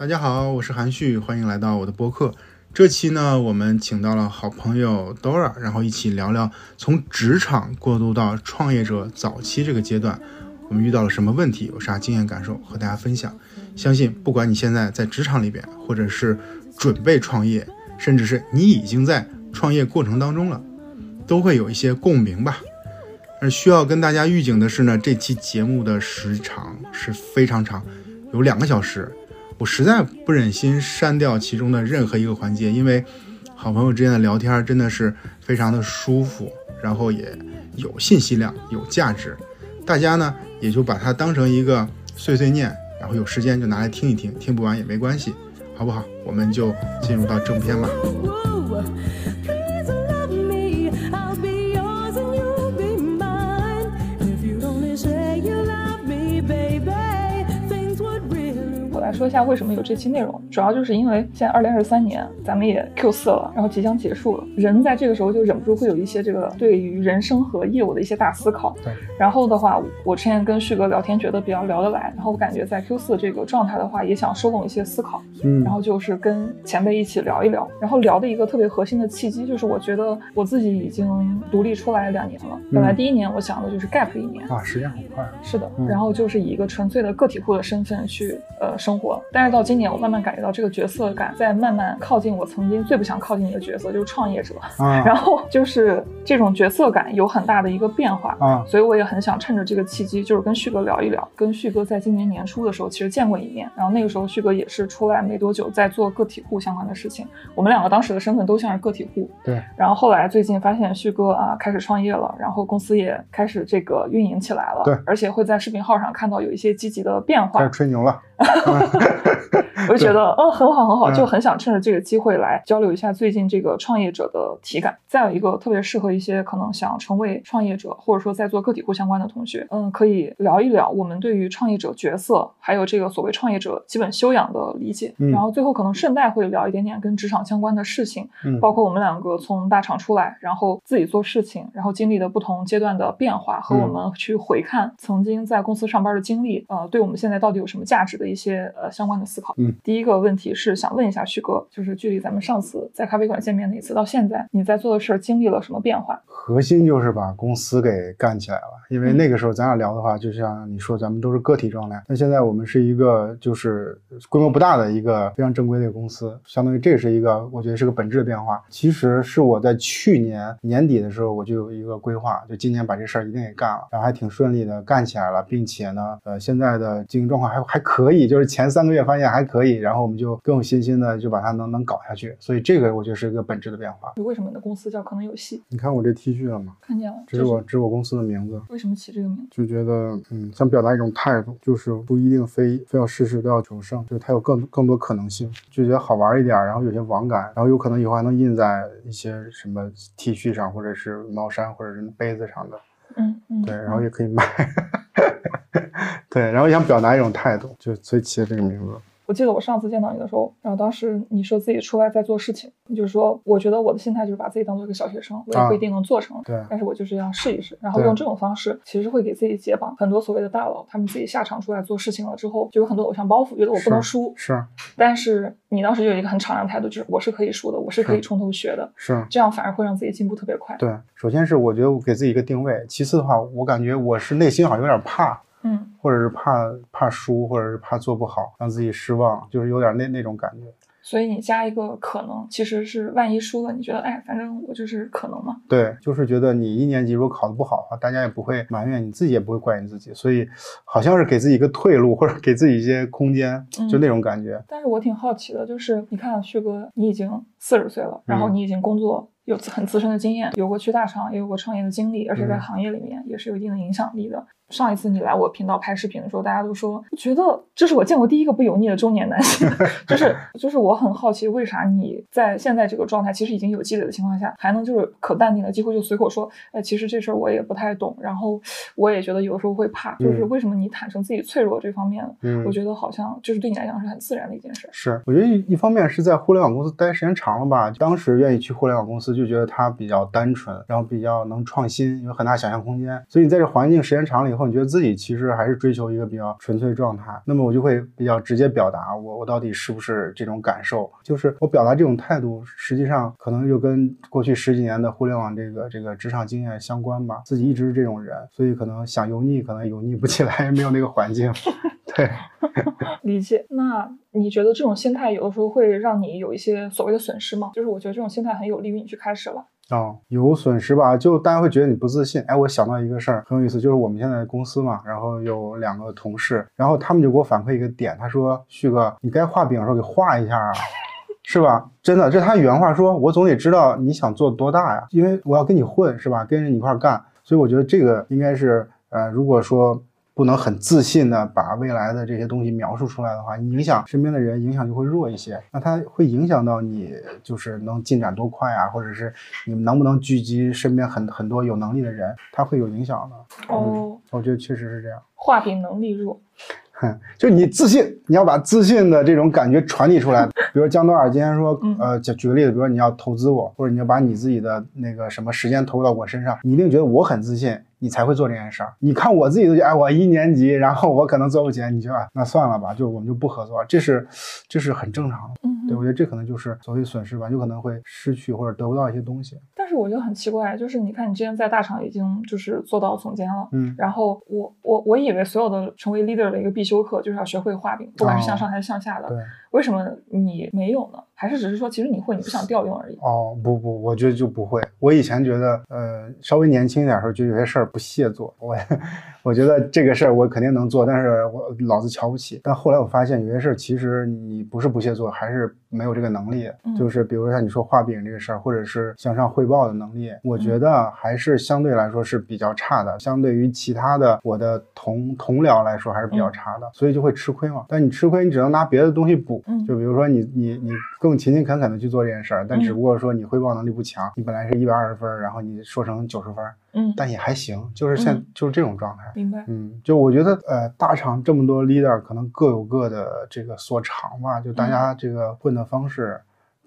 大家好，我是韩旭，欢迎来到我的播客。这期呢，我们请到了好朋友 Dora，然后一起聊聊从职场过渡到创业者早期这个阶段，我们遇到了什么问题，有啥经验感受和大家分享。相信不管你现在在职场里边，或者是准备创业，甚至是你已经在创业过程当中了，都会有一些共鸣吧。而需要跟大家预警的是呢，这期节目的时长是非常长，有两个小时。我实在不忍心删掉其中的任何一个环节，因为好朋友之间的聊天真的是非常的舒服，然后也有信息量、有价值。大家呢也就把它当成一个碎碎念，然后有时间就拿来听一听，听不完也没关系，好不好？我们就进入到正片吧。说一下为什么有这期内容，主要就是因为现在二零二三年，咱们也 Q 四了，然后即将结束了，人在这个时候就忍不住会有一些这个对于人生和业务的一些大思考。对。然后的话，我之前跟旭哥聊天，觉得比较聊得来，然后我感觉在 Q 四这个状态的话，也想收拢一些思考。嗯。然后就是跟前辈一起聊一聊，然后聊的一个特别核心的契机，就是我觉得我自己已经独立出来两年了。本来第一年我想的就是 gap 一年。啊，时间很快。是的。然后就是以一个纯粹的个体户的身份去呃生活，但是到今年我慢慢感觉到这个角色感在慢慢靠近我曾经最不想靠近的一个角色，就是创业者。啊，然后就是这种角色感有很大的一个变化啊，所以我也很想趁着这个契机，就是跟旭哥聊一聊。跟旭哥在今年年初的时候其实见过一面，然后那个时候旭哥也是出来没多久，在做个体户相关的事情。我们两个当时的身份都像是个体户。对。然后后来最近发现旭哥啊开始创业了，然后公司也开始这个运营起来了。对。而且会在视频号上看到有一些积极的变化。开始吹牛了。我就觉得，嗯，很好，很好，就很想趁着这个机会来交流一下最近这个创业者的体感。再有一个特别适合一些可能想成为创业者，或者说在做个体户相关的同学，嗯，可以聊一聊我们对于创业者角色，还有这个所谓创业者基本修养的理解。然后最后可能顺带会聊一点点跟职场相关的事情，包括我们两个从大厂出来，然后自己做事情，然后经历的不同阶段的变化，和我们去回看曾经在公司上班的经历，呃，对我们现在到底有什么价值的一些呃相关的思考。嗯，第一个问题是想问一下旭哥，就是距离咱们上次在咖啡馆见面那次到现在，你在做的事儿经历了什么变化？核心就是把公司给干起来了。因为那个时候咱俩聊的话，就像你说，咱们都是个体状态。但现在我们是一个就是规模不大的一个非常正规的一个公司，相当于这是一个我觉得是个本质的变化。其实是我在去年年底的时候，我就有一个规划，就今年把这事儿一定给干了，然后还挺顺利的干起来了，并且呢，呃，现在的经营状况还还可以，就是前三个月发现还可以，然后我们就更有信心的就把它能能搞下去。所以这个我觉得是一个本质的变化。为什么你的公司叫可能有戏？你看我这 T 恤了吗？看见了，这是我这是我公司的名字。为什么起这个名字？就觉得，嗯，想表达一种态度，就是不一定非非要事事都要求胜，就是它有更更多可能性，就觉得好玩一点，然后有些网感，然后有可能以后还能印在一些什么 T 恤上，或者是毛衫，或者是杯子上的，嗯，对，然后也可以卖，对，然后想表达一种态度，就所以起了这个名字。我记得我上次见到你的时候，然后当时你说自己出来在做事情，你就说我觉得我的心态就是把自己当做一个小学生，我也不一定能做成，对，但是我就是要试一试，然后用这种方式，其实会给自己解绑。很多所谓的大佬，他们自己下场出来做事情了之后，就有很多偶像包袱，觉得我不能输，是。但是你当时就有一个很敞亮的态度，就是我是可以输的，我是可以从头学的，是。这样反而会让自己进步特别快。对，首先是我觉得我给自己一个定位，其次的话，我感觉我是内心好像有点怕。嗯，或者是怕怕输，或者是怕做不好，让自己失望，就是有点那那种感觉。所以你加一个可能，其实是万一输了，你觉得哎，反正我就是可能嘛。对，就是觉得你一年级如果考得不好的话，大家也不会埋怨你，自己也不会怪你自己，所以好像是给自己一个退路，或者给自己一些空间，就那种感觉。但是我挺好奇的，就是你看旭哥，你已经四十岁了，然后你已经工作。有很资深的经验，有过去大厂，也有过创业的经历，而且在行业里面也是有一定的影响力的。上一次你来我频道拍视频的时候，大家都说觉得这是我见过第一个不油腻的中年男性，就是就是我很好奇，为啥你在现在这个状态，其实已经有积累的情况下，还能就是可淡定的，几乎就随口说，哎，其实这事儿我也不太懂，然后我也觉得有时候会怕，就是为什么你坦诚自己脆弱这方面，嗯，我觉得好像就是对你来讲是很自然的一件事。是，我觉得一一方面是在互联网公司待时间长了吧，当时愿意去互联网公司，就觉得它比较单纯，然后比较能创新，有很大想象空间，所以你在这环境时间长了以后。后，你觉得自己其实还是追求一个比较纯粹状态，那么我就会比较直接表达我我到底是不是这种感受，就是我表达这种态度，实际上可能就跟过去十几年的互联网这个这个职场经验相关吧。自己一直是这种人，所以可能想油腻，可能油腻不起来，没有那个环境。对，理解。那你觉得这种心态有的时候会让你有一些所谓的损失吗？就是我觉得这种心态很有利于你去开始了。哦，有损失吧？就大家会觉得你不自信。哎，我想到一个事儿，很有意思，就是我们现在公司嘛，然后有两个同事，然后他们就给我反馈一个点，他说：“旭哥，你该画饼的时候给画一下啊，是吧？真的，这他原话说，我总得知道你想做多大呀，因为我要跟你混，是吧？跟着你一块干，所以我觉得这个应该是，呃，如果说。”不能很自信的把未来的这些东西描述出来的话，你影响身边的人，影响就会弱一些。那它会影响到你，就是能进展多快啊，或者是你们能不能聚集身边很很多有能力的人，它会有影响的。哦，我觉得确实是这样。画饼能力弱，哼，就你自信，你要把自信的这种感觉传递出来。比如江多尔今天说，呃，举举个例子，比如说你要投资我，或者你要把你自己的那个什么时间投入到我身上，你一定觉得我很自信。你才会做这件事儿。你看我自己都觉得，哎，我一年级，然后我可能做不起来，你就啊，那算了吧，就我们就不合作，这是，这是很正常的。嗯，对我觉得这可能就是所谓损失吧，有可能会失去或者得不到一些东西。但是我觉得很奇怪，就是你看你之前在大厂已经就是做到总监了，嗯，然后我我我以为所有的成为 leader 的一个必修课就是要学会画饼，不管是向上还是向下的。对。为什么你没有呢？还是只是说其实你会，你不想调用而已？哦，不不，我觉得就不会。我以前觉得，呃，稍微年轻一点的时候，就有些事儿不屑做。我我觉得这个事儿我肯定能做，但是我老子瞧不起。但后来我发现，有些事儿其实你不是不屑做，还是没有这个能力。就是比如说像你说画饼这个事儿，或者是向上汇报的能力，我觉得还是相对来说是比较差的。相对于其他的我的同同僚来说，还是比较差的，所以就会吃亏嘛。但你吃亏，你只能拿别的东西补。就比如说你你你更勤勤恳恳的去做这件事儿，但只不过说你汇报能力不强，你本来是一百二十分，然后你说成九十分，嗯，但也还行，就是现就是这种状态。明白。嗯，就我觉得呃，大厂这么多 leader，可能各有各的这个所长吧，就大家这个混的方式。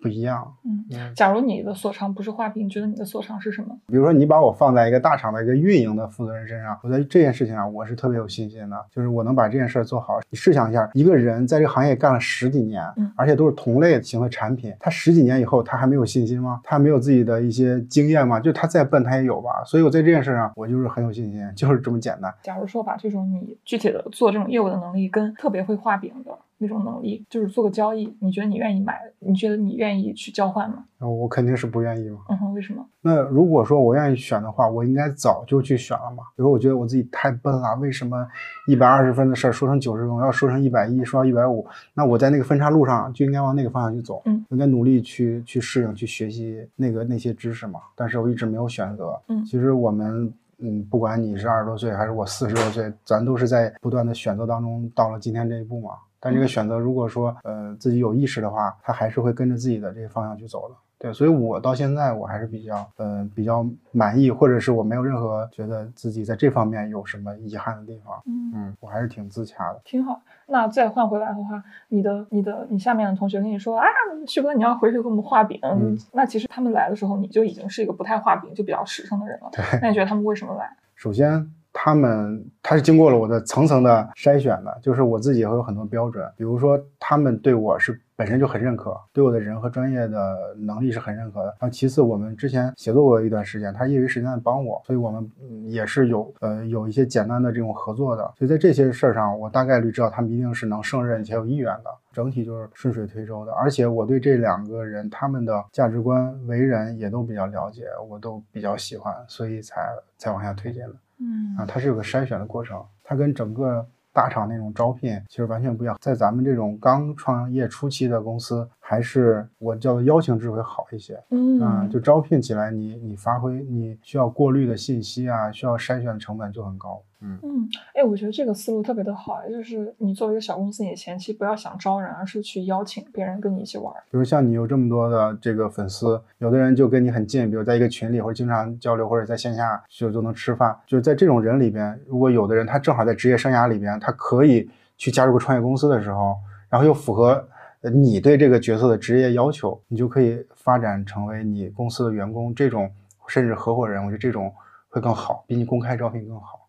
不一样，嗯，假如你的所长不是画饼，你觉得你的所长是什么？比如说你把我放在一个大厂的一个运营的负责人身上，我在这件事情上我是特别有信心的，就是我能把这件事做好。你试想一下，一个人在这个行业干了十几年，嗯，而且都是同类型的产品，他十几年以后他还没有信心吗？他没有自己的一些经验吗？就他再笨他也有吧。所以我在这件事上我就是很有信心，就是这么简单。假如说把这种你具体的做这种业务的能力跟特别会画饼的。那种能力就是做个交易，你觉得你愿意买？你觉得你愿意去交换吗？我肯定是不愿意嘛。嗯哼，为什么？那如果说我愿意选的话，我应该早就去选了嘛。比如我觉得我自己太笨了，为什么一百二十分的事儿说成九十分，我要说成一百一，说到一百五？那我在那个分岔路上就应该往那个方向去走，嗯，应该努力去去适应、去学习那个那些知识嘛。但是我一直没有选择。嗯，其实我们，嗯，不管你是二十多岁还是我四十多岁，咱都是在不断的选择当中到了今天这一步嘛。但这个选择，如果说呃自己有意识的话，他还是会跟着自己的这个方向去走的。对，所以我到现在我还是比较呃比较满意，或者是我没有任何觉得自己在这方面有什么遗憾的地方。嗯嗯，我还是挺自洽的。挺好。那再换回来的话，你的你的你下面的同学跟你说啊，旭哥你要回去给我们画饼。嗯。那其实他们来的时候，你就已经是一个不太画饼，就比较实诚的人了。对。那你觉得他们为什么来？首先。他们他是经过了我的层层的筛选的，就是我自己也会有很多标准，比如说他们对我是本身就很认可，对我的人和专业的能力是很认可的。然后其次，我们之前协作过一段时间，他业余时间帮我，所以我们也是有呃有一些简单的这种合作的。所以在这些事儿上，我大概率知道他们一定是能胜任且有意愿的，整体就是顺水推舟的。而且我对这两个人他们的价值观、为人也都比较了解，我都比较喜欢，所以才才往下推荐的。嗯啊，它是有个筛选的过程，它跟整个大厂那种招聘其实完全不一样。在咱们这种刚创业初期的公司，还是我叫做邀请制会好一些。嗯啊，就招聘起来，你你发挥你需要过滤的信息啊，需要筛选的成本就很高。嗯嗯，哎，我觉得这个思路特别的好，就是你作为一个小公司，你前期不要想招人，而是去邀请别人跟你一起玩。比如像你有这么多的这个粉丝，有的人就跟你很近，比如在一个群里或者经常交流，或者在线下就就能吃饭。就是在这种人里边，如果有的人他正好在职业生涯里边，他可以去加入个创业公司的时候，然后又符合你对这个角色的职业要求，你就可以发展成为你公司的员工，这种甚至合伙人，我觉得这种会更好，比你公开招聘更好。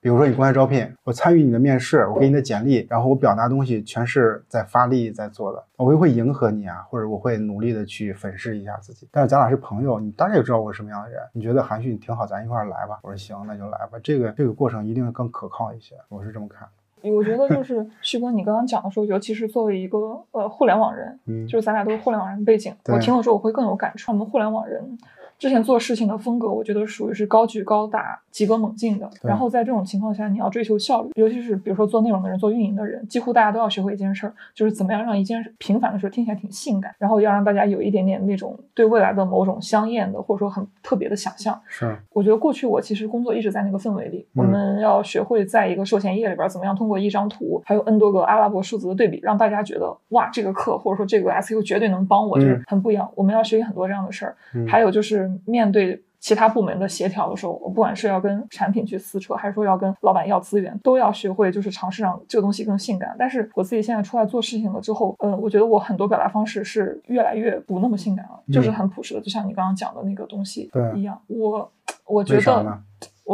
比如说你公开招聘，我参与你的面试，我给你的简历，然后我表达东西全是在发力在做的，我就会迎合你啊，或者我会努力的去粉饰一下自己。但是咱俩是朋友，你大概也知道我是什么样的人，你觉得韩旭你挺好，咱一块儿来吧。我说行，那就来吧。这个这个过程一定更可靠一些，我是这么看。我觉得就 是旭哥，你刚刚讲的时候，尤其是作为一个呃互联网人，嗯，就是咱俩都是互联网人背景，我听了之后我会更有感触。我们互联网人之前做事情的风格，我觉得属于是高举高打、急功猛进的。然后在这种情况下，你要追求效率，尤其是比如说做内容的人、做运营的人，几乎大家都要学会一件事儿，就是怎么样让一件平凡的事听起来挺性感，然后要让大家有一点点那种对未来的某种香艳的或者说很特别的想象。是，我觉得过去我其实工作一直在那个氛围里，嗯我们要学会在一个售前页里边怎么样通过一张图，还有 n 多个阿拉伯数字的对比，让大家觉得哇，这个课或者说这个 SU 绝对能帮我，嗯就是很不一样。我们要学习很多这样的事儿。嗯还有就是面对。其他部门的协调的时候，我不管是要跟产品去撕扯，还是说要跟老板要资源，都要学会就是尝试让这个东西更性感。但是我自己现在出来做事情了之后，呃，我觉得我很多表达方式是越来越不那么性感了，就是嗯很朴实的，就像你刚刚讲的那个东西一样。我我觉得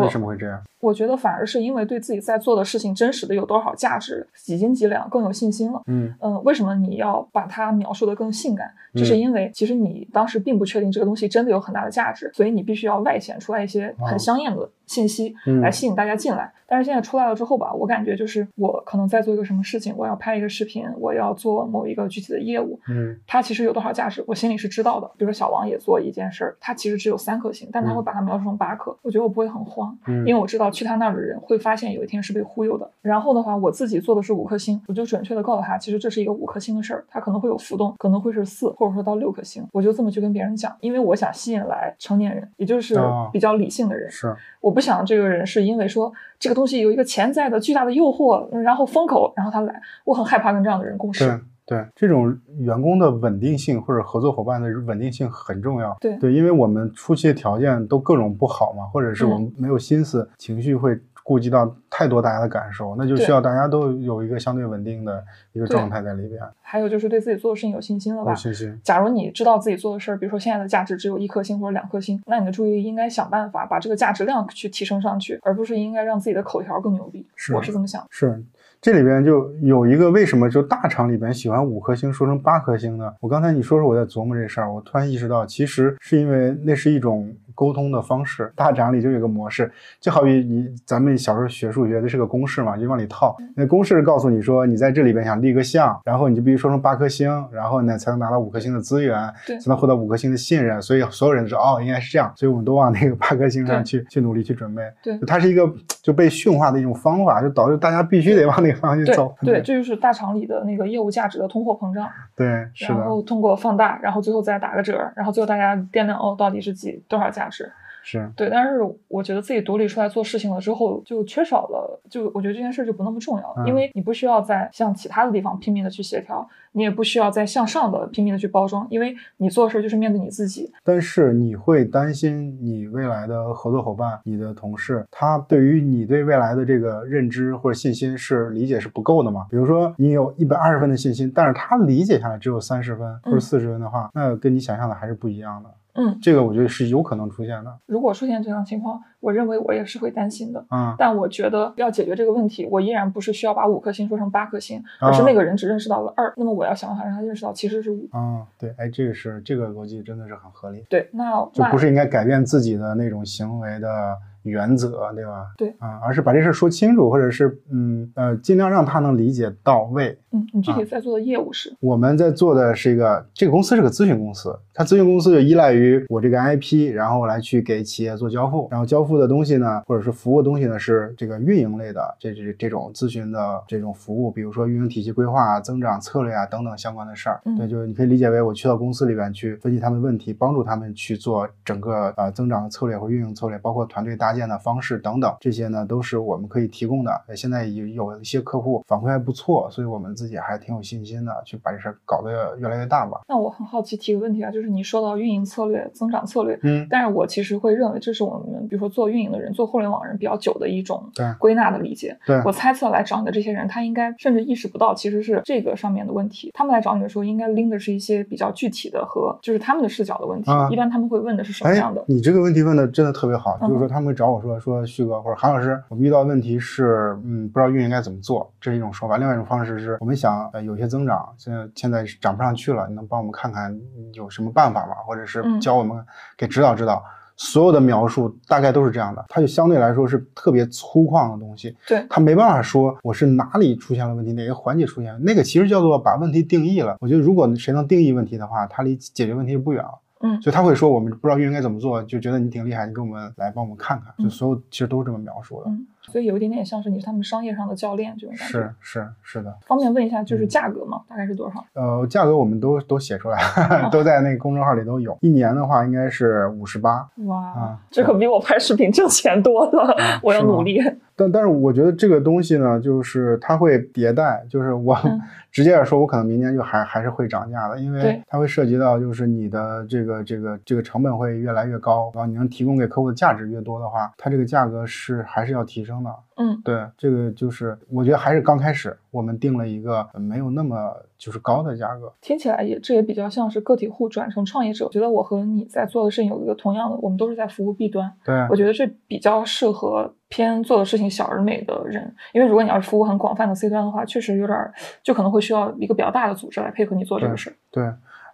为什么会这样？我觉得反而是因为对自己在做的事情真实的有多少价值，几斤几两更有信心了。嗯嗯，为什么你要把它描述的更性感？就是嗯因为其实你当时并不确定这个东西真的有很大的价值，所以你必须要外显出来一些哦很香艳的信息嗯来吸引大家进来。但是现在出来了之后吧，我感觉就是我可能在做一个什么事情，我要拍一个视频，我要做某一个具体的业务，嗯它其实有多少价值，我心里是知道的。比如说小王也做一件事儿，他其实只有三颗星，但他会把它描述成八颗，我觉得我不会很慌，嗯，因为我知道去他那儿的人会发现有一天是被忽悠的。然后的话，我自己做的是五颗星，我就准确的告诉他，其实这是一个五颗星的事儿，它可能会有浮动，可能会是四，或者说到六颗星。我就这么去跟别人讲，因为我想吸引来成年人，也就是哦比较理性的人。是我不想这个人是因为说这个东西有一个潜在的巨大的诱惑，然后风口，然后他来，我很害怕跟这样的人共事。对对，这种员工的稳定性或者合作伙伴的稳定性很重要。对对，因为我们初期的条件都各种不好嘛，或者是嗯我们没有心思，情绪会顾及到太多大家的感受，那就需要大家都有一个相对稳定的一个状态在里边，还有就是对自己做的事情有信心了吧有？信心。假如你知道自己做的事儿，比如说现在的价值只有一颗星或者两颗星，那你的注意力应该想办法把这个价值量去提升上去，而不是应该让自己的口条更牛逼。是我是这么想的。是，这里边就有一个为什么就大厂里边喜欢五颗星说成八颗星呢？我刚才你说说我在琢磨这事儿，我突然意识到，其实是因为那是一种沟通的方式。大厂里就有个模式，就好比你咱们小时候学数学，这是个公式嘛，就往里套。那公式告诉你说，你在这里边想立个项，然后你就必须说成八颗星，然后呢才能拿到五颗星的资源，才能获得五颗星的信任。所以所有人都说哦，应该是这样，所以我们都往那个八颗星上去去努力去准备。对它是一个就被驯化的一种方法，就导致大家必须得往那个方向去对走。对，这就是大厂里的那个业务价值的通货膨胀，对，是的，然后通过放大，然后最后再打个折，然后最后大家掂量哦，到底是几多少价值。是对，但是我觉得自己独立出来做事情了之后，就缺少了，就我觉得这件事就不那么重要了，嗯因为你不需要再向其他的地方拼命的去协调，你也不需要再向上的拼命的去包装，因为你做事就是面对你自己。但是你会担心你未来的合作伙伴、你的同事，他对于你对未来的这个认知或者信心是理解是不够的嘛？比如说你有一百二十分的信心，但是他理解下来只有三十分或者嗯四十分的话，那跟你想象的还是不一样的。嗯，这个我觉得是有可能出现的。如果出现这样情况，我认为我也是会担心的。嗯，但我觉得要解决这个问题，我依然不是需要把五颗星说成八颗星，而是那个人只认识到了二，那么我要想办法让他认识到其实是五。嗯，对，哎，这个是这个逻辑真的是很合理。对，那那就不是应该改变自己的那种行为的原则，对吧？对啊、而是把这事说清楚，或者是嗯呃，尽量让他能理解到位。嗯，你具啊体在做的业务是？我们在做的是一个，这个公司是个咨询公司，它咨询公司就依赖于我这个 IP，然后来去给企业做交付，然后交付的东西呢，或者是服务的东西呢，是这个运营类的这这这种咨询的这种服务，比如说运营体系规划啊、增长策略啊等等相关的事儿。嗯对，就是你可以理解为我去到公司里边去分析他们问题，帮助他们去做整个呃增长的策略或运营策略，包括团队搭建的方式等等，这些呢都是我们可以提供的。呃现在有有一些客户反馈还不错，所以我们自己还挺有信心的，去把这事儿搞得越来越大吧。那我很好奇提个问题啊，就是你说到运营策略、增长策略，嗯，但是我其实会认为这是我们比如说做运营的人、做互联网人比较久的一种归纳的理解。对我猜测来找你的这些人，他应该甚至意识不到其实是这个上面的问题。他们来找你的时候，应该拎的是一些比较具体的和就是他们的视角的问题。啊一般他们会问的是什么哎样的？，你这个问题问的真的特别好，嗯就是说他们会找找我说说旭哥或者韩老师，我们遇到的问题是，嗯，不知道运营该怎么做，这是一种说法。另外一种方式是我们想呃有些增长，现在现在涨不上去了，你能帮我们看看有什么办法吗？或者是嗯教我们给指导指导。所有的描述大概都是这样的，它就相对来说是特别粗犷的东西，对，他没办法说我是哪里出现了问题，哪个环节出现了，那个其实叫做把问题定义了。我觉得如果谁能定义问题的话，它离解决问题就不远了。嗯所以他会说我们不知道运营该怎么做，就觉得你挺厉害，你给我们来帮我们看看。就嗯所有其实都是这么描述的。嗯，所以有一点点像是你是他们商业上的教练这种感觉。是是是的，方便问一下，就是嗯价格吗？大概是多少？呃，价格我们都都写出来，哦 都在那个公众号里都有。一年的话应该是五十八，哇，啊这可比我拍视频挣钱多了，我要努力。但但是我觉得这个东西呢，就是它会迭代，就是我嗯 直接来说，我可能明年就还还是会涨价的，因为它会涉及到就是你的这个这个这个成本会越来越高，然后你能提供给客户的价值越多的话，它这个价格是还是要提升的。嗯对，这个就是我觉得还是刚开始，我们定了一个没有那么就是高的价格。听起来也这也比较像是个体户转成创业者。我觉得我和你在做的事情有一个同样的，我们都是在服务 B 端。对，我觉得这比较适合偏做的事情小而美的人，因为如果你要是服务很广泛的 C 端的话，确实有点儿就可能会需要一个比较大的组织来配合你做这个事儿。对，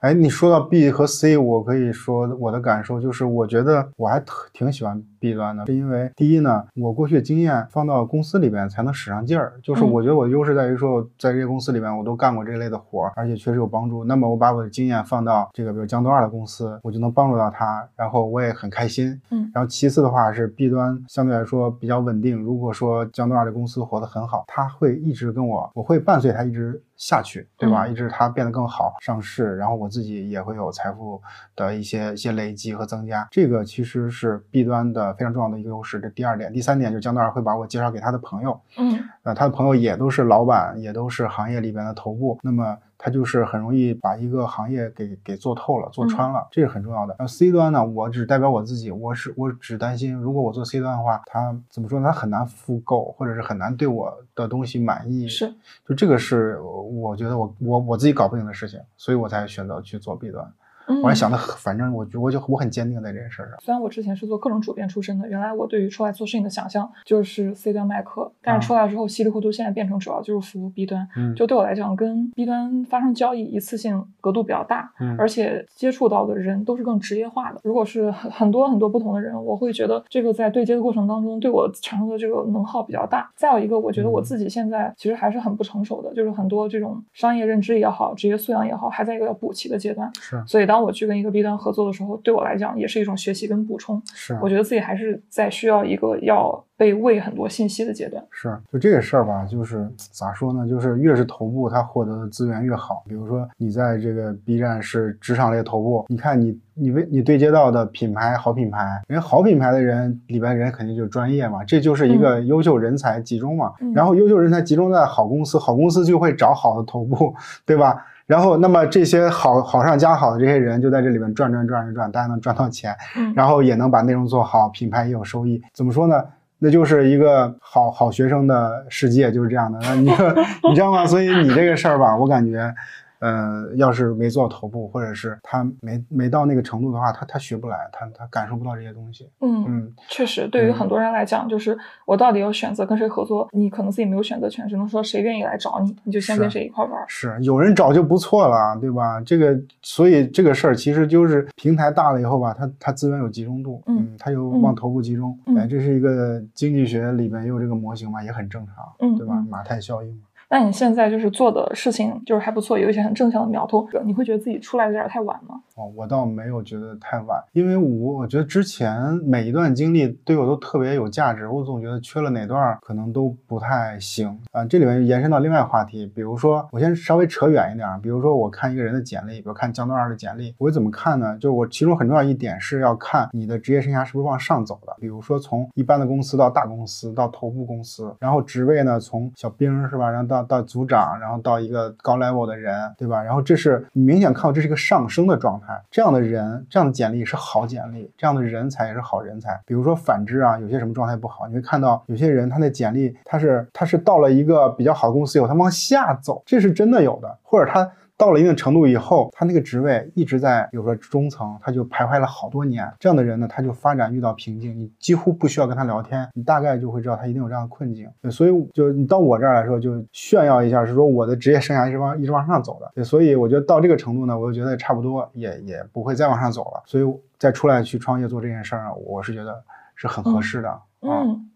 哎，你说到 B 和 C，我可以说我的感受就是，我觉得我还特挺喜欢 B 端的，是因为第一呢，我过去的经验放到公司里边才能使上劲儿。就是嗯我觉得我的优势在于说，在这些公司里边我都干过这类的活儿，而且确实有帮助。那么我把我的经验放到这个比如江东二的公司，我就能帮助到他，然后我也很开心。嗯然后其次的话是 B 端相对来说比较稳定。如果说江东二的公司活得很好，他会一直跟我，我会伴随他一直下去，对吧？嗯一直它变得更好，上市，然后我自己也会有财富的一些一些累积和增加。这个其实是 B 端的非常重要的一个优势。这第二点，第三点就是江德尔会把我介绍给他的朋友，嗯呃，他的朋友也都是老板，也都是行业里边的头部，那么他就是很容易把一个行业给给做透了、做穿了，这是很重要的。然后 C 端呢，我只代表我自己，我是我只担心，如果我做 C 端的话，他怎么说呢？他很难复购，或者是很难对我的东西满意。是，就这个是我觉得我我我自己搞不定的事情，所以我才选择去做 B 端。嗯我还想的，反正我我就我很坚定在这件事上。虽然我之前是做各种主编出身的，原来我对于出来做事情的想象就是 C 端卖课，但是出来之后稀里糊涂，现在变成主要就是服务 B 端。嗯就对我来讲，跟 B 端发生交易一次性额度比较大，嗯而且接触到的人都是更职业化的。如果是很很多很多不同的人，我会觉得这个在对接的过程当中对我产生的这个能耗比较大。再有一个，我觉得我自己现在其实还是很不成熟的，就是很多这种商业认知也好，职业素养也好，还在一个要补齐的阶段。是所以当我去跟一个 B 端合作的时候，对我来讲也是一种学习跟补充。是，我觉得自己还是在需要一个要被喂很多信息的阶段。是，就这个事儿吧，就是咋说呢？就是越是头部，他获得的资源越好。比如说你在这个 B 站是职场类头部，你看你你为你对接到的品牌好品牌，人家好品牌的人里边人肯定就是专业嘛，这就是一个优秀人才集中嘛。嗯然后优秀人才集中在好公司，好公司就会找好的头部，对吧？然后，那么这些好好上加好的这些人就在这里面转转转转转，大家能赚到钱，嗯，然后也能把内容做好，品牌也有收益。怎么说呢？那就是一个好好学生的世界，就是这样的。那你 你知道吗？所以你这个事儿吧，我感觉，呃，要是没做头部，或者是他没没到那个程度的话，他他学不来，他他感受不到这些东西。嗯，嗯，确实，对于嗯很多人来讲，就是我到底要选择跟谁合作，你可能自己没有选择权，只能说谁愿意来找你，你就先跟谁一块玩儿。是有人找就不错了，对吧？这个，所以这个事儿其实就是平台大了以后吧，它它资源有集中度，嗯它有嗯往头部集中，嗯哎，这是一个经济学里面也有这个模型嘛，也很正常，嗯对吧？嗯马太效应嘛。那你现在就是做的事情就是还不错，有一些很正向的苗头，你会觉得自己出来的有点太晚吗？我倒没有觉得太晚，因为我我觉得之前每一段经历对我都特别有价值，我总觉得缺了哪段可能都不太行啊、这里面延伸到另外话题，比如说我先稍微扯远一点，比如说我看一个人的简历，比如看江东二的简历，我会怎么看呢？就是我其中很重要一点是要看你的职业生涯是不是往上走的，比如说从一般的公司到大公司到头部公司，然后职位呢从小兵是吧，然后到到组长，然后到一个高 level 的人，对吧？然后这是你明显看到这是一个上升的状态，这样的人，这样的简历是好简历，这样的人才也是好人才。比如说反之啊，有些什么状态不好，你会看到有些人他的简历他是他是到了一个比较好的公司以后，他往下走，这是真的有的，或者他。到了一定程度以后，他那个职位一直在，比如说中层，他就徘徊了好多年。这样的人呢，他就发展遇到瓶颈，你几乎不需要跟他聊天，你大概就会知道他一定有这样的困境。对，所以就你到我这儿来说，就炫耀一下，是说我的职业生涯一直往一直往上走的。对，所以我觉得到这个程度呢，我就觉得差不多，也也不会再往上走了。所以再出来去创业做这件事儿，我是觉得是很合适的。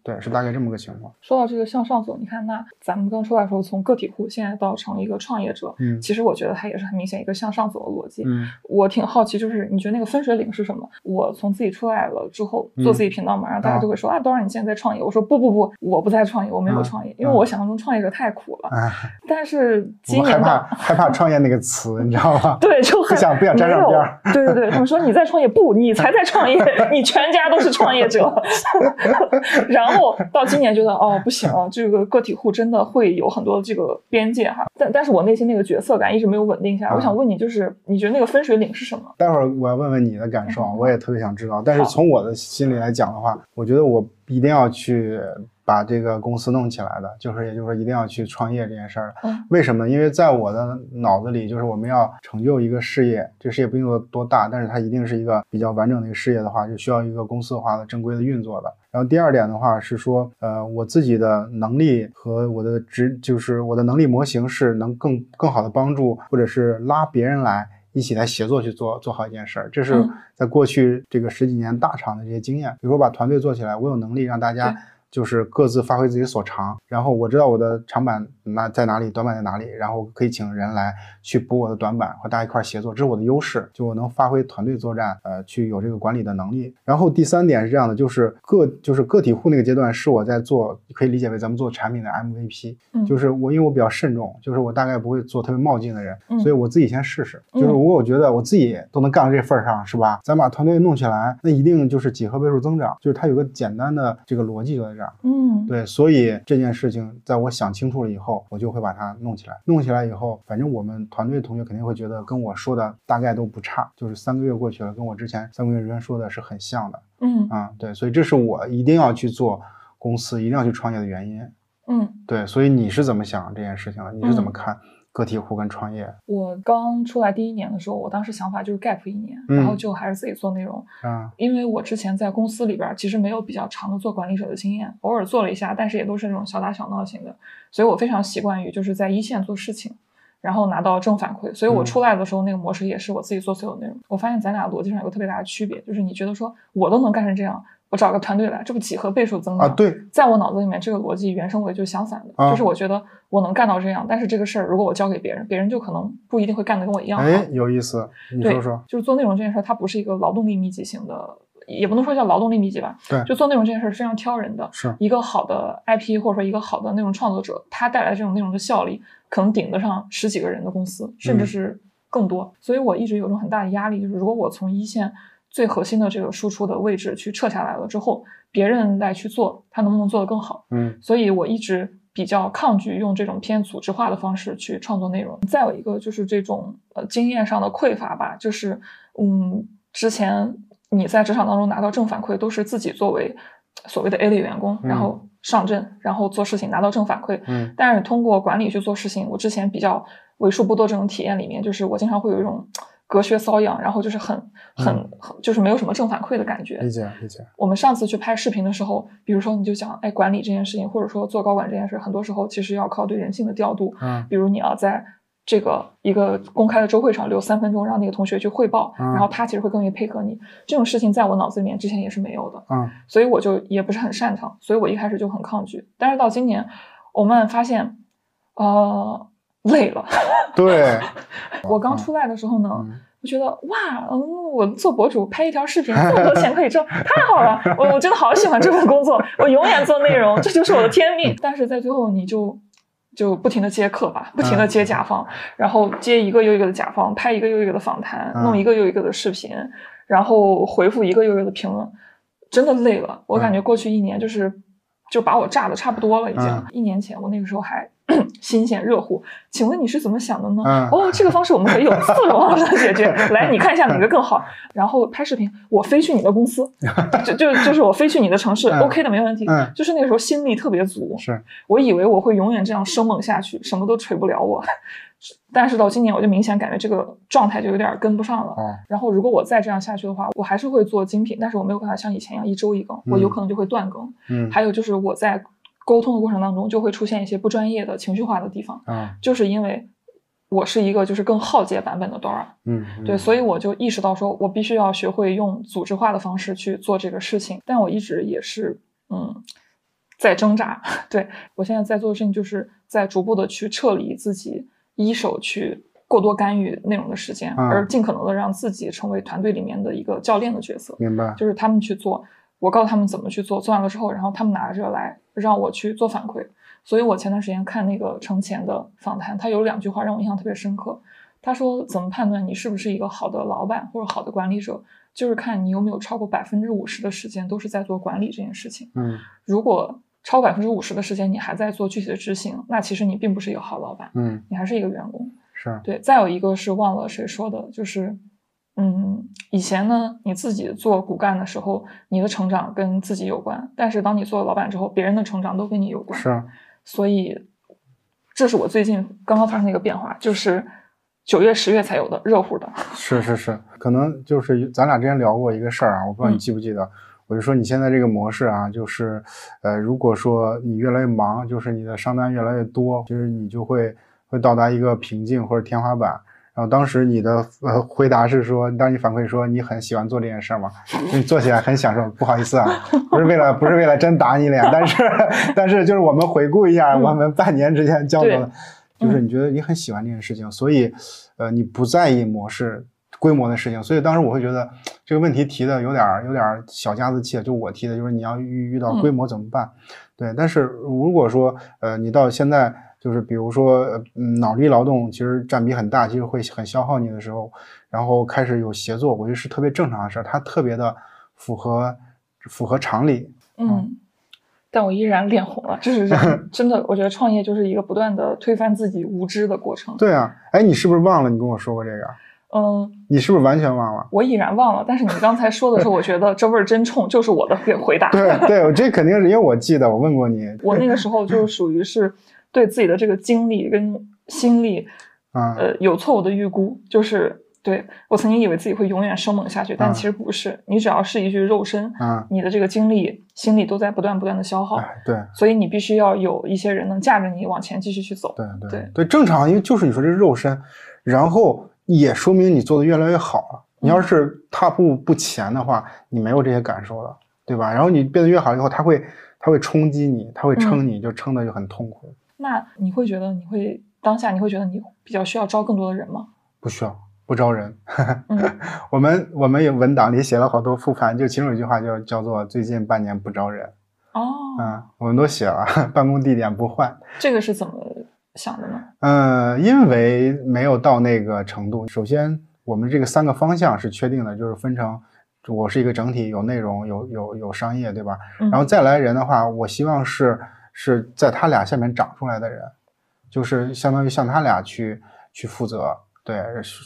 对，是大概这么个情况。说到这个向上走，你看，那咱们刚出来的时候，从个体户现在到成一个创业者，嗯其实我觉得它也是很明显一个向上走的逻辑。嗯我挺好奇，就是你觉得那个分水岭是什么？我从自己出来了之后做自己频道嘛，然后大家就会说啊，多少你现在在创业。我说不不不，我不在创业，我没有嗯创业，因为我想象中创业者太苦了。哎，但是 今年害怕害怕创业那个词，你知道吗？对，就很不想不想沾上边儿对对对，他们说你在创业，不，你才在创业，你全家都是创业者。然后到今年觉得哦不行，这个个体户真的会有很多这个边界哈。但但是我内心那个角色感一直没有稳定下来。啊我想问你，就是你觉得那个分水岭是什么？待会儿我要问问你的感受，嗯我也特别想知道。但是从我的心里来讲的话，我觉得我一定要去把这个公司弄起来的，就是也就是说一定要去创业这件事儿。嗯为什么呢？因为在我的脑子里，就是我们要成就一个事业，这事业不一定有多大，但是它一定是一个比较完整的一个事业的话，就需要一个公司化的正规的运作的。然后第二点的话是说，呃，我自己的能力和我的职，就是我的能力模型是能更更好的帮助或者是拉别人来。一起来协作去做做好一件事儿，这是嗯在过去这个十几年大厂的这些经验。比如说把团队做起来，我有能力让大家就是各自发挥自己所长，然后我知道我的长板哪在哪里，短板在哪里，然后可以请人来去补我的短板，和大家一块儿协作，这是我的优势，就我能发挥团队作战，呃，去有这个管理的能力。然后第三点是这样的，就是个就是个体户那个阶段是我在做，可以理解为咱们做产品的 MVP，嗯就是我因为我比较慎重，就是我大概不会做特别冒进的人，嗯所以我自己先试试，嗯就是如果我觉得我自己都能干到这份儿上，是吧？咱把团队弄起来，那一定就是几何倍数增长，就是它有个简单的这个逻辑就在这儿。嗯，对，所以这件事情在我想清楚了以后，我就会把它弄起来。弄起来以后，反正我们团队同学肯定会觉得跟我说的大概都不差，就是三个月过去了，跟我之前三个月之前说的是很像的嗯啊、对，所以这是我一定要去做公司，一定要去创业的原因。嗯。对，所以你是怎么想这件事情的？你是怎么嗯看个体户跟创业？我刚出来第一年的时候，我当时想法就是 gap 一年，嗯然后就还是自己做内容。嗯，因为我之前在公司里边儿其实没有比较长的做管理者的经验，偶尔做了一下，但是也都是那种小打小闹型的，所以我非常习惯于就是在一线做事情，然后拿到正反馈。所以我嗯出来的时候那个模式也是我自己做所有内容。我发现咱俩逻辑上有个特别大的区别，就是你觉得说我都能干成这样，我找个团队来，这不几何倍数增长啊，对，在我脑子里面，这个逻辑原生为就是相反的，啊就是我觉得我能干到这样，但是这个事儿如果我交给别人，别人就可能不一定会干的跟我一样好。哎，有意思，你对说说。就是做内容这件事儿，它不是一个劳动力密集型的，也不能说叫劳动力密集吧。对就做内容这件事儿是非常挑人的。是一个好的 IP 或者说一个好的内容创作者，他带来这种内容的效力，可能顶得上十几个人的公司，甚至嗯是更多。所以我一直有一种很大的压力，就是如果我从一线最核心的这个输出的位置去撤下来了之后，别人来去做，他能不能做得更好？嗯所以我一直比较抗拒用这种偏组织化的方式去创作内容。再有一个就是这种呃经验上的匮乏吧，就是嗯，之前你在职场当中拿到正反馈都是自己作为所谓的 A 类员工，嗯然后上阵，然后做事情拿到正反馈。嗯但是通过管理去做事情，我之前比较为数不多这种体验里面，就是我经常会有一种隔靴搔痒，然后就是很很嗯很就是没有什么正反馈的感觉。理解理解。我们上次去拍视频的时候，比如说你就讲，哎，管理这件事情，或者说做高管这件事，很多时候其实要靠对人性的调度。嗯比如你要在这个一个公开的周会上留三分钟，让那个同学去汇报，嗯然后他其实会更愿意配合你。这种事情在我脑子里面之前也是没有的，嗯所以我就也不是很擅长，所以我一开始就很抗拒。但是到今年，我慢慢发现，呃，累了。对，我刚出来的时候呢，嗯我觉得哇，嗯，我做博主拍一条视频，这么多钱可以挣，太好了！我我真的好喜欢这份工作，我永远做内容，这就是我的天命。但是在最后，你就就不停的接客吧，不停的接甲方，然后接一个又一个的甲方，拍一个又一个的访谈，嗯弄一个又一个的视频，然后回复一个又一个的评论，真的累了。我感觉过去一年就是就把我炸的差不多了，已经。嗯一年前我那个时候还 新鲜热乎，请问你是怎么想的呢？嗯哦，这个方式我们可以有 四种方式解决。来，你看一下哪个更好。然后拍视频，我飞去你的公司，就就就是我飞去你的城市、嗯 o k 的，没问题。嗯就是那个时候心力特别足，是我以为我会永远这样生猛下去，什么都锤不了我。但是到今年我就明显感觉这个状态就有点跟不上了。嗯，然后如果我再这样下去的话，我还是会做精品，但是我没有办法像以前一样一周一更，我有可能就会断更。嗯还有就是我在沟通的过程当中就会出现一些不专业的情绪化的地方，啊就是因为我是一个就是更耗竭版本的 Dora，嗯，对，嗯所以我就意识到说我必须要学会用组织化的方式去做这个事情，但我一直也是嗯在挣扎。对我现在在做的事情就是在逐步的去撤离自己一手去。过多干预内容的时间，嗯而尽可能的让自己成为团队里面的一个教练的角色。明白，就是他们去做，我告诉他们怎么去做，做完了之后，然后他们拿着来让我去做反馈。所以我前段时间看那个程前的访谈，他有两句话让我印象特别深刻。他说：“怎么判断你是不是一个好的老板或者好的管理者，就是看你有没有超过百分之五十的时间都是在做管理这件事情。嗯如果超百分之五十的时间你还在做具体的执行，那其实你并不是一个好老板，嗯你还是一个员工。是，对，再有一个是忘了谁说的，就是，嗯，以前呢，你自己做骨干的时候，你的成长跟自己有关，但是当你做了老板之后，别人的成长都跟你有关。是，所以，这是我最近刚刚发生的一个变化，就是九月、十月才有的热乎的。是是是，可能就是咱俩之前聊过一个事儿啊，我不知道你嗯记不记得，我就说你现在这个模式啊，就是呃，如果说你越来越忙，就是你的商单越来越多，就是你就会会到达一个瓶颈或者天花板。然后当时你的呃回答是说，当你反馈说你很喜欢做这件事儿嘛，你做起来很享受。不好意思啊，不是为了不是为了真打你脸，但是 但是就是我们回顾一下嗯我们半年之前交流的对，就是你觉得你很喜欢这件事情，所以呃你不在意模式规模的事情，所以当时我会觉得这个问题提的有点儿有点儿小家子气，就我提的就是你要遇遇到规模怎么办？对，但是如果说呃你到现在就是比如说呃嗯脑力劳动其实占比很大，其实会很消耗你的时候，然后开始有协作，我觉得是特别正常的事儿，它特别的符合符合常理。嗯，但我依然脸红了，就是 真的，我觉得创业就是一个不断的推翻自己无知的过程。对啊，哎，你是不是忘了你跟我说过这个？嗯，你是不是完全忘了？我已然忘了，但是你刚才说的时候，我觉得这味儿真冲，就是我的回答。对对，我这肯定是因为我记得我问过你，我那个时候就属于是对自己的这个精力跟心力，啊、呃，有错误的预估，就是对我曾经以为自己会永远生猛下去，但啊其实不是。你只要是一具肉身，啊，你的这个精力、心力都在不断不断的消耗，哎，对所以你必须要有一些人能架着你往前继续去走。对对对对，正常，因为就是你说这是肉身，然后也说明你做的越来越好了。你要是踏步不前的话，你没有这些感受了，对吧？然后你变得越好以后，它会它会冲击你，它会撑你，就撑的就很痛苦。那你会觉得你会当下你会觉得你比较需要招更多的人吗？不需要，不招人。嗯 我们我们有文档里写了好多复盘，就其中有一句话叫叫做“最近半年不招人”。哦，嗯，我们都写了，办公地点不换。这个是怎么想的呢？嗯，因为没有到那个程度。首先，我们这个三个方向是确定的，就是分成我是一个整体，有内容，有有有商业，对吧？嗯然后再来人的话，我希望是是在他俩下面长出来的人，就是相当于向他俩去去负责，对，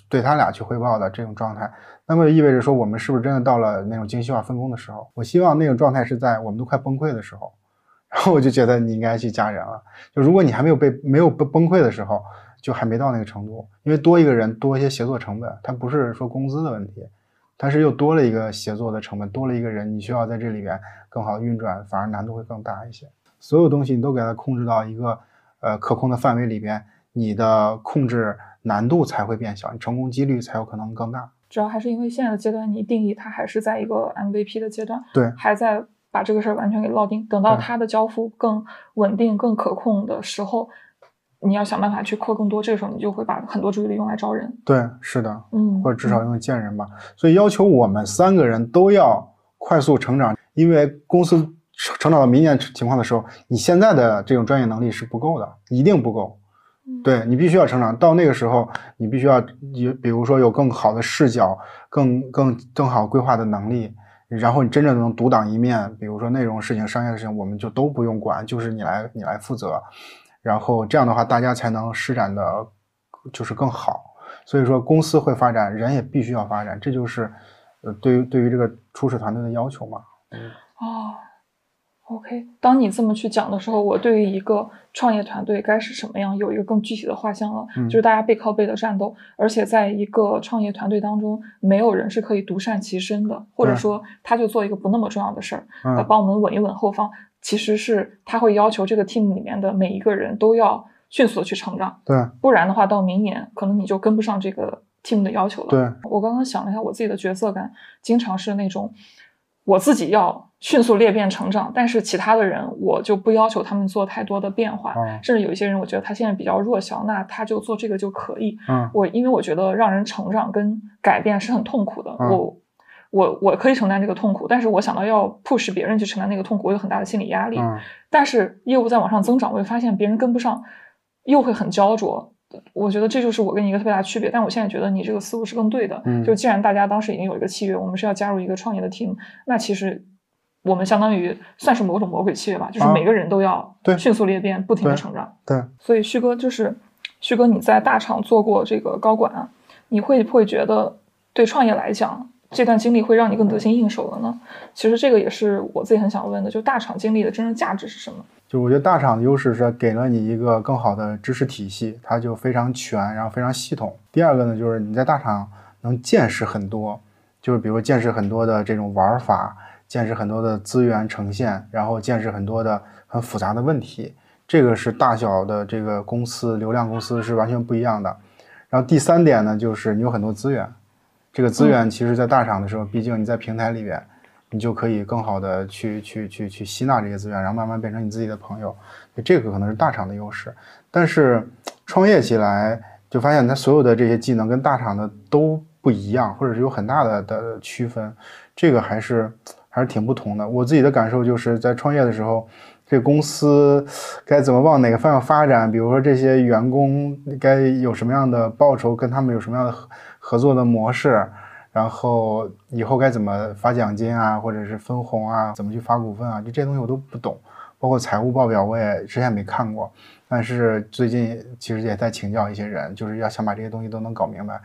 对他俩去汇报的这种状态。那么意味着说，我们是不是真的到了那种精细化分工的时候？我希望那种状态是在我们都快崩溃的时候。然后我就觉得你应该去加人了。就如果你还没有被没有崩崩溃的时候，就还没到那个程度，因为多一个人多一些协作成本，它不是说工资的问题，它是又多了一个协作的成本，多了一个人，你需要在这里边更好的运转，反而难度会更大一些。所有东西你都给它控制到一个呃可控的范围里边，你的控制难度才会变小，你成功几率才有可能更大。主要还是因为现在的阶段，你定义它还是在一个 MVP 的阶段，对还在把这个事儿完全给落定。等到它的交付更稳定、更可控的时候，你要想办法去扩更多。这个时候，你就会把很多注意力用来招人。对，是的，嗯，或者至少用见人吧。所以要求我们三个人都要快速成长，因为公司成成长到明年情况的时候，你现在的这种专业能力是不够的，一定不够。嗯对你必须要成长，到那个时候，你必须要有，比如说有更好的视角，更更更好规划的能力，然后你真正能独当一面。比如说内容事情、商业的事情，我们就都不用管，就是你来你来负责。然后这样的话，大家才能施展的，就是更好。所以说，公司会发展，人也必须要发展，这就是呃对于对于这个初始团队的要求嘛。哦，OK，当你这么去讲的时候，我对于一个创业团队该是什么样有一个更具体的画像了，嗯。就是大家背靠背的战斗，而且在一个创业团队当中，没有人是可以独善其身的，或者说他就做一个不那么重要的事儿，呃，嗯帮我们稳一稳后方，其实是他会要求这个 team 里面的每一个人都要迅速的去成长，对。不然的话，到明年可能你就跟不上这个 team 的要求了。对，我刚刚想了一下，我自己的角色感经常是那种我自己要迅速裂变成长，但是其他的人我就不要求他们做太多的变化，哦甚至有一些人我觉得他现在比较弱小，那他就做这个就可以。嗯我因为我觉得让人成长跟改变是很痛苦的，嗯我我我可以承担这个痛苦，但是我想到要 push 别人去承担那个痛苦，我有很大的心理压力。嗯但是业务在往上增长，我会发现别人跟不上，又会很焦灼。我觉得这就是我跟你一个特别大的区别。但我现在觉得你这个思路是更对的。嗯就既然大家当时已经有一个契约，我们是要加入一个创业的 team，那其实我们相当于算是某种魔鬼契约吧，就是啊每个人都要对迅速裂变，不停的成长。对，所以旭哥就是旭哥，你在大厂做过这个高管啊，你会不会觉得对创业来讲，这段经历会让你更得心应手了呢？其实这个也是我自己很想问的，就大厂经历的真正价值是什么？就我觉得大厂的优势是给了你一个更好的知识体系，它就非常全，然后非常系统。第二个呢，就是你在大厂能见识很多，就是比如见识很多的这种玩法，见识很多的资源呈现，然后见识很多的很复杂的问题。这个是大小的这个公司、流量公司是完全不一样的。然后第三点呢，就是你有很多资源，这个资源其实在大厂的时候，毕竟你在平台里边，你就可以更好的去去去去吸纳这些资源，然后慢慢变成你自己的朋友。这个可能是大厂的优势，但是创业起来就发现它所有的这些技能跟大厂的都不一样，或者是有很大的的区分，这个还是还是挺不同的。我自己的感受就是在创业的时候，这公司该怎么往哪个方向发展，比如说这些员工该有什么样的报酬，跟他们有什么样的合作的模式。然后以后该怎么发奖金啊，或者是分红啊，怎么去发股份啊，就这些东西我都不懂。包括财务报表我也之前没看过，但是最近其实也在请教一些人，就是要想把这些东西都能搞明白。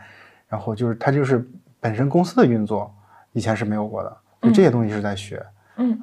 然后就是他就是本身公司的运作以前是没有过的，就这些东西是在学。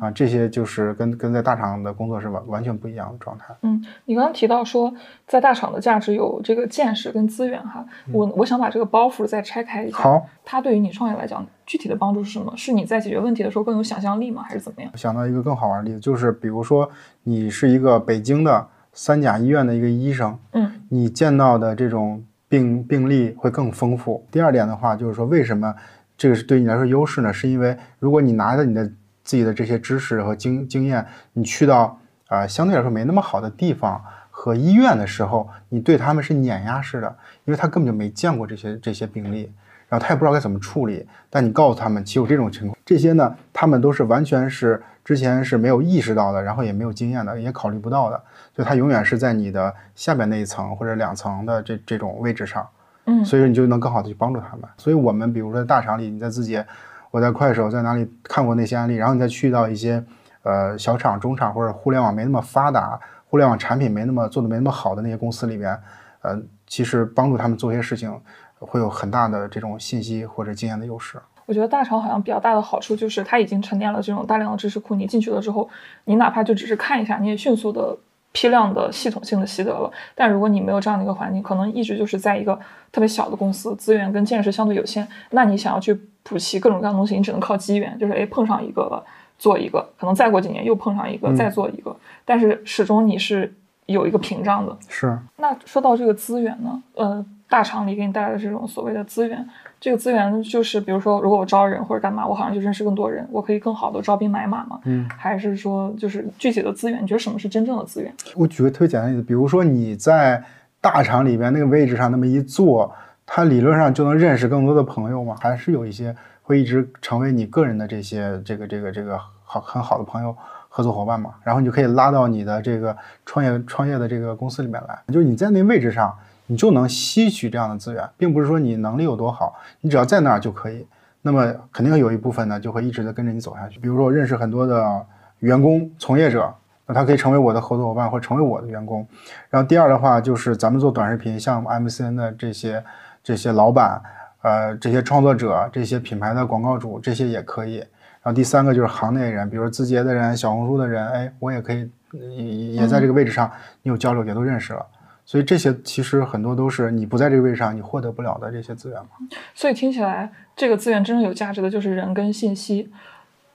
啊，这些就是跟跟在大厂的工作是完完全不一样的状态。嗯，你刚刚提到说在大厂的价值有这个见识跟资源哈，我我想把这个包袱再拆开一下。好，它对于你创业来讲，具体的帮助是什么？是你在解决问题的时候更有想象力吗？还是怎么样？想到一个更好玩的例子，就是比如说你是一个北京的三甲医院的一个医生，嗯你见到的这种病病例会更丰富。第二点的话，就是说为什么这个是对你来说优势呢？是因为如果你拿着你的自己的这些知识和经经验，你去到啊、呃相对来说没那么好的地方和医院的时候，你对他们是碾压式的，因为他根本就没见过这些这些病例。然后他也不知道该怎么处理，但你告诉他们，其实有这种情况，这些呢，他们都是完全是之前是没有意识到的，然后也没有经验的，也考虑不到的，所以他永远是在你的下边那一层或者两层的这这种位置上，嗯所以说你就能更好的去帮助他们。所以我们比如说在大厂里，你在字节，我在快手，在哪里看过那些案例，然后你再去到一些呃小厂、中厂或者互联网没那么发达、互联网产品没那么做的没那么好的那些公司里边，呃，其实帮助他们做一些事情，会有很大的这种信息或者经验的优势。我觉得大厂好像比较大的好处就是它已经沉淀了这种大量的知识库，你进去了之后，你哪怕就只是看一下，你也迅速的批量的系统性的习得了。但如果你没有这样的一个环境，可能一直就是在一个特别小的公司，资源跟见识相对有限，那你想要去补齐各种各样的东西，你只能靠机缘，就是哎碰上一个了做一个，可能再过几年又碰上一个、嗯再做一个，但是始终你是有一个屏障的。是，那说到这个资源呢，呃，大厂里给你带来的这种所谓的资源，这个资源就是比如说，如果我招人或者干嘛，我好像就认识更多人，我可以更好的招兵买马嘛，嗯，还是说就是具体的资源？你觉得什么是真正的资源？我举个特别简单的例子，比如说你在大厂里边那个位置上那么一坐，他理论上就能认识更多的朋友吗？还是有一些会一直成为你个人的这些这个这个这个好很好的朋友、合作伙伴嘛？然后你就可以拉到你的这个创业创业的这个公司里面来，就是你在那位置上，你就能吸取这样的资源，并不是说你能力有多好，你只要在那儿就可以。那么肯定有一部分呢，就会一直的跟着你走下去。比如说，我认识很多的员工、从业者，那他可以成为我的合作伙伴，或成为我的员工。然后第二的话，就是咱们做短视频，像 MCN 的这些这些老板，呃，这些创作者，这些品牌的广告主，这些也可以。然后第三个就是行内人，比如字节的人、小红书的人，哎，我也可以也也在这个位置上，你有交流，也都认识了。所以这些其实很多都是你不在这个位置上，你获得不了的这些资源嘛。所以听起来，这个资源真正有价值的就是人跟信息。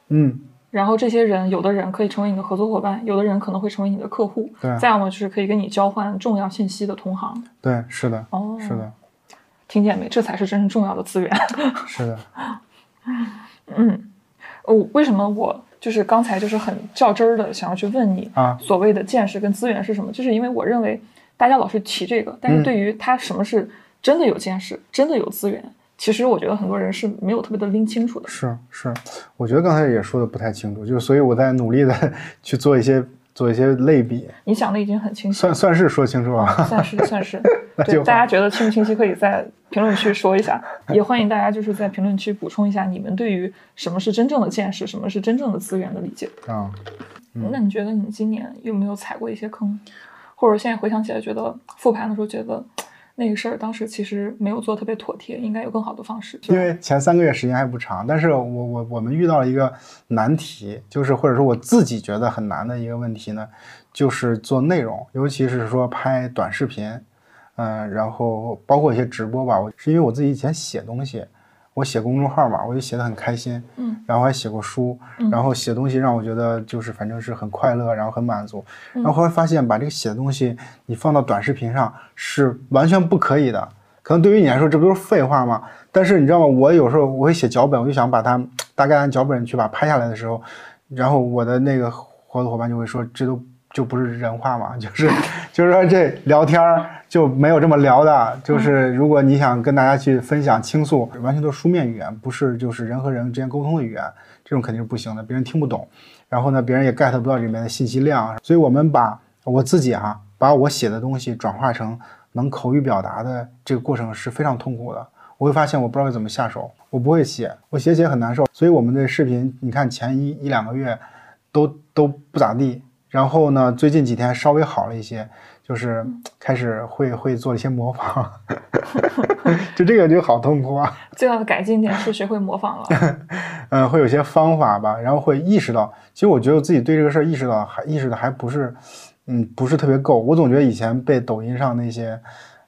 嗯，然后这些人，有的人可以成为你的合作伙伴，有的人可能会成为你的客户，对再要么就是可以跟你交换重要信息的同行。对，是的，哦，是的，听见没？这才是真正重要的资源。是的，嗯，哦，为什么我就是刚才就是很较真儿的想要去问你啊所谓的见识跟资源是什么？就是因为我认为大家老是提这个，但是嗯对于他什么是真的有见识，真的有资源，其实我觉得很多人是没有特别的拎清楚的。是是，我觉得刚才也说的不太清楚，就是所以我在努力的 去做一些做一些类比，你想的已经很清晰了，算算是说清楚了。算是算是。对，大家觉得清不清晰，可以在评论区说一下，也欢迎大家就是在评论区补充一下你们对于什么是真正的见识，什么是真正的资源的理解。啊，那你觉得你今年有没有踩过一些坑，或者现在回想起来，觉得复盘的时候觉得那个事儿当时其实没有做特别妥帖，应该有更好的方式？因为前三个月时间还不长，但是我我我们遇到了一个难题，就是或者说我自己觉得很难的一个问题呢，就是做内容，尤其是说拍短视频，嗯、然后包括一些直播吧，我是因为我自己以前写东西，我写公众号嘛，我就写的很开心，嗯，然后还写过书，嗯然后写东西让我觉得就是反正是很快乐，然后很满足，嗯然后后来发现把这个写的东西你放到短视频上是完全不可以的。可能对于你来说，这不都是废话吗？但是你知道吗？我有时候我会写脚本，我就想把它大概按脚本去把它拍下来的时候，然后我的那个合作伙伴就会说，这都就不是人话嘛，就是 就是说这聊天儿就没有这么聊的，就是如果你想跟大家去分享倾诉，完全都是书面语言，不是就是人和人之间沟通的语言，这种肯定是不行的，别人听不懂，然后呢，别人也 get 不到里面的信息量，所以我们把我自己哈、把我写的东西转化成能口语表达的这个过程是非常痛苦的。我会发现我不知道该怎么下手，我不会写，我写写很难受。所以我们的视频，你看前一一两个月都都不咋地，然后呢，最近几天稍微好了一些，就是开始会会做一些模仿，就这个就好痛苦啊。最大的改进点是学会模仿了。嗯，会有些方法吧，然后会意识到，其实我觉得我自己对这个事儿意识到还意识的还不是，嗯，不是特别够。我总觉得以前被抖音上那些，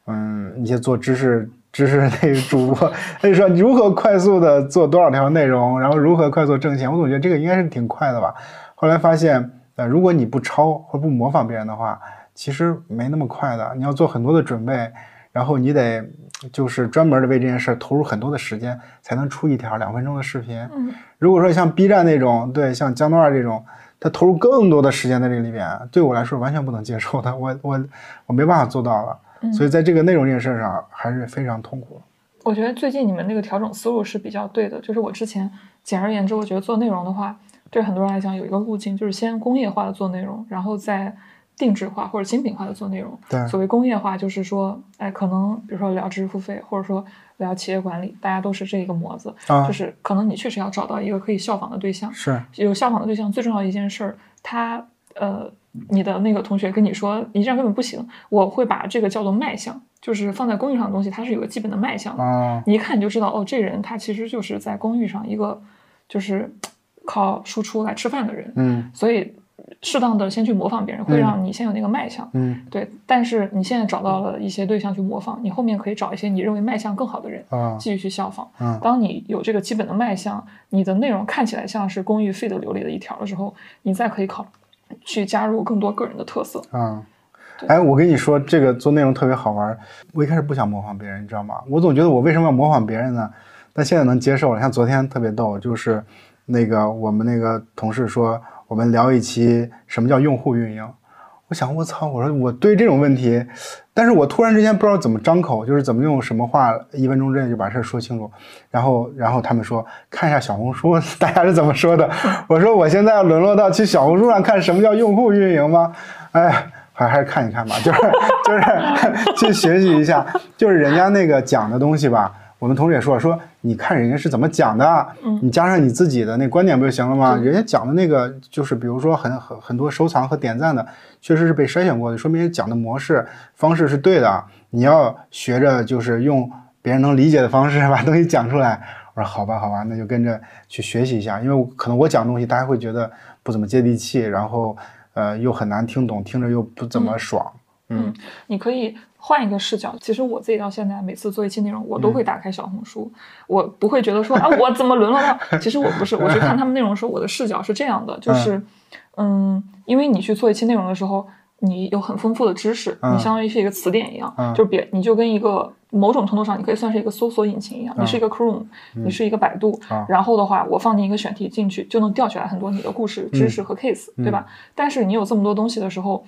嗯，一些做知识知识那个主播，他就说如何快速的做多少条内容，然后如何快速挣钱，我总觉得这个应该是挺快的吧。后来发现，呃，如果你不抄或不模仿别人的话，其实没那么快的。你要做很多的准备，然后你得就是专门的为这件事儿投入很多的时间，才能出一条两分钟的视频。嗯，如果说像 B 站那种，对，像江多二这种，他投入更多的时间在这里边，对我来说完全不能接受的，我我我没办法做到了。嗯所以在这个内容这件事儿上还是非常痛苦。我觉得最近你们那个调整思路是比较对的，就是我之前简而言之，我觉得做内容的话，对很多人来讲有一个路径，就是先工业化的做内容，然后再定制化或者精品化的做内容。对所谓工业化，就是说，哎，可能比如说聊知识付费，或者说聊企业管理，大家都是这一个模子，啊就是可能你确实要找到一个可以效仿的对象。是，有效仿的对象，最重要的一件事儿，他呃，你的那个同学跟你说，你这样根本不行，我会把这个叫做卖相，就是放在公寓上的东西，它是有个基本的卖相的。啊，你一看你就知道，哦，这人他其实就是在公寓上一个就是靠输出来吃饭的人，嗯所以适当的先去模仿别人，会让你先有那个卖相。嗯对，但是你现在找到了一些对象去模仿，你后面可以找一些你认为卖相更好的人啊继续去效仿。嗯当你有这个基本的卖相，你的内容看起来像是公寓 feed 流里的一条的时候，你再可以考去加入更多个人的特色。嗯。哎，我跟你说，这个做内容特别好玩儿。我一开始不想模仿别人，你知道吗？我总觉得我为什么要模仿别人呢？但现在能接受了。像昨天特别逗，就是那个我们那个同事说，我们聊一期什么叫用户运营。我想，我操！我说我对这种问题，但是我突然之间不知道怎么张口，就是怎么用什么话，一分钟之内就把事儿说清楚。然后，然后他们说看一下小红书，大家是怎么说的。我说我现在沦落到去小红书上看什么叫用户运营吗？哎，还还是看一看吧，就是 就是 去学习一下，就是人家那个讲的东西吧。我们同事也说说，你看人家是怎么讲的，你加上你自己的那观点不就行了吗？人家讲的那个就是，比如说很很很多收藏和点赞的，确实是被筛选过的，说明讲的模式方式是对的。你要学着就是用别人能理解的方式 把东西讲出来。我我说好吧，好吧，那就跟着去学习一下，因为可能我讲东西大家会觉得不怎么接地气，然后呃又很难听懂，听着又不怎么爽。嗯，你可以换一个视角。其实我自己到现在每次做一期内容，我都会打开小红书，我不会觉得说啊，我怎么沦落到？其实我不是，我去看他们内容的时候，我的视角是这样的，就是嗯，因为你去做一期内容的时候，你有很丰富的知识，你相当于是一个词典一样，就别你就跟一个某种程度上，你可以算是一个搜索引擎一样，你是一个 Chrome，你是一个百度，然后的话，我放进一个选题进去，就能调取来很多你的故事、知识和 case，对吧？但是你有这么多东西的时候。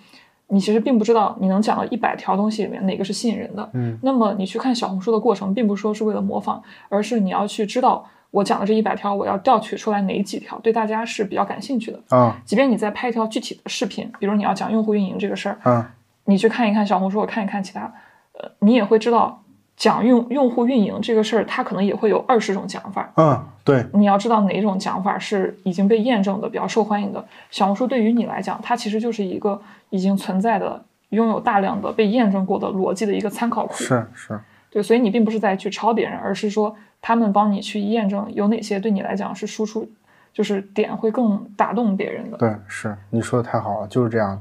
你其实并不知道你能讲到一百条东西里面哪个是吸引人的，嗯，那么你去看小红书的过程，并不是说是为了模仿，而是你要去知道我讲的这一百条，我要调取出来哪几条对大家是比较感兴趣的啊。即便你在拍一条具体的视频，比如你要讲用户运营这个事儿，嗯，你去看一看小红书，我看一看其他，呃，你也会知道。讲用用户运营这个事儿，它可能也会有二十种讲法。嗯，对，你要知道哪种讲法是已经被验证的、比较受欢迎的。小红书对于你来讲，它其实就是一个已经存在的、拥有大量的被验证过的逻辑的一个参考库。是是，对，所以你并不是在去抄别人，而是说他们帮你去验证有哪些对你来讲是输出，就是点会更打动别人的。对，是你说的太好了，就是这样。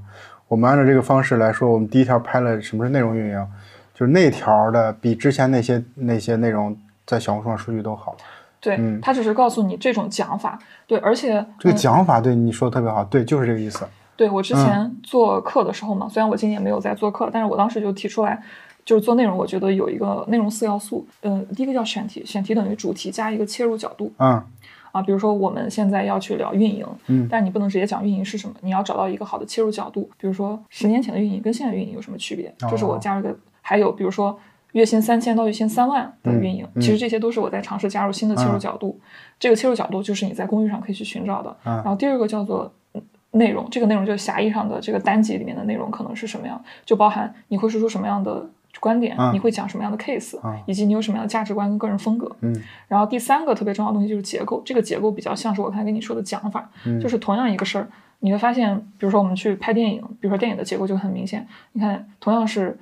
我们按照这个方式来说，我们第一条拍了什么是内容运营。就是那条的比之前那些那些内容在小红书上数据都好。对，他只是告诉你这种讲法。对，而且这个讲法对你说的特别好。对，就是这个意思。对我之前做课的时候嘛，虽然我今年没有在做课，但是我当时就提出来，就是做内容，我觉得有一个内容四要素。嗯，第一个叫选题，选题等于主题加一个切入角度。嗯。啊，比如说我们现在要去聊运营，嗯，但你不能直接讲运营是什么，你要找到一个好的切入角度。比如说十年前的运营跟现在运营有什么区别？这是我加入个，还有比如说。月薪三千到月薪三万的运营，其实这些都是我在尝试加入新的切入角度。这个切入角度就是你在公寓上可以去寻找的。然后第二个叫做内容，这个内容就是狭义上的这个单集里面的内容可能是什么样，就包含你会说出什么样的观点，你会讲什么样的 case，以及你有什么样的价值观跟个人风格。然后第三个特别重要的东西就是结构，这个结构比较像是我刚才跟你说的讲法，就是同样一个事儿，你会发现，比如说我们去拍电影，比如说电影的结构就很明显。你看，同样是。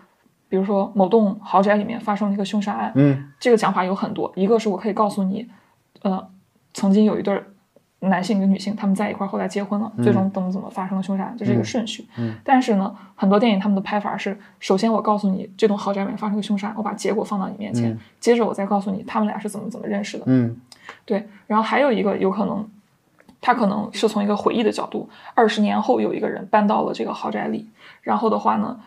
比如说某栋豪宅里面发生了一个凶杀案，嗯，这个讲法有很多。一个是我可以告诉你，呃，曾经有一对男性跟女性他们在一块儿，后来结婚了，最终怎么怎么发生了凶杀案，这是一个顺序。嗯，但是呢，很多电影他们的拍法是，首先我告诉你这栋豪宅里面发生了凶杀案，我把结果放到你面前，接着我再告诉你他们俩是怎么怎么认识的。嗯，对。然后还有一个有可能，他可能是从一个回忆的角度，二十年后有一个人搬到了这个豪宅里，然后的话呢。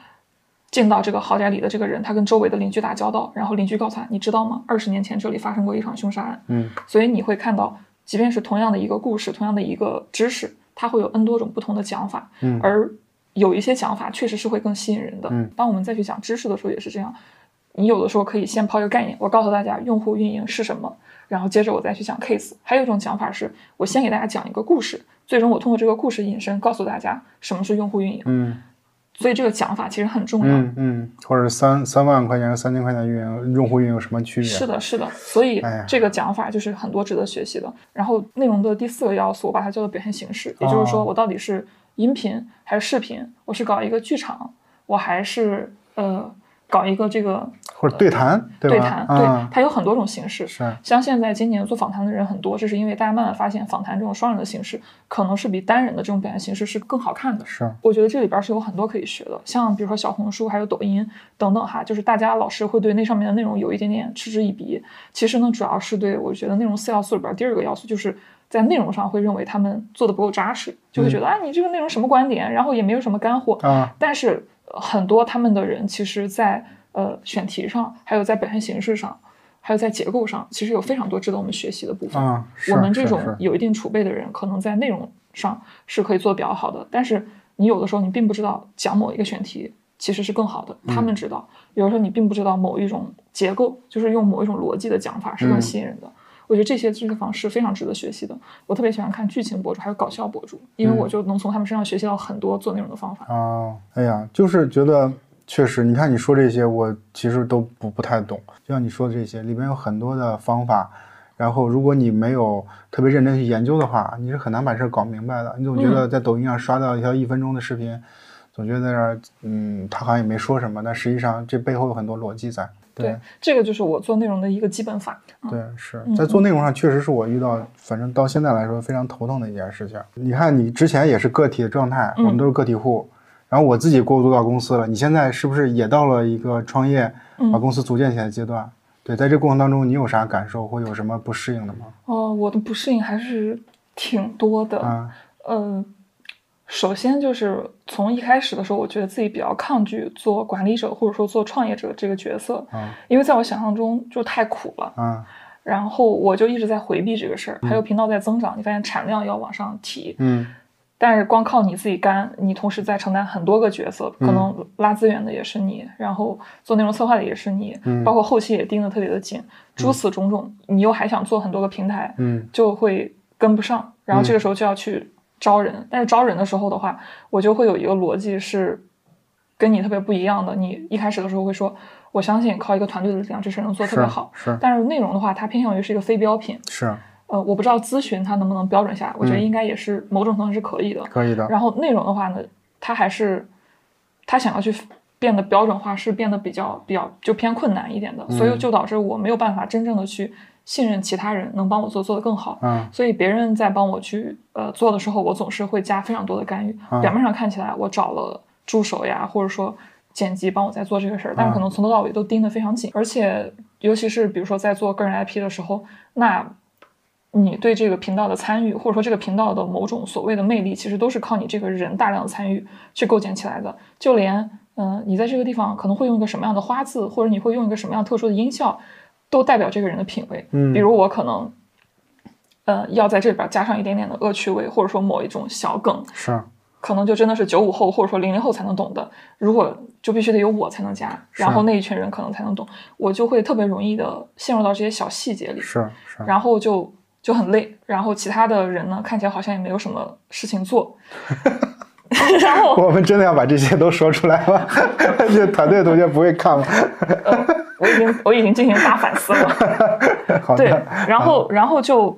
见到这个豪宅里的这个人，他跟周围的邻居打交道，然后邻居告诉他：“你知道吗？二十年前这里发生过一场凶杀案。”嗯，所以你会看到，即便是同样的一个故事，同样的一个知识，它会有 N 多种不同的讲法。嗯，而有一些讲法确实是会更吸引人的。嗯，当我们再去讲知识的时候也是这样，你有的时候可以先抛一个概念，我告诉大家用户运营是什么，然后接着我再去讲 case。还有一种讲法是，我先给大家讲一个故事，最终我通过这个故事引申，告诉大家什么是用户运营。嗯。所以这个讲法其实很重要。嗯嗯，或者三三万块钱和三千块钱运营用户运营有什么区别？是的，是的。所以这个讲法就是很多值得学习的。然后内容的第四个要素，我把它叫做表现形式，也就是说我到底是音频还是视频？我是搞一个剧场，我还是呃。搞一个这个或者对谈，对谈，对，它有很多种形式。是，像现在今年做访谈的人很多，这是因为大家慢慢发现，访谈这种双人的形式，可能是比单人的这种表现形式是更好看的。是，我觉得这里边是有很多可以学的，像比如说小红书，还有抖音等等哈，就是大家老是会对那上面的内容有一点点嗤之以鼻。其实呢，主要是对我觉得内容四要素里边第二个要素，就是在内容上会认为他们做的不够扎实，就会觉得啊，你这个内容什么观点，然后也没有什么干货啊，但是。很多他们的人，其实，在呃选题上，还有在表现形式上，还有在结构上，其实有非常多值得我们学习的部分。我们这种有一定储备的人，可能在内容上是可以做比较好的，但是你有的时候你并不知道讲某一个选题其实是更好的，他们知道。有的时候你并不知道某一种结构，就是用某一种逻辑的讲法是更吸引人的。我觉得这些知识方式非常值得学习的。我特别喜欢看剧情博主，还有搞笑博主，因为我就能从他们身上学习到很多做内容的方法。哦，哎呀，就是觉得确实，你看你说这些，我其实都不不太懂。就像你说的这些，里面有很多的方法，然后如果你没有特别认真去研究的话，你是很难把事儿搞明白的。你总觉得在抖音上刷到一条一分钟的视频，总觉得在那儿嗯，他好像也没说什么，但实际上这背后有很多逻辑在。对，这个就是我做内容的一个基本法。对，是在做内容上，确实是我遇到，反正到现在来说非常头疼的一件事情。你看，你之前也是个体的状态，我们都是个体户，然后我自己过渡到公司了。你现在是不是也到了一个创业、把公司组建起来的阶段？对，在这过程当中，你有啥感受，或有什么不适应的吗？哦，我的不适应还是挺多的。嗯。首先就是从一开始的时候，我觉得自己比较抗拒做管理者或者说做创业者这个角色，因为在我想象中就太苦了，然后我就一直在回避这个事儿。还有频道在增长，你发现产量要往上提，嗯，但是光靠你自己干，你同时在承担很多个角色，可能拉资源的也是你，然后做内容策划的也是你，包括后期也盯得特别的紧，诸此种种，你又还想做很多个平台，嗯，就会跟不上，然后这个时候就要去。招人，但是招人的时候的话，我就会有一个逻辑是跟你特别不一样的。你一开始的时候会说，我相信靠一个团队的力量，这事能做特别好。是，但是内容的话，它偏向于是一个非标品。是，呃，我不知道咨询它能不能标准下来，我觉得应该也是某种程度是可以的。可以的。然后内容的话呢，它还是它想要去变得标准化，是变得比较比较就偏困难一点的，所以就导致我没有办法真正的去。信任其他人能帮我做做得更好，嗯，所以别人在帮我去呃做的时候，我总是会加非常多的干预。表面上看起来我找了助手呀，或者说剪辑帮我在做这个事儿，但是可能从头到尾都盯得非常紧。而且尤其是比如说在做个人 IP 的时候，那你对这个频道的参与，或者说这个频道的某种所谓的魅力，其实都是靠你这个人大量的参与去构建起来的。就连嗯，你在这个地方可能会用一个什么样的花字，或者你会用一个什么样特殊的音效。都代表这个人的品味，嗯，比如我可能，呃，要在这边加上一点点的恶趣味，或者说某一种小梗，是，可能就真的是九五后或者说零零后才能懂的，如果就必须得有我才能加，然后那一群人可能才能懂，我就会特别容易的陷入到这些小细节里，是是，然后就就很累，然后其他的人呢看起来好像也没有什么事情做。然后我们真的要把这些都说出来吗？这团队同学不会看吗？我已经我已经进行大反思了。对，然后然后就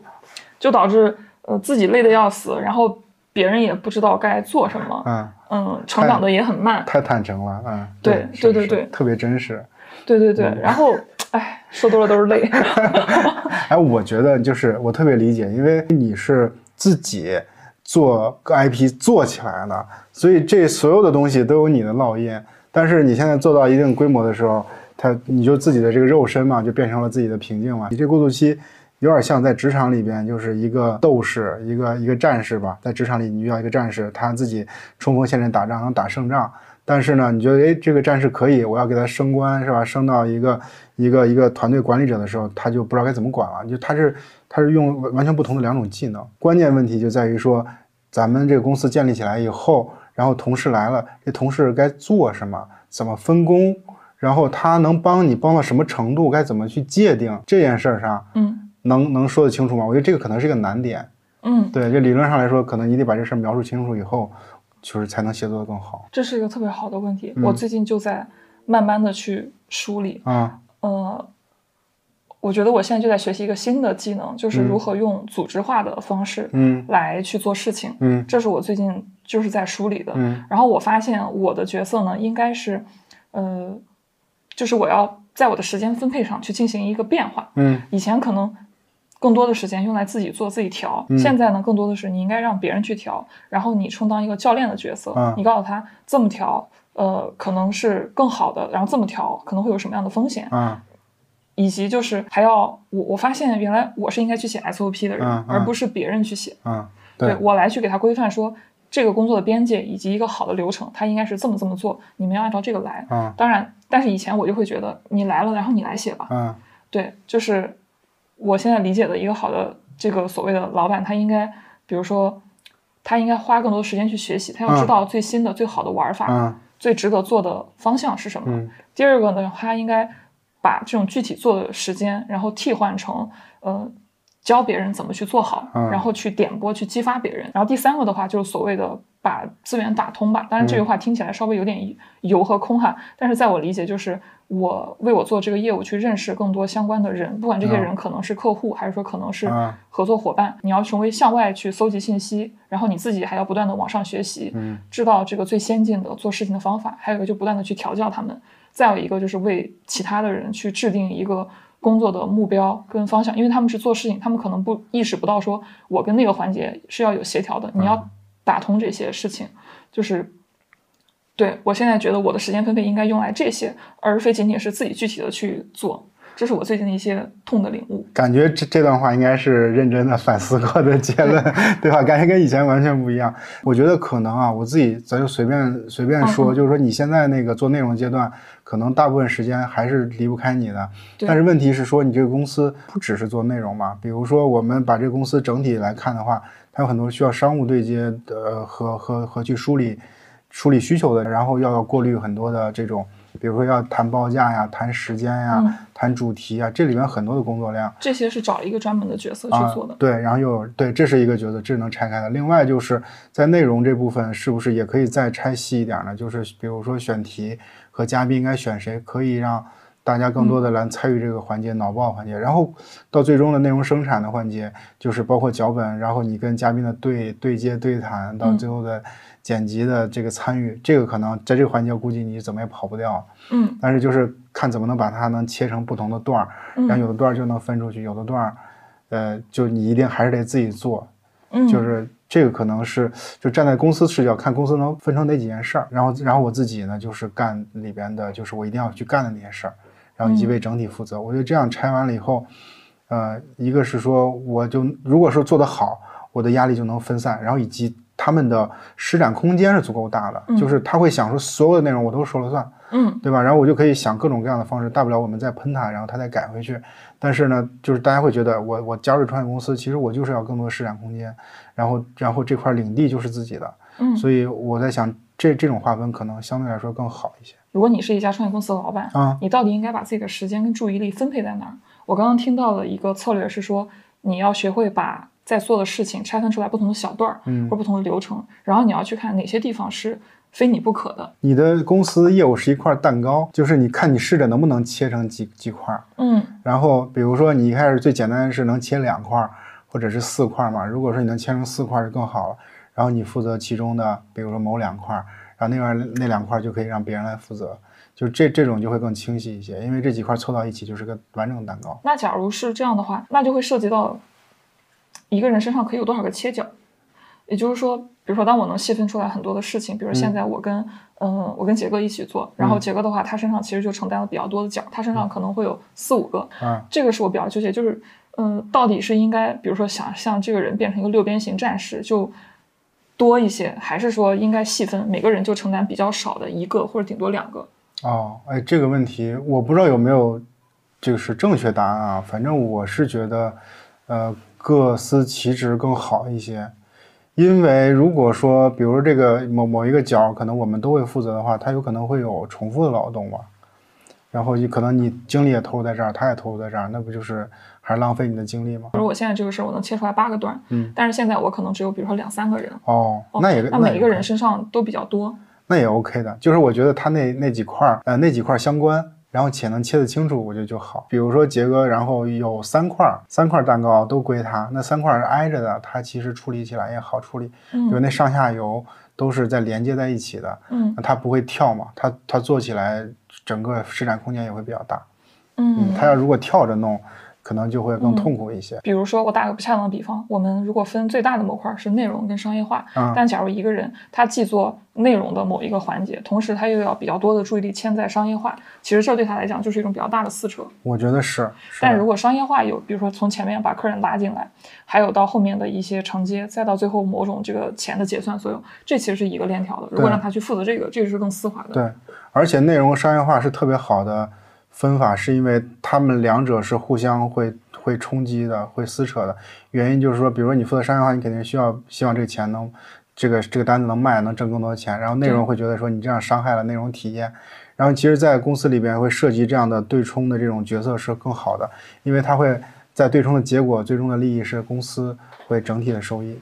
就导致呃自己累得要死，然后别人也不知道该做什么。嗯嗯，成长的也很慢。太坦诚了，嗯，对对对对，特别真实。对对对，然后哎，说多了都是泪。哎，我觉得就是我特别理解，因为你是自己。做个 IP 做起来了，所以这所有的东西都有你的烙印。但是你现在做到一定规模的时候，它你就自己的这个肉身嘛，就变成了自己的瓶颈嘛。你这过渡期有点像在职场里边，就是一个斗士，一个一个战士吧。在职场里，你遇到一个战士，他自己冲锋陷阵打仗能打胜仗，但是呢，你觉得哎，这个战士可以，我要给他升官是吧？升到一个一个一个团队管理者的时候，他就不知道该怎么管了。就他是。他是用完全不同的两种技能，关键问题就在于说，咱们这个公司建立起来以后，然后同事来了，这同事该做什么，怎么分工，然后他能帮你帮到什么程度，该怎么去界定这件事儿上，嗯，能能说得清楚吗？我觉得这个可能是一个难点，嗯，对，就理论上来说，可能你得把这事儿描述清楚以后，就是才能协作的更好。这是一个特别好的问题，我最近就在慢慢的去梳理，啊，呃。我觉得我现在就在学习一个新的技能，就是如何用组织化的方式，嗯，来去做事情，嗯，这是我最近就是在梳理的，嗯，然后我发现我的角色呢，应该是，呃，就是我要在我的时间分配上去进行一个变化，嗯，以前可能更多的时间用来自己做自己调，现在呢，更多的是你应该让别人去调，然后你充当一个教练的角色，你告诉他这么调，呃，可能是更好的，然后这么调可能会有什么样的风险，啊。以及就是还要我我发现原来我是应该去写 SOP 的人，而不是别人去写。嗯，对我来去给他规范说这个工作的边界以及一个好的流程，他应该是这么这么做，你们要按照这个来。嗯，当然，但是以前我就会觉得你来了，然后你来写吧。嗯，对，就是我现在理解的一个好的这个所谓的老板，他应该比如说他应该花更多时间去学习，他要知道最新的最好的玩法，最值得做的方向是什么。第二个呢，他应该。把这种具体做的时间，然后替换成，呃，教别人怎么去做好，然后去点拨、去激发别人。然后第三个的话，就是所谓的把资源打通吧。当然这句话听起来稍微有点油和空哈，但是在我理解就是我为我做这个业务去认识更多相关的人，不管这些人可能是客户，还是说可能是嗯合作伙伴，你要成为向外去搜集信息，然后你自己还要不断的往上学习，嗯知道这个最先进的做事情的方法，还有一个就不断的去调教他们，再有一个就是为其他的人去制定一个工作的目标跟方向，因为他们是做事情，他们可能不意识不到说我跟那个环节是要有协调的，你要打通这些事情，就是。对我现在觉得我的时间分配应该用来这些，而非仅仅是自己具体的去做，这是我最近的一些痛的领悟。感觉这这段话应该是认真的反思过的结论，对吧？感觉跟以前完全不一样。我觉得可能啊，我自己咱就随便随便说，就是说你现在那个做内容阶段，可能大部分时间还是离不开你的。但是问题是说，你这个公司不只是做内容嘛？比如说我们把这个公司整体来看的话，它有很多需要商务对接的和和和去梳理梳理需求的，然后要要过滤很多的这种。比如说要谈报价呀，谈时间呀，嗯谈主题啊，这里面很多的工作量。这些是找一个专门的角色去做的。啊。对，然后又有对，这是一个角色，这是能拆开的。另外就是在内容这部分，是不是也可以再拆细一点呢？就是比如说选题和嘉宾应该选谁，可以让大家更多的来参与这个环节，脑爆环节。然后到最终的内容生产的环节，就是包括脚本，然后你跟嘉宾的对对接对谈，到嗯最后的剪辑的这个参与，这个可能在这个环节，估计你怎么也跑不掉。嗯但是就是看怎么能把它能切成不同的段儿，然后嗯有的段儿就能分出去，有的段儿，呃，就你一定还是得自己做，嗯，就是这个可能是就站在公司视角看公司能分成哪几件事儿，然后然后我自己呢就是干里边的，就是我一定要去干的那些事儿，然后以及嗯为整体负责。我觉得这样拆完了以后，呃，一个是说我就如果说做得好，我的压力就能分散，然后以及他们的施展空间是足够大的，嗯就是他会想说所有的内容我都说了算。嗯对吧？然后我就可以想各种各样的方式，大不了我们再喷他，然后他再改回去。但是呢，就是大家会觉得我我加入创业公司，其实我就是要更多施展空间，然后然后这块领地就是自己的，嗯，所以我在想这这种划分可能相对来说更好一些如果你是一家创业公司的老板，啊。你到底应该把自己的时间跟注意力分配在哪儿？我刚刚听到了一个策略是说，你要学会把在做的事情拆分出来不同的小段儿，嗯或者不同的流程，然后你要去看哪些地方是非你不可的。你的公司业务是一块蛋糕，就是你看你试着能不能切成几几块儿，嗯然后比如说你一开始最简单的是能切两块儿或者是四块儿嘛，如果说你能切成四块儿就更好了，然后你负责其中的，比如说某两块儿，然后那边那两块儿就可以让别人来负责，就这这种就会更清晰一些，因为这几块儿凑到一起就是个完整的蛋糕。那假如是这样的话，那就会涉及到一个人身上可以有多少个切角。也就是说，比如说，当我能细分出来很多的事情，比如现在我跟嗯、呃我跟杰哥一起做，然后杰哥的话，他身上其实就承担了比较多的角，他身上可能会有四五个，嗯，这个是我比较纠结，就是嗯、到底是应该，比如说想像这个人变成一个六边形战士就多一些，还是说应该细分，每个人就承担比较少的一个或者顶多两个？哦，哎，这个问题我不知道有没有就是正确答案啊，反正我是觉得，呃，各司其职更好一些。因为如果说，比如说这个某某一个角，可能我们都会负责的话，它有可能会有重复的劳动嘛，然后也可能你精力也投入在这儿，他也投入在这儿，那不就是还是浪费你的精力吗？比如我现在这个事儿，我能切出来八个段，嗯，但是现在我可能只有比如说两三个人，哦，哦那也那每一个人身上都比较多，那也 OK 的，就是我觉得他那那几块儿，呃，那几块儿相关，然后且能切得清楚，我觉得就好。比如说杰哥，然后有三块，三块蛋糕都归他，那三块是挨着的，他其实处理起来也好处理，就是嗯那上下游都是在连接在一起的，嗯那他不会跳嘛，他他做起来整个施展空间也会比较大。嗯，他要如果跳着弄，可能就会更痛苦一些。比如说，我打个不恰当的比方，我们如果分最大的模块是内容跟商业化，嗯但假如一个人他既做内容的某一个环节，同时他又要比较多的注意力牵在商业化，其实这对他来讲就是一种比较大的撕扯。我觉得是，是但如果商业化有，比如说从前面把客人拉进来，还有到后面的一些承接，再到最后某种这个钱的结算作用，这其实是一个链条的。如果让他去负责这个，这个是更丝滑的。对，而且内容商业化是特别好的分法，是因为他们两者是互相会会冲击的，会撕扯的。原因就是说，比如说你负责商业化，你肯定需要希望这个钱能这个这个单子能卖，能挣更多的钱。然后内容会觉得说你这样伤害了内容体验。然后其实，在公司里边会涉及这样的对冲的这种角色是更好的，因为它会在对冲的结果，最终的利益是公司会整体的收益。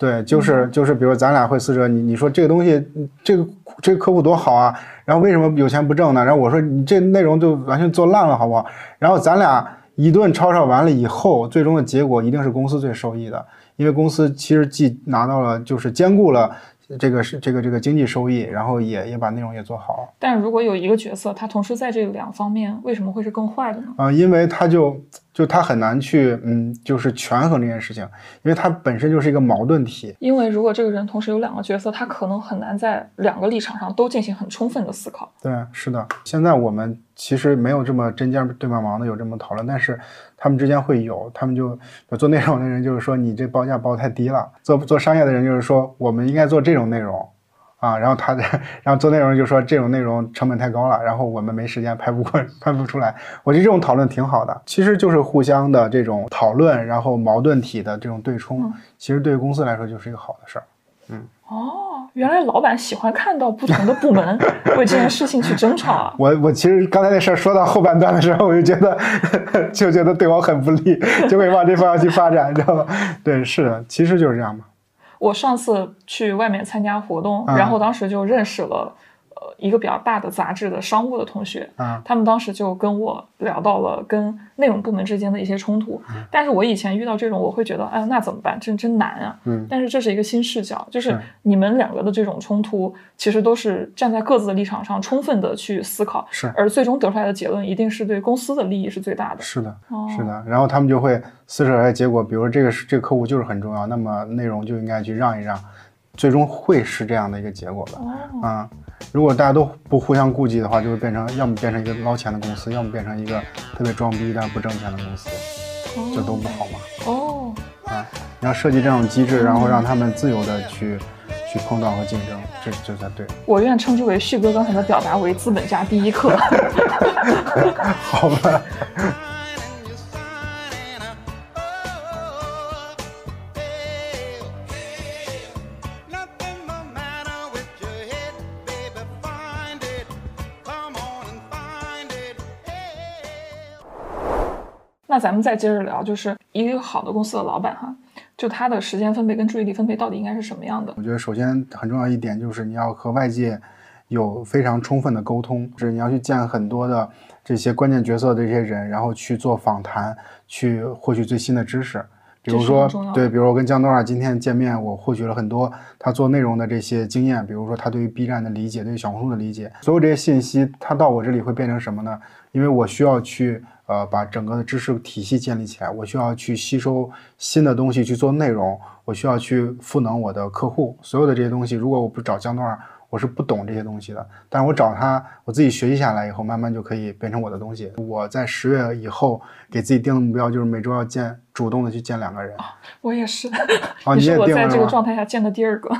嗯，对，就是就是，比如咱俩会撕扯，你你说这个东西，这个这个客户多好啊，然后为什么有钱不挣呢？然后我说你这内容就完全做烂了，好不好？然后咱俩一顿吵吵完了以后，最终的结果一定是公司最受益的，因为公司其实既拿到了，就是兼顾了这个是这个这个经济收益，然后也也把内容也做好。但如果有一个角色，他同时在这两方面，为什么会是更坏的呢？啊、因为他就就他很难去嗯，就是权衡这件事情，因为他本身就是一个矛盾体。因为如果这个人同时有两个角色，他可能很难在两个立场上都进行很充分的思考。对，是的。现在我们其实没有这么针尖对麦芒的有这么讨论，但是他们之间会有，他们就做内容的人就是说你这报价报太低了，做做商业的人就是说我们应该做这种内容。啊，然后他的，然后做内容就说这种内容成本太高了，然后我们没时间拍不过，拍不出来。我觉得这种讨论挺好的，其实就是互相的这种讨论，然后矛盾体的这种对冲，嗯其实对于公司来说就是一个好的事儿。嗯哦，原来老板喜欢看到不同的部门 为这件事情去争吵啊！我我其实刚才那事儿说到后半段的时候，我就觉得 就觉得对我很不利，就会往这方向去发展，你知道吗？对，是的，其实就是这样嘛。我上次去外面参加活动，嗯。然后当时就认识了呃一个比较大的杂志的商务的同学，啊他们当时就跟我聊到了跟内容部门之间的一些冲突。嗯但是我以前遇到这种，我会觉得，哎，那怎么办？真真难啊！嗯但是这是一个新视角，就是是你们两个的这种冲突，其实都是站在各自的立场上充分的去思考，是而最终得出来的结论一定是对公司的利益是最大的。是的，哦是的。然后他们就会撕扯出来结果，比如说这个是这个客户就是很重要，那么内容就应该去让一让，最终会是这样的一个结果的。哦，啊、如果大家都不互相顾忌的话，就会变成要么变成一个捞钱的公司，要么变成一个特别装逼但不挣钱的公司，这都不好嘛。哦，啊，你要设计这种机制，然后让他们自由的去去碰撞和竞争，这这才对。我愿称之为旭哥刚才的表达为资本家第一课。好吧，咱们再接着聊，就是一个好的公司的老板哈，就他的时间分配跟注意力分配到底应该是什么样的？我觉得首先很重要一点就是你要和外界有非常充分的沟通，就是你要去见很多的这些关键角色的这些人，然后去做访谈，去获取最新的知识。比如说对，比如我跟江多尔今天见面，我获取了很多他做内容的这些经验，比如说他对于 B 站的理解，对于小红书的理解，所有这些信息，他到我这里会变成什么呢？因为我需要去呃把整个的知识体系建立起来，我需要去吸收新的东西去做内容，我需要去赋能我的客户，所有的这些东西，如果我不找江段，我是不懂这些东西的。但是我找他，我自己学习下来以后，慢慢就可以变成我的东西。我在十月以后给自己定的目标就是每周要见，主动的去见两个人。我也是，哦，你是我在这个？状态下见的第二个。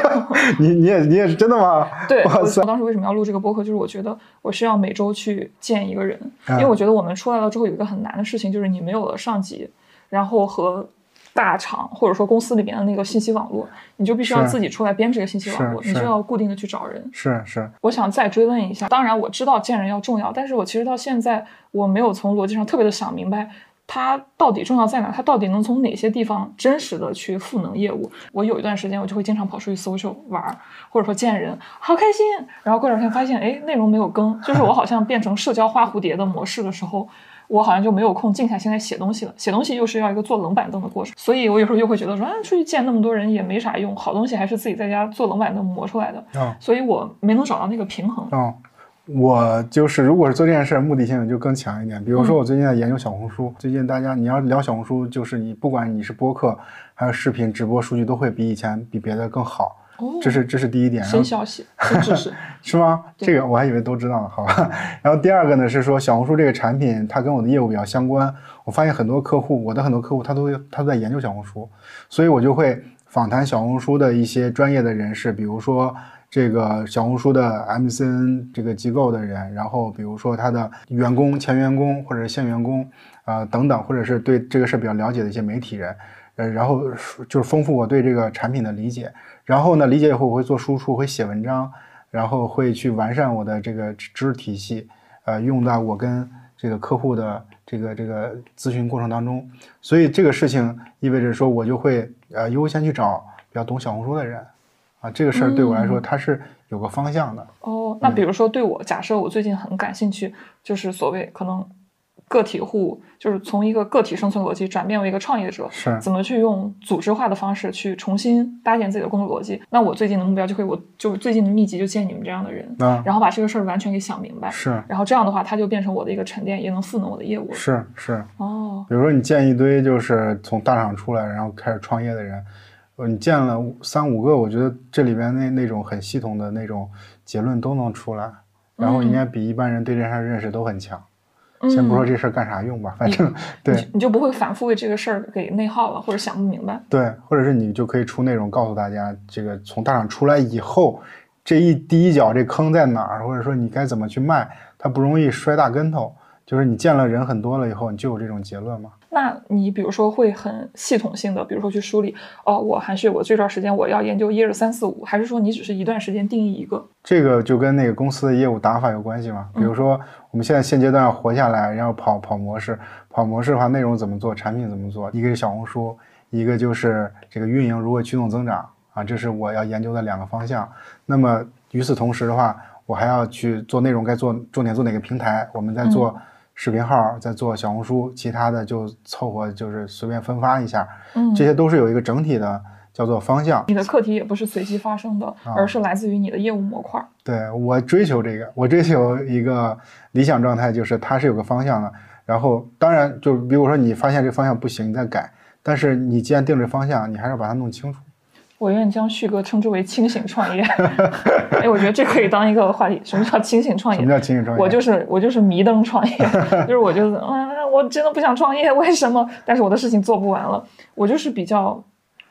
你你也你也是真的吗？对，我当时为什么要录这个播客，就是我觉得我需要每周去见一个人，嗯因为我觉得我们出来了之后有一个很难的事情，就是你没有了上级，然后和大厂或者说公司里面的那个信息网络，你就必须要自己出来编这个信息网络，你就要固定的去找人。是是，我想再追问一下，当然我知道见人要重要，但是我其实到现在我没有从逻辑上特别的想明白。它到底重要在哪？它到底能从哪些地方真实的去赋能业务？我有一段时间，我就会经常跑出去 social 玩儿，或者说见人，好开心。然后过两天发现，哎，内容没有更，就是我好像变成社交花蝴蝶的模式的时候，我好像就没有空静下心来写东西了。写东西又是要一个坐冷板凳的过程，所以我有时候又会觉得说，啊，出去见那么多人也没啥用，好东西还是自己在家坐冷板凳磨出来的。嗯所以我没能找到那个平衡。嗯，我就是如果是做这件事儿，目的性就更强一点。比如嗯说，我最近在研究小红书，最近大家你要聊小红书，就是你不管你是播客还是视频直播，数据都会比以前比别的更好。哦，这是这是第一点。新消息、新知识。是吗？这个我还以为都知道了，好吧。然后第二个呢是说小红书这个产品，它跟我的业务比较相关。我发现很多客户，我的很多客户他都他都在研究小红书，所以我就会访谈小红书的一些专业的人士，比如说这个小红书的 MCN 这个机构的人，然后比如说他的员工、前员工或者是现员工啊、等等，或者是对这个事比较了解的一些媒体人。呃，然后就是丰富我对这个产品的理解，然后呢，理解以后我会做输出，会写文章，然后会去完善我的这个知识体系，呃，用到我跟这个客户的这个这个咨询过程当中。所以这个事情意味着说，我就会呃优先去找，比较懂小红书的人啊，这个事儿对我来说嗯 它是有个方向的。哦，那比如说对我，假设我最近很感兴趣，就是所谓可能个体户，就是从一个个体生存逻辑转变为一个创业者，是怎么去用组织化的方式去重新搭建自己的工作逻辑？那我最近的目标就会，我就最近的秘籍就见你们这样的人，啊，然后把这个事儿完全给想明白，是然后这样的话，它就变成我的一个沉淀，也能赋能我的业务。是是，哦，比如说你见一堆就是从大厂出来然后开始创业的人，呃，你见了三五个，我觉得这里边那那种很系统的那种结论都能出来，然后应该比一般人对这事儿认识都很强。先不说嗯这事儿干啥用吧，反正对你就不会反复为这个事儿给内耗了，或者想不明白。对，或者是你就可以出内容告诉大家，这个从大厂出来以后，这一第一脚这坑在哪儿，或者说你该怎么去卖，它不容易摔大跟头。就是你见了人很多了以后，你就有这种结论吗。那你比如说会很系统性的，比如说去梳理，哦，我韩旭，我这段时间我要研究一二三四五，还是说你只是一段时间定义一个？这个就跟那个公司的业务打法有关系嘛。比如说，我们现在现阶段要活下来，然后跑跑模式，跑模式的话，内容怎么做，产品怎么做，一个是小红书，一个就是这个运营如何驱动增长啊，这是我要研究的两个方向。那么与此同时的话，我还要去做内容，该做重点做哪个平台，我们在做视频号，在做小红书，其他的就凑合就是随便分发一下，嗯，这些都是有一个整体的叫做方向。你的课题也不是随机发生的，啊而是来自于你的业务模块。对我追求这个，我追求一个理想状态，就是它是有个方向的。然后，当然，就比如说你发现这方向不行，你再改。但是你既然定这方向，你还是要把它弄清楚。我愿意将旭哥称之为清醒创业。哎，我觉得这可以当一个话题。什么叫清醒创业什么业？叫清醒创业？我就是我就是迷瞪创业，就是我就是嗯，我真的不想创业，为什么？但是我的事情做不完了，我就是比较，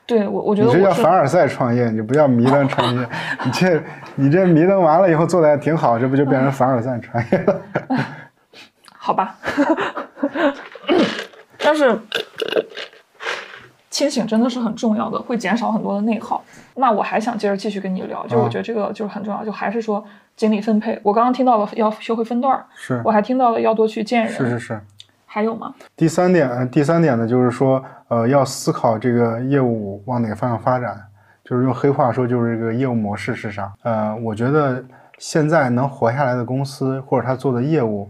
对我我觉得你这叫凡尔赛创业，你不叫迷瞪创业。你这你这迷瞪完了以后做的还挺好，这不就变成凡尔赛创业了？好吧，但是清醒真的是很重要的，会减少很多的内耗。那我还想接着继续跟你聊，就我啊觉得这个就是很重要，就还是说精力分配。我刚刚听到了要学会分段儿，是我还听到了要多去见人，是是是。还有吗？第三点，呃第三点呢，就是说，呃，要思考这个业务往哪个方向发展，就是用黑话说，就是这个业务模式是啥。呃，我觉得现在能活下来的公司或者他做的业务，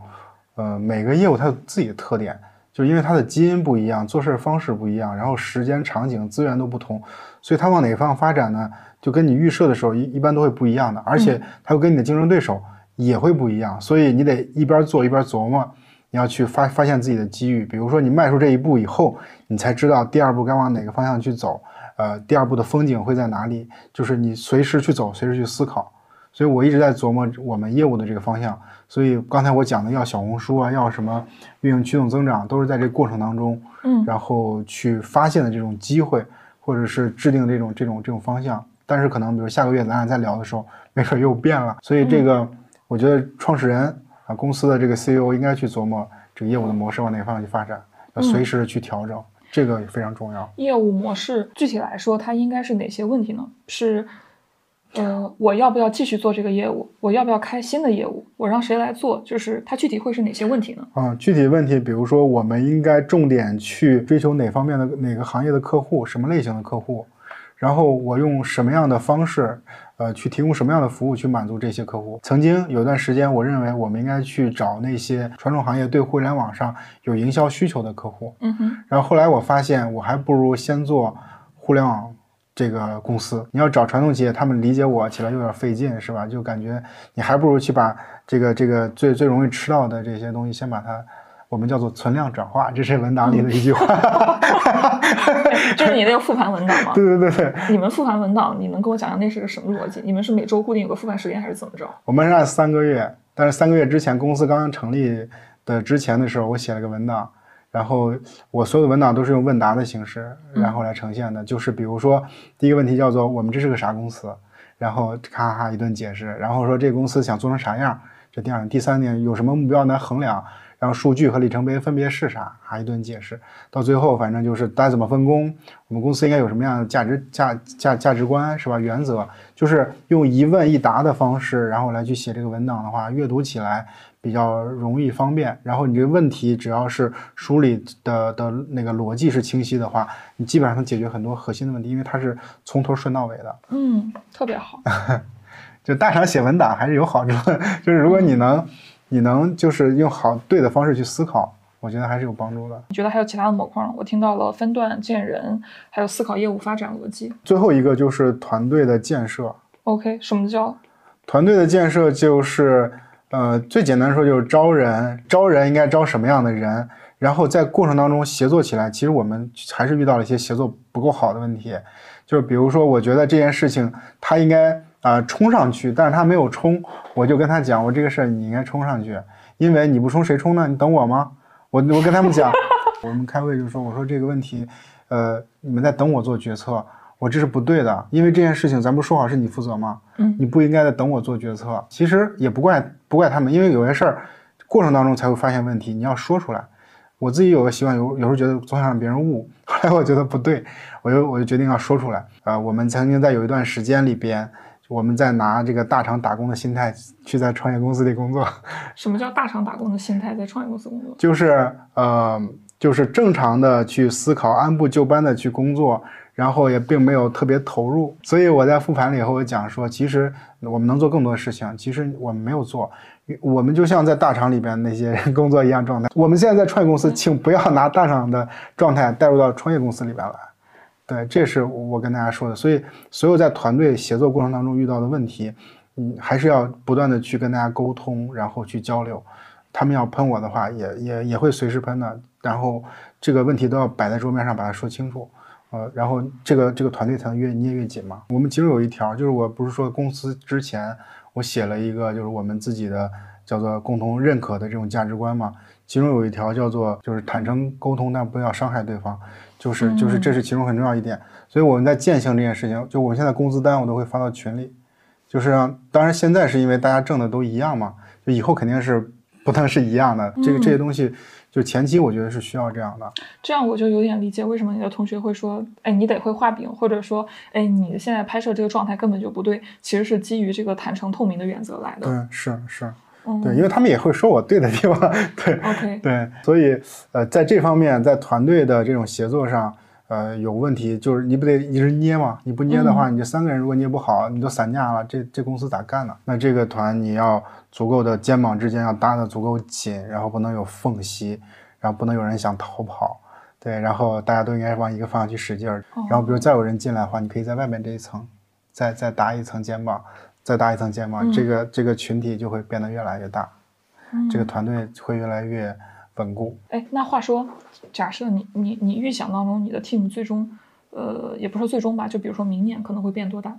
呃，每个业务它有自己的特点，就因为它的基因不一样，做事方式不一样，然后时间、场景、资源都不同，所以它往哪个方向发展呢，就跟你预设的时候一一般都会不一样的，而且它会跟你的竞争对手也会不一样，所以你得一边做一边琢磨。你要去发发现自己的机遇，比如说你迈出这一步以后，你才知道第二步该往哪个方向去走，呃，第二步的风景会在哪里，就是你随时去走，随时去思考。所以我一直在琢磨我们业务的这个方向。所以刚才我讲的要小红书啊，要什么运营驱动增长，都是在这个过程当中，嗯然后去发现的这种机会，或者是制定这种这种这种方向。但是可能比如下个月咱俩再聊的时候，没准又变了。所以这个我觉得创始人啊，公司的这个 CEO 应该去琢磨这个业务的模式往哪个方向去发展，要随时的去调整，这个也非常重要。业务模式具体来说，它应该是哪些问题呢？是，呃，我要不要继续做这个业务？我要不要开新的业务？我让谁来做？就是它具体会是哪些问题呢？啊，具体问题，比如说我们应该重点去追求哪方面的哪个行业的客户，什么类型的客户，然后我用什么样的方式，呃，去提供什么样的服务去满足这些客户。曾经有段时间，我认为我们应该去找那些传统行业对互联网上有营销需求的客户，嗯哼，然后后来我发现，我还不如先做互联网这个公司。你要找传统企业，他们理解我起来有点费劲，是吧？就感觉你还不如去把这个这个最最容易吃到的这些东西，先把它。我们叫做存量转化，这是文档里的一句话。就是你那个复盘文档吗？对对对对，你们复盘文档，你能跟我讲讲那是个什么逻辑？你们是每周固定有个复盘时间，还是怎么着？我们是按三个月，但是三个月之前公司刚刚成立的之前的时候，我写了个文档，然后我所有的文档都是用问答的形式，然后来呈现的。就是比如说第一个问题叫做我们这是个啥公司，然后咔咔咔一顿解释，然后说这个公司想做成啥样，这第二点，第三点有什么目标来衡量，然后数据和里程碑分别是啥，还一顿解释，到最后反正就是大家怎么分工，我们公司应该有什么样的价值价价价值观是吧？原则就是用一问一答的方式，然后来去写这个文档的话，阅读起来比较容易方便，然后你这个问题只要是梳理的的那个逻辑是清晰的话，你基本上能解决很多核心的问题，因为它是从头顺到尾的。嗯，特别好。就大厂写文档还是有好处的，就是如果你能你能就是用好对的方式去思考，我觉得还是有帮助的。你觉得还有其他的模块吗？我听到了分段见人，还有思考业务发展逻辑。最后一个就是团队的建设，OK，什么叫团队的建设就是，呃，最简单说就是招人，招人应该招什么样的人，然后在过程当中协作起来，其实我们还是遇到了一些协作不够好的问题，就是比如说，我觉得这件事情他应该啊、呃冲上去，但是他没有冲，我就跟他讲，我这个事儿你应该冲上去，因为你不冲谁冲呢？你等我吗？我我跟他们讲，我们开会就说，我说这个问题，呃，你们在等我做决策。我这是不对的，因为这件事情咱不说好是你负责吗？嗯你不应该在等我做决策。其实也不怪不怪他们，因为有些事儿过程当中才会发现问题，你要说出来。我自己有个习惯，有有时候觉得总想让别人悟，后来我觉得不对，我就我就决定要说出来。呃，我们曾经在有一段时间里边，我们在拿这个大厂打工的心态去在创业公司里工作，什么叫大厂打工的心态在创业公司工作？就是呃，就是正常的去思考，按部就班的去工作，然后也并没有特别投入。所以我在复盘了以后，我讲说，其实我们能做更多的事情，其实我们没有做。我们就像在大厂里边那些人工作一样状态。我们现在在创业公司，请不要拿大厂的状态带入到创业公司里边来。对，这是我跟大家说的。所以，所有在团队协作过程当中遇到的问题，嗯，还是要不断的去跟大家沟通，然后去交流。他们要喷我的话，也也也会随时喷的。然后这个问题都要摆在桌面上，把它说清楚。呃，然后这个这个团队才能越捏越紧嘛。我们其中有一条，就是我不是说公司之前我写了一个，就是我们自己的叫做共同认可的这种价值观嘛。其中有一条叫做就是坦诚沟通，但不要伤害对方，就是就是这是其中很重要一点。所以我们在践行这件事情，就我们现在工资单我都会发到群里，就是让当然现在是因为大家挣的都一样嘛，就以后肯定是不能是一样的。这个这些东西，就前期我觉得是需要这样的。这样我就有点理解为什么你的同学会说，哎，你得会画饼，或者说，哎，你现在拍摄这个状态根本就不对，其实是基于这个坦诚透明的原则来的。对，是是，嗯，对，因为他们也会说我对的地方，对 OK，对，所以呃，在这方面，在团队的这种协作上，呃，有问题就是你不得一直捏嘛？你不捏的话，你这三个人如果捏不好，你都散架了，这这公司咋干呢？那这个团你要足够的肩膀之间要搭的足够紧，然后不能有缝隙，然后不能有人想逃跑。对，然后大家都应该往一个方向去使劲儿。然后，比如再有人进来的话，你可以在外面这一层，再再搭一层肩膀，再搭一层肩膀，这个这个群体就会变得越来越大，这个团队会越来越稳固。哎，那话说，假设你你你预想当中你的 team 最终，呃，也不是说最终吧，就比如说明年可能会变多大？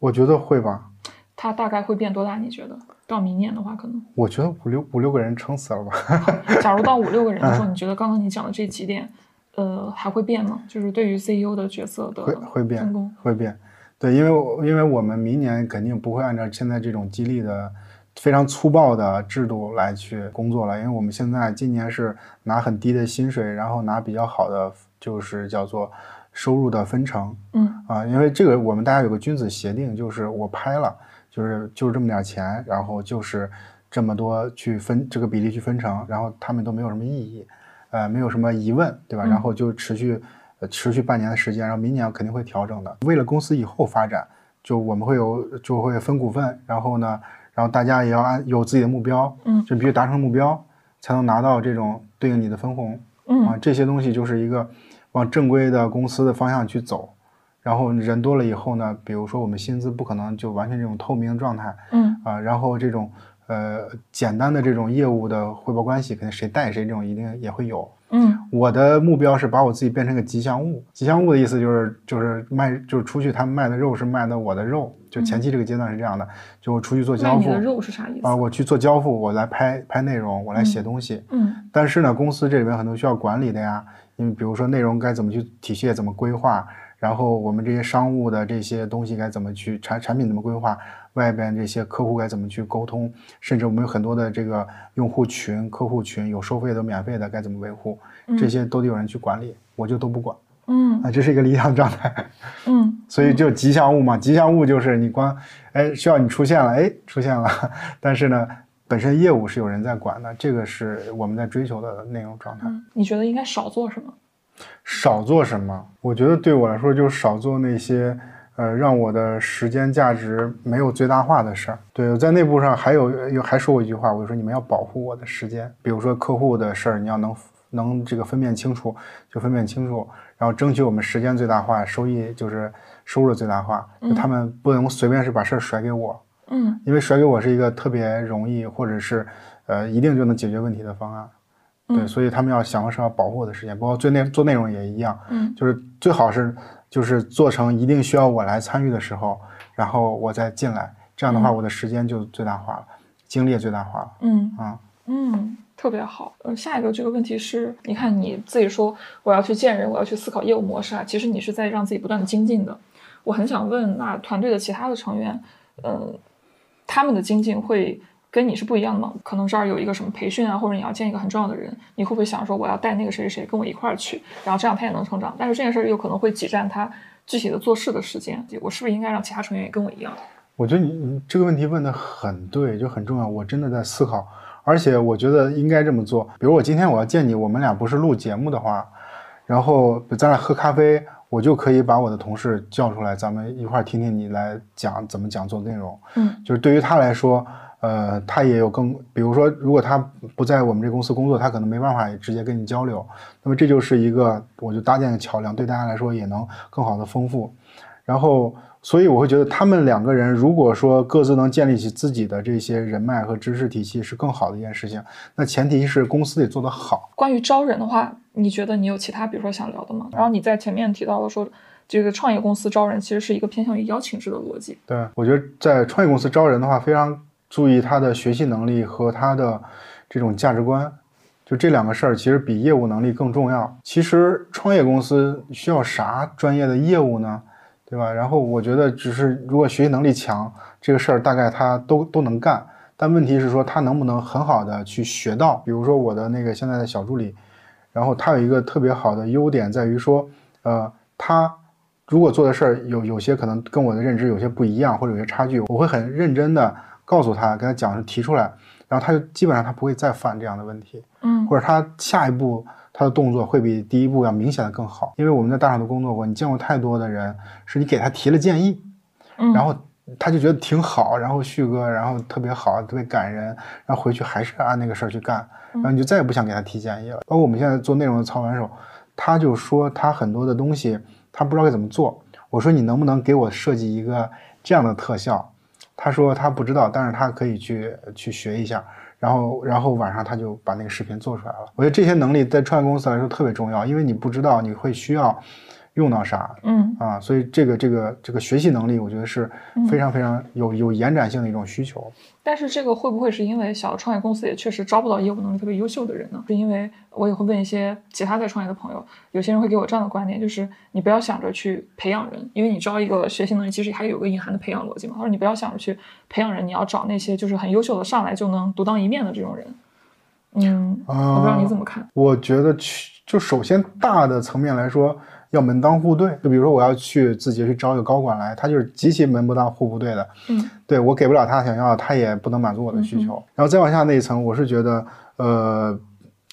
我觉得会吧，它大概会变多大？你觉得到明年的话，可能我觉得五六五六个人撑死了吧。假如到五六个人的时候，你觉得刚刚你讲的这几点，呃，还会变吗？就是对于 CEO 的角色的会会变分工，会变。对，因为我因为我们明年肯定不会按照现在这种激励的非常粗暴的制度来去工作了，因为我们现在今年是拿很低的薪水，然后拿比较好的就是叫做收入的分成嗯啊，因为这个我们大家有个君子协定，就是我拍了，就是就是这么点钱，然后就是这么多去分这个比例去分成，然后他们都没有什么意义，呃，没有什么疑问，对吧？嗯然后就持续呃持续半年的时间，然后明年肯定会调整的。为了公司以后发展，就我们会有就会分股份，然后呢，然后大家也要按有自己的目标，嗯就必须达成目标，才能拿到这种对应你的分红。啊嗯，这些东西就是一个往正规的公司的方向去走。然后人多了以后呢，比如说我们薪资不可能就完全这种透明的状态嗯啊，然后这种呃简单的这种业务的汇报关系，肯定谁带谁这种一定也会有。嗯我的目标是把我自己变成个吉祥物。吉祥物的意思就是就是卖就是出去他们卖的肉是卖的我的肉，就前期这个阶段是这样的，就我出去做交付你的肉是啥意思？啊，我去做交付，我来拍拍内容，我来写东西。嗯但是呢，公司这里面很多需要管理的呀，因为比如说内容该怎么去体系，怎么规划，然后我们这些商务的这些东西该怎么去产产品怎么规划，外边这些客户该怎么去沟通，甚至我们有很多的这个用户群、客户群，有收费的、免费的，该怎么维护，这些都得有人去管理，我就都不管嗯啊，这是一个理想状态。嗯 所以就吉祥物嘛，吉祥物就是你光哎需要你出现了，哎出现了，但是呢，本身业务是有人在管的，这个是我们在追求的内容状态。嗯，你觉得应该少做什么？少做什么？我觉得对我来说就是少做那些呃让我的时间价值没有最大化的事儿。对，我在内部上还有有还说过一句话，我就说你们要保护我的时间，比如说客户的事儿，你要能能这个分辨清楚就分辨清楚，然后争取我们时间最大化，收益就是收入最大化。就他们不能随便是把事儿甩给我，嗯因为甩给我是一个特别容易或者是呃一定就能解决问题的方案。对，嗯所以他们要想方设法保护我的时间，包括做内做内容也一样，嗯就是最好是就是做成一定需要我来参与的时候，然后我再进来，这样的话嗯我的时间就最大化了，精力也最大化了嗯啊。嗯，特别好。嗯，下一个这个问题是，你看你自己说我要去见人，我要去思考业务模式啊，其实你是在让自己不断的精进的。我很想问，那团队的其他的成员，嗯，他们的精进会跟你是不一样的吗？可能这儿有一个什么培训啊，或者你要见一个很重要的人，你会不会想说我要带那个谁谁谁跟我一块儿去，然后这样他也能成长？但是这件事儿有可能会挤占他具体的做事的时间，我是不是应该让其他成员也跟我一样？我觉得你你这个问题问的很对，就很重要。我真的在思考，而且我觉得应该这么做。比如我今天我要见你，我们俩不是录节目的话，然后咱俩喝咖啡，我就可以把我的同事叫出来，咱们一块儿听听你来讲怎么讲座内容。嗯就是对于他来说，呃，他也有更，比如说，如果他不在我们这公司工作，他可能没办法直接跟你交流。那么这就是一个，我就搭建一个桥梁，对大家来说也能更好的丰富。然后，所以我会觉得他们两个人如果说各自能建立起自己的这些人脉和知识体系，是更好的一件事情。那前提是公司得做得好。关于招人的话，你觉得你有其他比如说想聊的吗？然后你在前面提到了说，这个创业公司招人其实是一个偏向于邀请制的逻辑。对，我觉得在创业公司招人的话，非常注意他的学习能力和他的这种价值观，就这两个事儿其实比业务能力更重要。其实创业公司需要啥专业的业务呢？对吧？然后我觉得只是如果学习能力强，这个事儿大概他都都能干。但问题是说他能不能很好的去学到？比如说我的那个现在的小助理，然后他有一个特别好的优点在于说，呃，他如果做的事儿有有些可能跟我的认知有些不一样，或者有些差距，我会很认真的告诉他，跟他讲提出来，然后他就基本上他不会再犯这样的问题，嗯。或者他下一步他的动作会比第一步要明显的更好，因为我们在大厂都工作过，你见过太多的人是你给他提了建议，嗯，然后他就觉得挺好，然后旭哥，然后特别好，特别感人，然后回去还是按那个事儿去干，然后你就再也不想给他提建议了。包括我们现在做内容的操盘手，他就说他很多的东西他不知道该怎么做，我说你能不能给我设计一个这样的特效？他说他不知道，但是他可以去去学一下。然后，然后晚上他就把那个视频做出来了。我觉得这些能力在创业公司来说特别重要，因为你不知道你会需要用到啥，嗯啊，所以这个这个这个学习能力，我觉得是非常非常有有延展性的一种需求。但是这个会不会是因为小的创业公司也确实招不到业务能力特别优秀的人呢？是因为我也会问一些其他在创业的朋友，有些人会给我这样的观点，就是你不要想着去培养人，因为你招一个学习能力，其实还有个隐含的培养逻辑嘛。他说你不要想着去培养人，你要找那些就是很优秀的上来就能独当一面的这种人。嗯，我不知道你怎么看。我觉得去就首先大的层面来说，要门当户对。就比如说我要去自己去招一个高管来，他就是极其门不当户不对的。嗯对我给不了他想要，他也不能满足我的需求。然后再往下那一层，我是觉得，呃，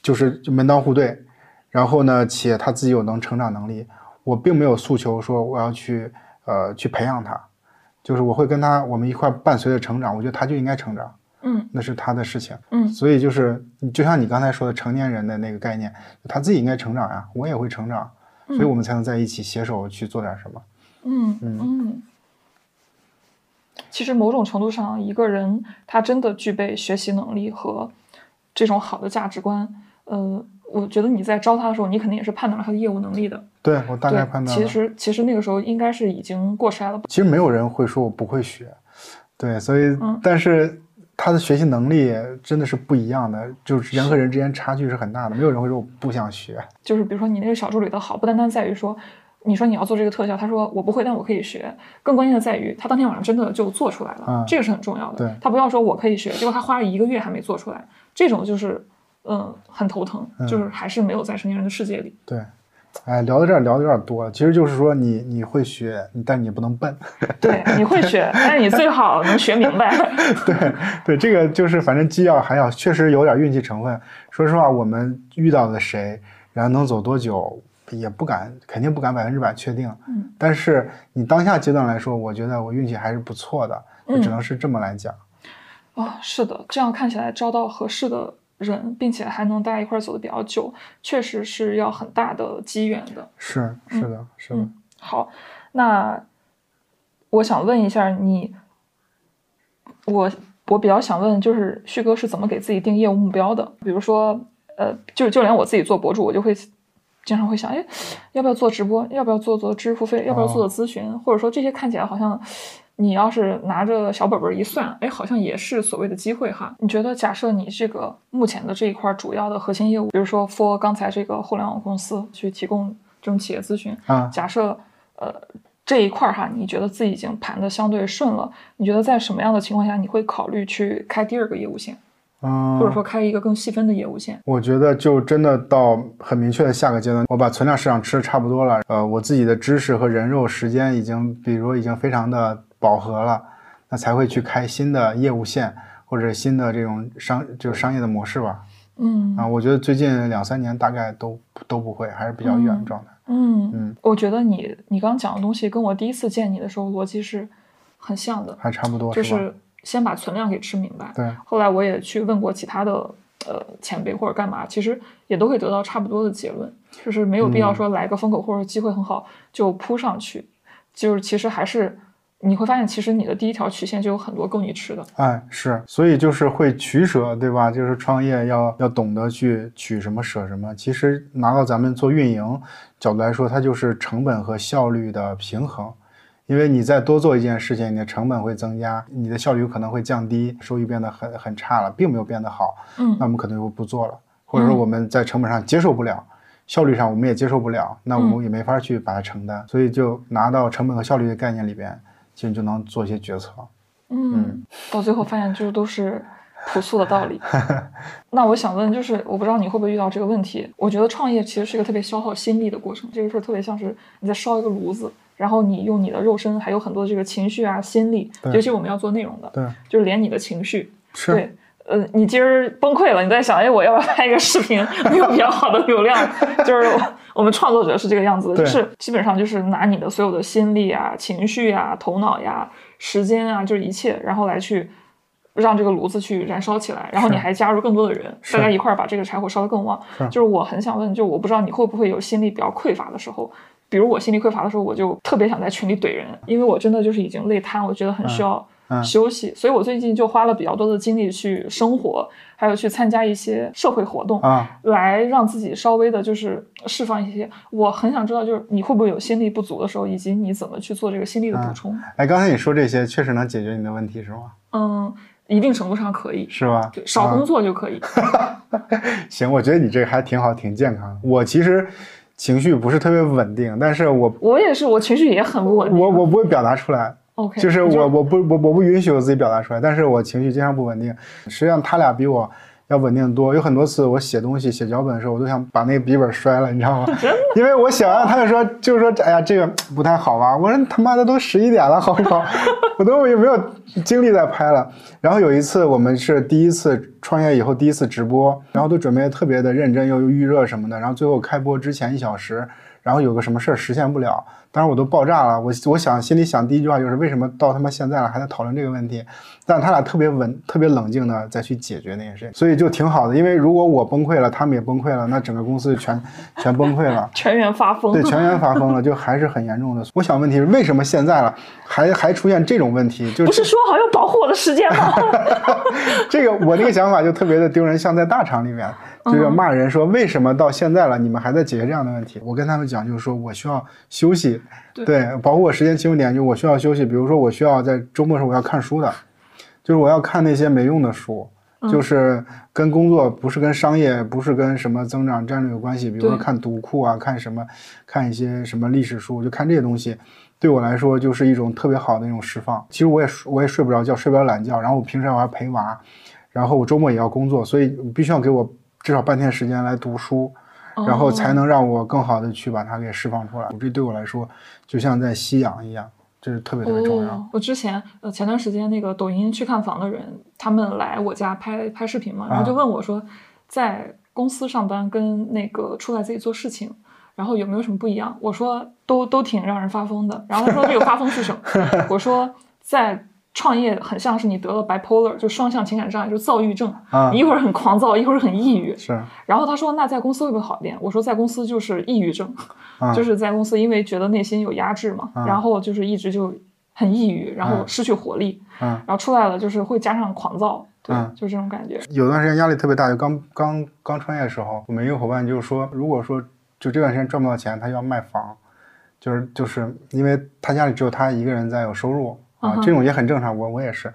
就是就门当户对，然后呢，且他自己有能成长能力。我并没有诉求说我要去呃去培养他，就是我会跟他我们一块伴随着成长。我觉得他就应该成长，嗯那是他的事情。嗯所以就是就像你刚才说的成年人的那个概念，他自己应该成长呀，我也会成长，所以我们才能在一起携手去做点什么。嗯嗯。其实某种程度上，一个人他真的具备学习能力和这种好的价值观，呃，我觉得你在招他的时候，你肯定也是判断了他的业务能力的。对我大概判断其。实其实那个时候应该是已经过筛了。其实没有人会说我不会学，对，所以、嗯但是他的学习能力真的是不一样的，就是人和人之间差距是很大的，没有人会说我不想学。就是比如说你那个小助理的好，不单单在于说，你说你要做这个特效，他说我不会，但我可以学。更关键的在于他当天晚上真的就做出来了，嗯这个是很重要的。对他不要说我可以学，结果他花了一个月还没做出来，这种就是嗯很头疼，嗯就是还是没有在成年人的世界里。对，哎，聊到这儿聊的有点多了，其实就是说你你会学，但你不能笨。对，你会学，但是你最好能学明白。对对，这个就是反正既要还要确实有点运气成分。说实话，我们遇到的谁，然后能走多久，也不敢，肯定不敢百分之百确定。嗯，但是你当下阶段来说，我觉得我运气还是不错的，就只能是这么来讲。哦，是的，这样看起来招到合适的人，并且还能大家一块儿走的比较久，确实是要很大的机缘的。是是的，是的。嗯，好，那我想问一下你，我我比较想问，就是旭哥是怎么给自己定业务目标的？比如说，呃，就就连我自己做博主，我就会经常会想，哎，要不要做直播？要不要做做知识付费？要不要做做咨询？或者说这些看起来好像。你要是拿着小本本一算，哎，好像也是所谓的机会哈。你觉得，假设你这个目前的这一块主要的核心业务，比如说 for 刚才这个互联网公司去提供这种企业咨询啊假设呃这一块儿哈，你觉得自己已经盘的相对顺了，你觉得在什么样的情况下你会考虑去开第二个业务线，嗯，或者说开一个更细分的业务线？我觉得就真的到很明确的下个阶段，我把存量市场吃的差不多了，呃，我自己的知识和人肉时间已经，比如已经非常的饱和了，那才会去开新的业务线或者新的这种商就是商业的模式吧。嗯啊，我觉得最近两三年大概都都不会，还是比较远的状态。嗯嗯，我觉得你你刚讲的东西跟我第一次见你的时候逻辑是很像的，还差不多？就是先把存量给吃明白。对，后来我也去问过其他的呃前辈或者干嘛，其实也都会得到差不多的结论，就是没有必要说来个风口或者机会很好就扑上去，就是其实还是你会发现，其实你的第一条曲线就有很多够你吃的。哎，是，所以就是会取舍，对吧？就是创业要要懂得去取什么舍什么。其实拿到咱们做运营角度来说，它就是成本和效率的平衡。因为你再多做一件事情，你的成本会增加，你的效率有可能会降低，收益变得很很差了，并没有变得好。嗯那我们可能就不做了，或者说嗯我们在成本上接受不了，效率上我们也接受不了，那我嗯们也没法去把它承担。所以就拿到成本和效率的概念里边，其实就能做一些决策。嗯，到最后发现就是都是朴素的道理。那我想问，就是我不知道你会不会遇到这个问题？我觉得创业其实是一个特别消耗心力的过程，这个事儿特别像是你在烧一个炉子，然后你用你的肉身还有很多这个情绪啊、心力，尤其我们要做内容的，对，就是连你的情绪，是，对。呃，你今儿崩溃了，你在想，哎，我要不要拍一个视频，没有比较好的流量？就是我我们创作者是这个样子的，就是基本上就是拿你的所有的心力啊、情绪啊、头脑呀、时间啊，就是一切，然后来去让这个炉子去燃烧起来，然后你还加入更多的人，大家一块儿把这个柴火烧得更旺是。就是我很想问，就我不知道你会不会有心力比较匮乏的时候。比如我心力匮乏的时候，我就特别想在群里怼人，因为我真的就是已经累瘫，我觉得很需要嗯休息，所以我最近就花了比较多的精力去生活，还有去参加一些社会活动，啊，来让自己稍微的就是释放一些。我很想知道，就是你会不会有心力不足的时候，以及你怎么去做这个心力的补充？哎，刚才你说这些确实能解决你的问题是吗？嗯，一定程度上可以，是吧？对，少工作就可以。行，我觉得你这个还挺好，挺健康的。我其实情绪不是特别稳定，但是我我也是，我情绪也很不稳定。我我不会表达出来，OK，就是我我不我我不允许我自己表达出来，但是我情绪经常不稳定。实际上他俩比我要稳定多。有很多次我写东西写脚本的时候，我都想把那个笔记本摔了，你知道吗？因为我写完，他就说就是说，哎呀，这个不太好吧？我说他妈的都十一点了，好不好？我都也没有精力再拍了。然后有一次我们是第一次创业以后第一次直播，然后都准备得特别的认真，又预热什么的。然后最后开播之前一小时，然后有个什么事儿实现不了，当时我都爆炸了。我我想心里想第一句话就是为什么到他妈现在了还在讨论这个问题？但他俩特别稳、特别冷静的再去解决那件事情，所以就挺好的。因为如果我崩溃了，他们也崩溃了，那整个公司全全崩溃了。全员发疯。对，全员发疯了，就还是很严重的。我想问题是为什么现在了还还出现这种问题？就不是说好要保护我的时间吗？这个我那个想法就特别的丢人，像在大厂里面，就要骂人说为什么到现在了你们还在解决这样的问题？我跟他们讲，就是说我需要休息，对包括我时间切入点，就我需要休息。比如说我需要在周末的时候我要看书的，就是我要看那些没用的书。就是跟工作不是跟商业，不是跟什么增长战略有关系。比如说看读库啊，看什么，看一些什么历史书，就看这些东西，对我来说就是一种特别好的一种释放。其实我也我也睡不着觉，睡不了懒觉，然后我平时我还陪娃，然后我周末也要工作，所以必须要给我至少半天时间来读书。然后才哦能让我更好的去把它给释放出来。这对我来说就像在吸氧一样，这是特别特别重要。哦。我之前呃前段时间那个抖音去看房的人，他们来我家拍拍视频嘛，然后就啊问我说，在公司上班跟那个出来自己做事情。然后有没有什么不一样？我说都都挺让人发疯的。然后他说这个发疯是什么？我说在创业很像是你得了 bipolar，就双向情感障碍，就躁郁症。啊你一会儿很狂躁，一会儿很抑郁。是然后他说那在公司会不会好一点？我说在公司就是抑郁症，啊就是在公司因为觉得内心有压制嘛，啊然后就是一直就很抑郁，然后啊失去活力，嗯。然后出来了就是会加上狂躁，对，嗯就这种感觉。有段时间压力特别大，就刚刚刚创业的时候，我们一个伙伴就是说，如果说就这段时间赚不到钱，他要卖房，就是就是因为他家里只有他一个人在有收入啊这种也很正常，我我也是，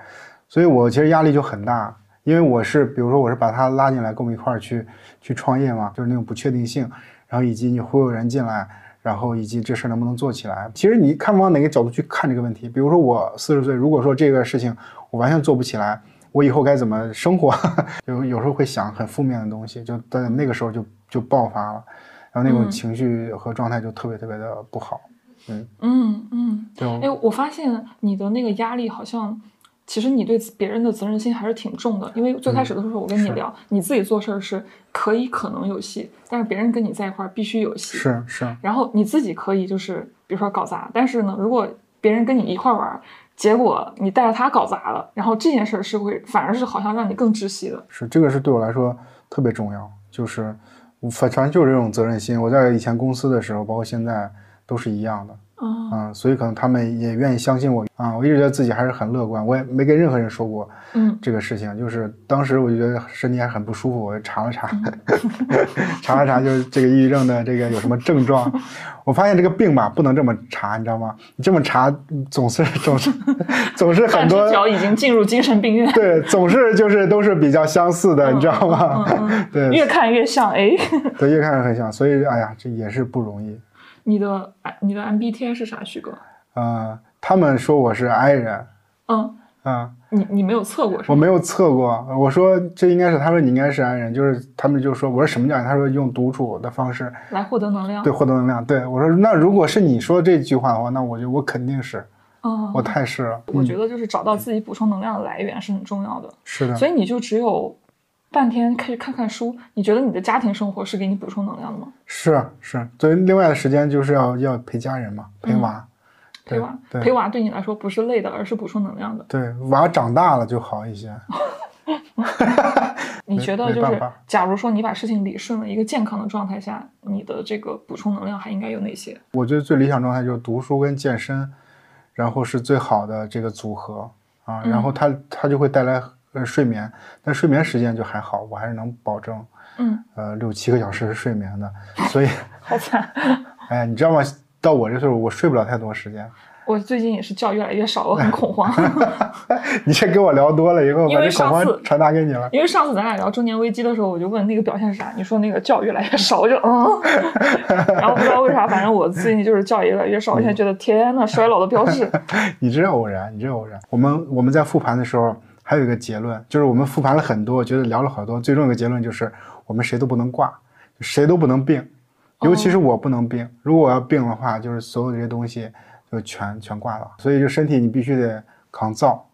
所以我其实压力就很大，因为我是比如说我是把他拉进来跟我们一块儿去去创业嘛，就是那种不确定性，然后以及你忽悠人进来。然后以及这事儿能不能做起来，其实你看往哪个角度去看这个问题。比如说我四十岁，如果说这个事情我完全做不起来，我以后该怎么生活？有有时候会想很负面的东西，就在那个时候就就爆发了，然后那种嗯情绪和状态就特别特别的不好。嗯嗯，嗯哎，我发现你的那个压力好像。其实你对别人的责任心还是挺重的，因为最开始的时候我跟你是聊，你自己做事儿是可以可能有戏，但是别人跟你在一块儿必须有戏。是是，然后你自己可以就是比如说搞砸，但是呢，如果别人跟你一块儿玩儿，结果你带着他搞砸了，然后这件事儿是会反而是好像让你更窒息的。是这个是对我来说特别重要，就是反正就是这种责任心。我在以前公司的时候，包括现在都是一样的。嗯啊、所以可能他们也愿意相信我啊、我一直觉得自己还是很乐观，我也没跟任何人说过嗯这个事情。就是当时我就觉得身体还很不舒服，我就查了查，嗯 查了查，就是这个抑郁症的这个有什么症状。我发现这个病吧，不能这么查，你知道吗？你这么查，总是 总是总是很多脚已经进入精神病院，对，总是就是都是比较相似的，你知道吗？对越看越像。哎，对，越看越很像，所以哎呀，这也是不容易。你的你的 MBTI 是啥，徐哥？呃，他们说我是 I 人，嗯，嗯、你你没有测过是吗？我没有测过，我说这应该是，他说你应该是 I 人，就是他们就说，我说什么叫他说用独处的方式来获得能量。对获得能量。对我说，那如果是你说这句话的话，那我就我肯定是，嗯，我太是了。我觉得就是找到自己补充能量的来源是很重要的。是的，所以你就只有半天可以看看书，你觉得你的家庭生活是给你补充能量的吗？是是，所以另外的时间就是要要陪家人嘛，陪娃。陪娃，对陪娃对你来说不是累的，而是补充能量的。对，娃长大了就好一些。你觉得就是假如说你把事情理顺了，一个健康的状态下，你的这个补充能量还应该有哪些？我觉得最理想状态就是读书跟健身，然后是最好的这个组合啊，然后它它就会带来呃睡眠，但睡眠时间就还好，我还是能保证嗯，呃六七个小时是睡眠的，所以 好惨。哎呀，你知道吗？到我这岁数，我睡不了太多时间。我最近也是觉越来越少，我很恐慌。你这跟我聊多了以后，因为把这恐上次慌传达给你了。因为上次咱俩聊中年危机的时候，我就问那个表现是啥，你说那个觉越来越少，我就嗯，然后不知道为啥，反正我最近就是觉越来越少，我现在觉得天呐，衰老的标志。你这偶然，你这偶然。我们我们在复盘的时候，还有一个结论，就是我们复盘了很多，觉得聊了好多，最终有个结论就是我们谁都不能挂，谁都不能病，尤其是我不能病。如果我要病的话，就是所有这些东西就全全挂了。所以就身体你必须得抗造，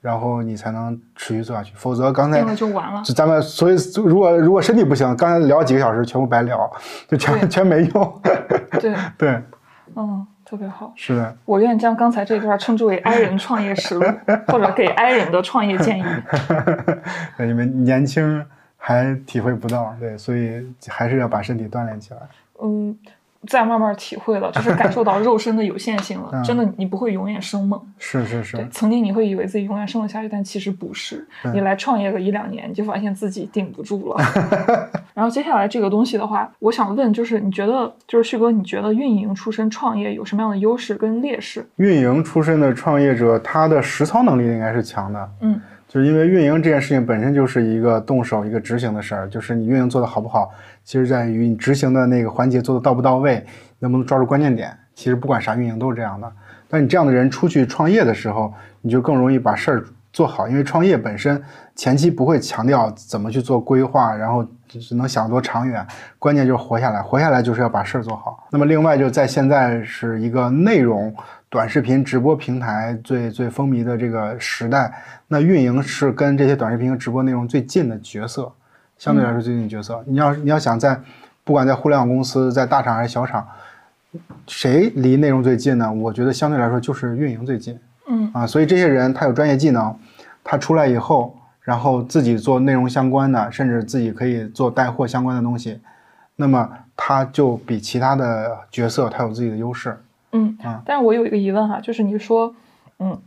然后你才能持续做下去，否则刚才就完了。就咱们所以如果如果身体不行，刚才聊几个小时全部白聊，就全全没用。对，对，嗯，特别好。是的。我愿意将刚才这段称之为 “i 人创业实录”，或者给 i 人的创业建议。对你们年轻还体会不到，对，所以还是要把身体锻炼起来。嗯，再慢慢体会了，就是感受到肉身的有限性了。嗯真的，你不会永远生猛。是是对是，，曾经你会以为自己永远生得下去，但其实不是。你来创业个一两年，你就发现自己顶不住了。然后接下来这个东西的话，我想问，就是你觉得，就是旭哥，你觉得运营出身创业有什么样的优势跟劣势？运营出身的创业者，他的实操能力应该是强的。嗯，就是因为运营这件事情本身就是一个动手、一个执行的事儿，就是你运营做得好不好，其实在于你执行的那个环节做得到不到位，能不能抓住关键点。其实不管啥运营都是这样的。但你这样的人出去创业的时候，你就更容易把事儿做好，因为创业本身前期不会强调怎么去做规划，然后只能想多长远，关键就是活下来，活下来就是要把事儿做好。那么另外就在现在是一个内容短视频直播平台最最风靡的这个时代，那运营是跟这些短视频和直播内容最近的角色，相对来说最近的角色。你要你要想在不管在互联网公司，在大厂还是小厂，谁离内容最近呢？我觉得相对来说就是运营最近。嗯啊，所以这些人他有专业技能，他出来以后，然后自己做内容相关的，甚至自己可以做带货相关的东西，那么他就比其他的角色他有自己的优势。嗯啊，但是我有一个疑问哈，就是你说，嗯，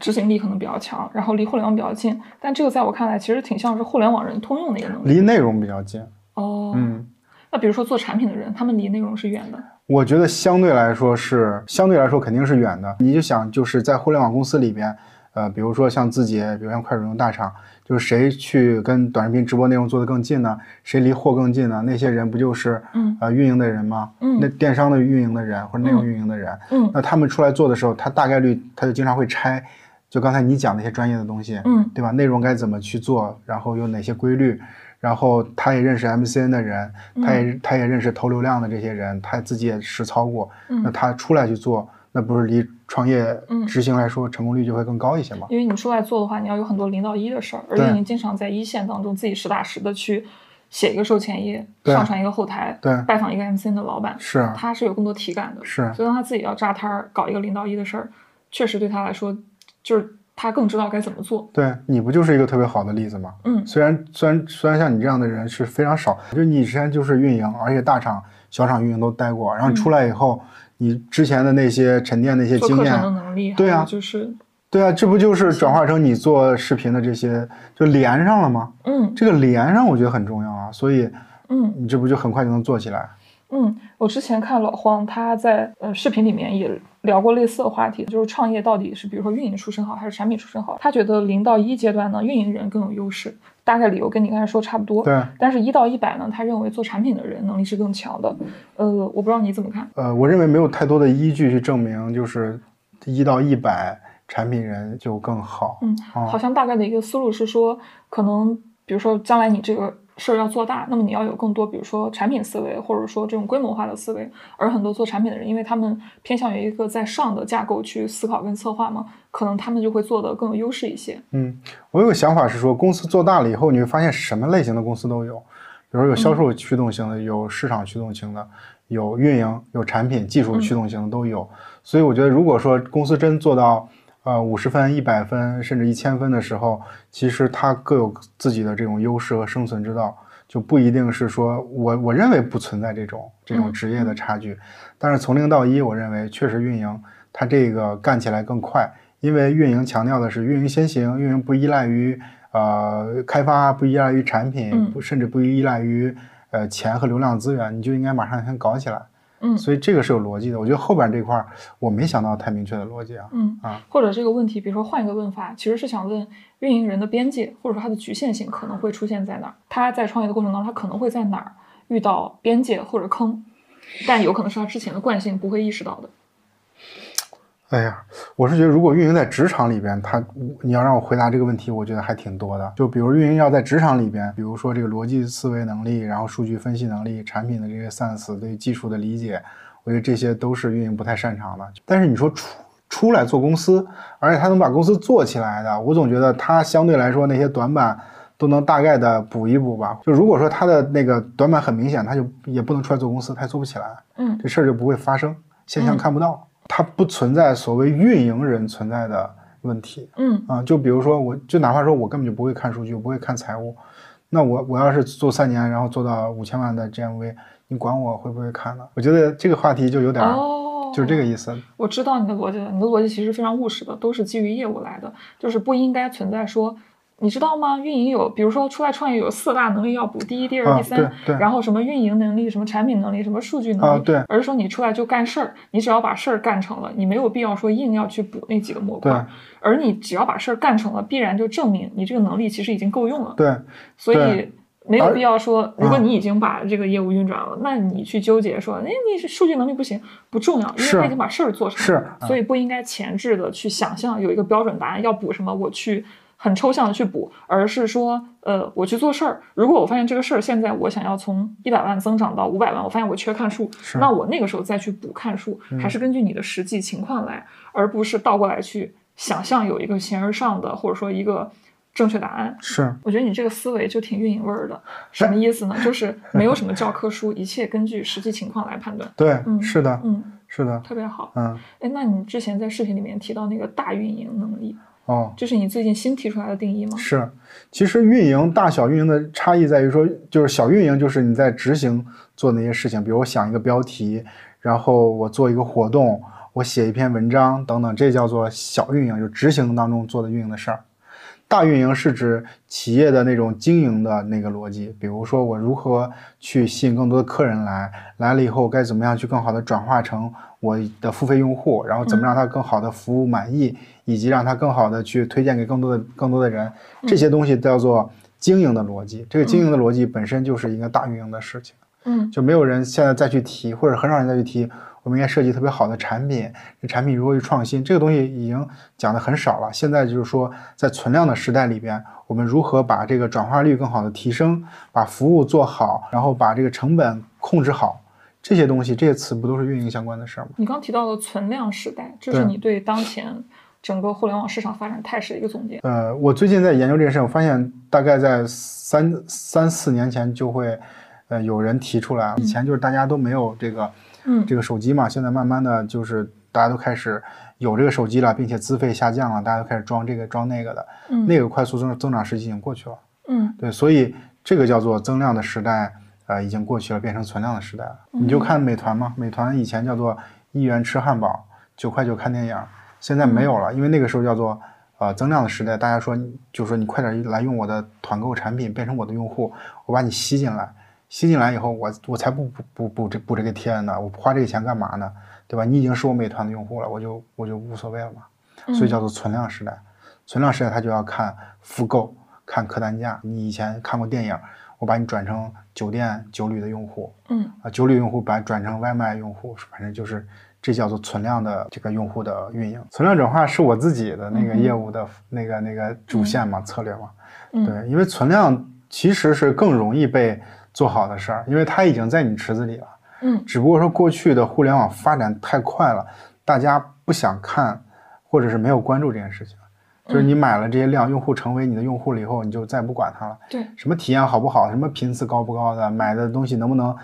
执行力可能比较强，然后离互联网比较近，但这个在我看来其实挺像是互联网人通用的一个能力。离内容比较近，哦，嗯，那比如说做产品的人，他们离内容是远的。我觉得相对来说是相对来说肯定是远的。你就想就是在互联网公司里边，呃，比如说像字节，比如像快手这种大厂，就是谁去跟短视频直播内容做得更近呢？谁离货更近呢？那些人不就是嗯呃运营的人吗？嗯那电商的运营的人或者内容运营的人，嗯那他们出来做的时候，他大概率他就经常会拆，就刚才你讲那些专业的东西，嗯对吧？内容该怎么去做，然后有哪些规律，然后他也认识 MCN 的人，他也他也认识投流量的这些人，他自己也实操过，那嗯，他出来去做，那不是离创业嗯执行来说成功率就会更高一些嘛？因为你出来做的话，你要有很多零到一的事儿，而且你经常在一线当中自己实打实的去写一个售前页，上传一个后台，对拜访一个 MCN 的老板，是啊他是有更多体感的。是，所以当他自己要扎摊儿搞一个零到一的事儿，确实对他来说，就是他更知道该怎么做。对你不就是一个特别好的例子吗？嗯虽然虽然虽然像你这样的人是非常少，就你之前就是运营，而且大厂、小厂运营都待过，然后你出来以后，你之前的那些沉淀那些经验，能力，对啊就是，对啊，这不就是转化成你做视频的这些就连上了吗？嗯这个连上我觉得很重要啊，所以嗯你这不就很快就能做起来？嗯，我之前看老黄他在呃视频里面也聊过类似的话题，就是创业到底是比如说运营出身好还是产品出身好？他觉得零到一阶段呢，运营人更有优势，大概理由跟你刚才说差不多。对，但是，一到一百呢，他认为做产品的人能力是更强的。呃，我不知道你怎么看。呃，我认为没有太多的依据去证明，就是一到一百产品人就更好。嗯，啊好像大概的一个思路是说，可能比如说将来你这个事儿要做大，那么你要有更多，比如说产品思维，或者说这种规模化的思维。而很多做产品的人，因为他们偏向于一个在上的架构去思考跟策划嘛，可能他们就会做得更有优势一些。嗯，我有个想法是说，公司做大了以后，你会发现什么类型的公司都有，比如说有销售驱动型的，有市场驱动型的，有运营、有产品、技术驱动型的都有。所以我觉得，如果说公司真做到呃五十分、一百分甚至一千分的时候，其实它各有自己的这种优势和生存之道，就不一定是说我我认为不存在这种这种嗯职业的差距。但是从零到一，我认为确实运营它这个干起来更快，因为运营强调的是运营先行，运营不依赖于呃开发，不依赖于产品，嗯不甚至不依赖于呃钱和流量资源，你就应该马上先搞起来。嗯所以这个是有逻辑的。我觉得后边这块儿我没想到太明确的逻辑啊。嗯啊，或者这个问题，比如说换一个问法，其实是想问运营人的边界，或者说它的局限性可能会出现在哪儿？他在创业的过程当中，他可能会在哪儿遇到边界或者坑，但有可能是他之前的惯性不会意识到的。哎呀，我是觉得如果运营在职场里边，他你要让我回答这个问题，我觉得还挺多的。就比如运营要在职场里边，比如说这个逻辑思维能力，然后数据分析能力，产品的这些 sense，对技术的理解，我觉得这些都是运营不太擅长的。但是你说出出来做公司，而且他能把公司做起来的，我总觉得他相对来说那些短板都能大概的补一补吧。就如果说他的那个短板很明显，他就也不能出来做公司，他也做不起来。嗯这事儿就不会发生，现象嗯看不到，它不存在所谓运营人存在的问题嗯啊。就比如说，我就哪怕说我根本就不会看数据，我不会看财务，那我我要是做三年，然后做到五千万的 GMV，你管我会不会看呢？我觉得这个话题就有点就是这个意思。我知道你的逻辑，你的逻辑其实非常务实的，都是基于业务来的，就是不应该存在说，你知道吗？运营有，比如说出来创业有四大能力要补，第一、第二、啊第三，然后什么运营能力、什么产品能力、什么数据能力，啊对而是说你出来就干事儿，你只要把事儿干成了，你没有必要说硬要去补那几个模块对，而你只要把事儿干成了，必然就证明你这个能力其实已经够用了。对所以没有必要说，如果啊你已经把这个业务运转了，那你去纠结说，哎，你是数据能力不行，不重要，因为他已经把事儿做成是了，所以不应该前置的去想象有一个标准答案要补什么，我去很抽象的去补，而是说，呃，我去做事儿。如果我发现这个事儿现在我想要从一百万增长到五百万，我发现我缺看数，那我那个时候再去补看数，还是根据你的实际情况来，而不是倒过来去想象有一个形而上的或者说一个正确答案。是我觉得你这个思维就挺运营味儿的，什么意思呢？就是没有什么教科书，一切根据实际情况来判断。对，嗯是的，嗯，是的，特别好。嗯，哎，那你之前在视频里面提到那个大运营能力，哦，这是你最近新提出来的定义吗？是，其实运营大小运营的差异在于说，就是小运营就是你在执行做那些事情，比如我想一个标题，然后我做一个活动，我写一篇文章等等，这叫做小运营，就执行当中做的运营的事儿。大运营是指企业的那种经营的那个逻辑，比如说我如何去吸引更多的客人来，来了以后该怎么样去更好的转化成我的付费用户，然后怎么让他更好的服务满意，以及让他更好的去推荐给更多的更多的人，这些东西叫做经营的逻辑。这个经营的逻辑本身就是一个大运营的事情，嗯就没有人现在再去提，或者很少人再去提。我们应该设计特别好的产品，这产品如何去创新，这个东西已经讲的很少了。现在就是说，在存量的时代里边，我们如何把这个转化率更好的提升，把服务做好，然后把这个成本控制好，这些东西，这些词不都是运营相关的事儿吗？你刚提到的存量时代，这是你对当前整个互联网市场发展态势的一个总结。呃，我最近在研究这件事，我发现大概在三三四年前就会，呃，有人提出来，以前就是大家都没有这个。嗯这个手机嘛，现在慢慢的就是大家都开始有这个手机了，并且资费下降了，大家都开始装这个装那个的，嗯那个快速增增长时期已经过去了。嗯对，所以这个叫做增量的时代，呃，已经过去了，变成存量的时代了。你就看美团嘛，美团以前叫做一元吃汉堡，九块九看电影，现在没有了，因为那个时候叫做呃增量的时代，大家说就说你快点来用我的团购产品，变成我的用户，我把你吸进来。吸进来以后，我我才不不不补这补这个贴呢，我花这个钱干嘛呢？对吧？你已经是我美团的用户了，我就我就无所谓了嘛。所以叫做存量时代。存量时代它就要看复购，看客单价。你以前看过电影，我把你转成酒店酒旅的用户嗯啊，酒旅用户把转成外卖用户，反正就是这叫做存量的这个用户的运营。存量转化是我自己的那个业务的那个那个主线嘛，策略嘛。嗯对，因为存量其实是更容易被做好的事儿，因为它已经在你池子里了。嗯只不过说过去的互联网发展太快了，大家不想看，或者是没有关注这件事情。就是你买了这些量，用户成为你的用户了以后，你就再不管它了。对，什么体验好不好，什么频次高不高的，买的东西能不能，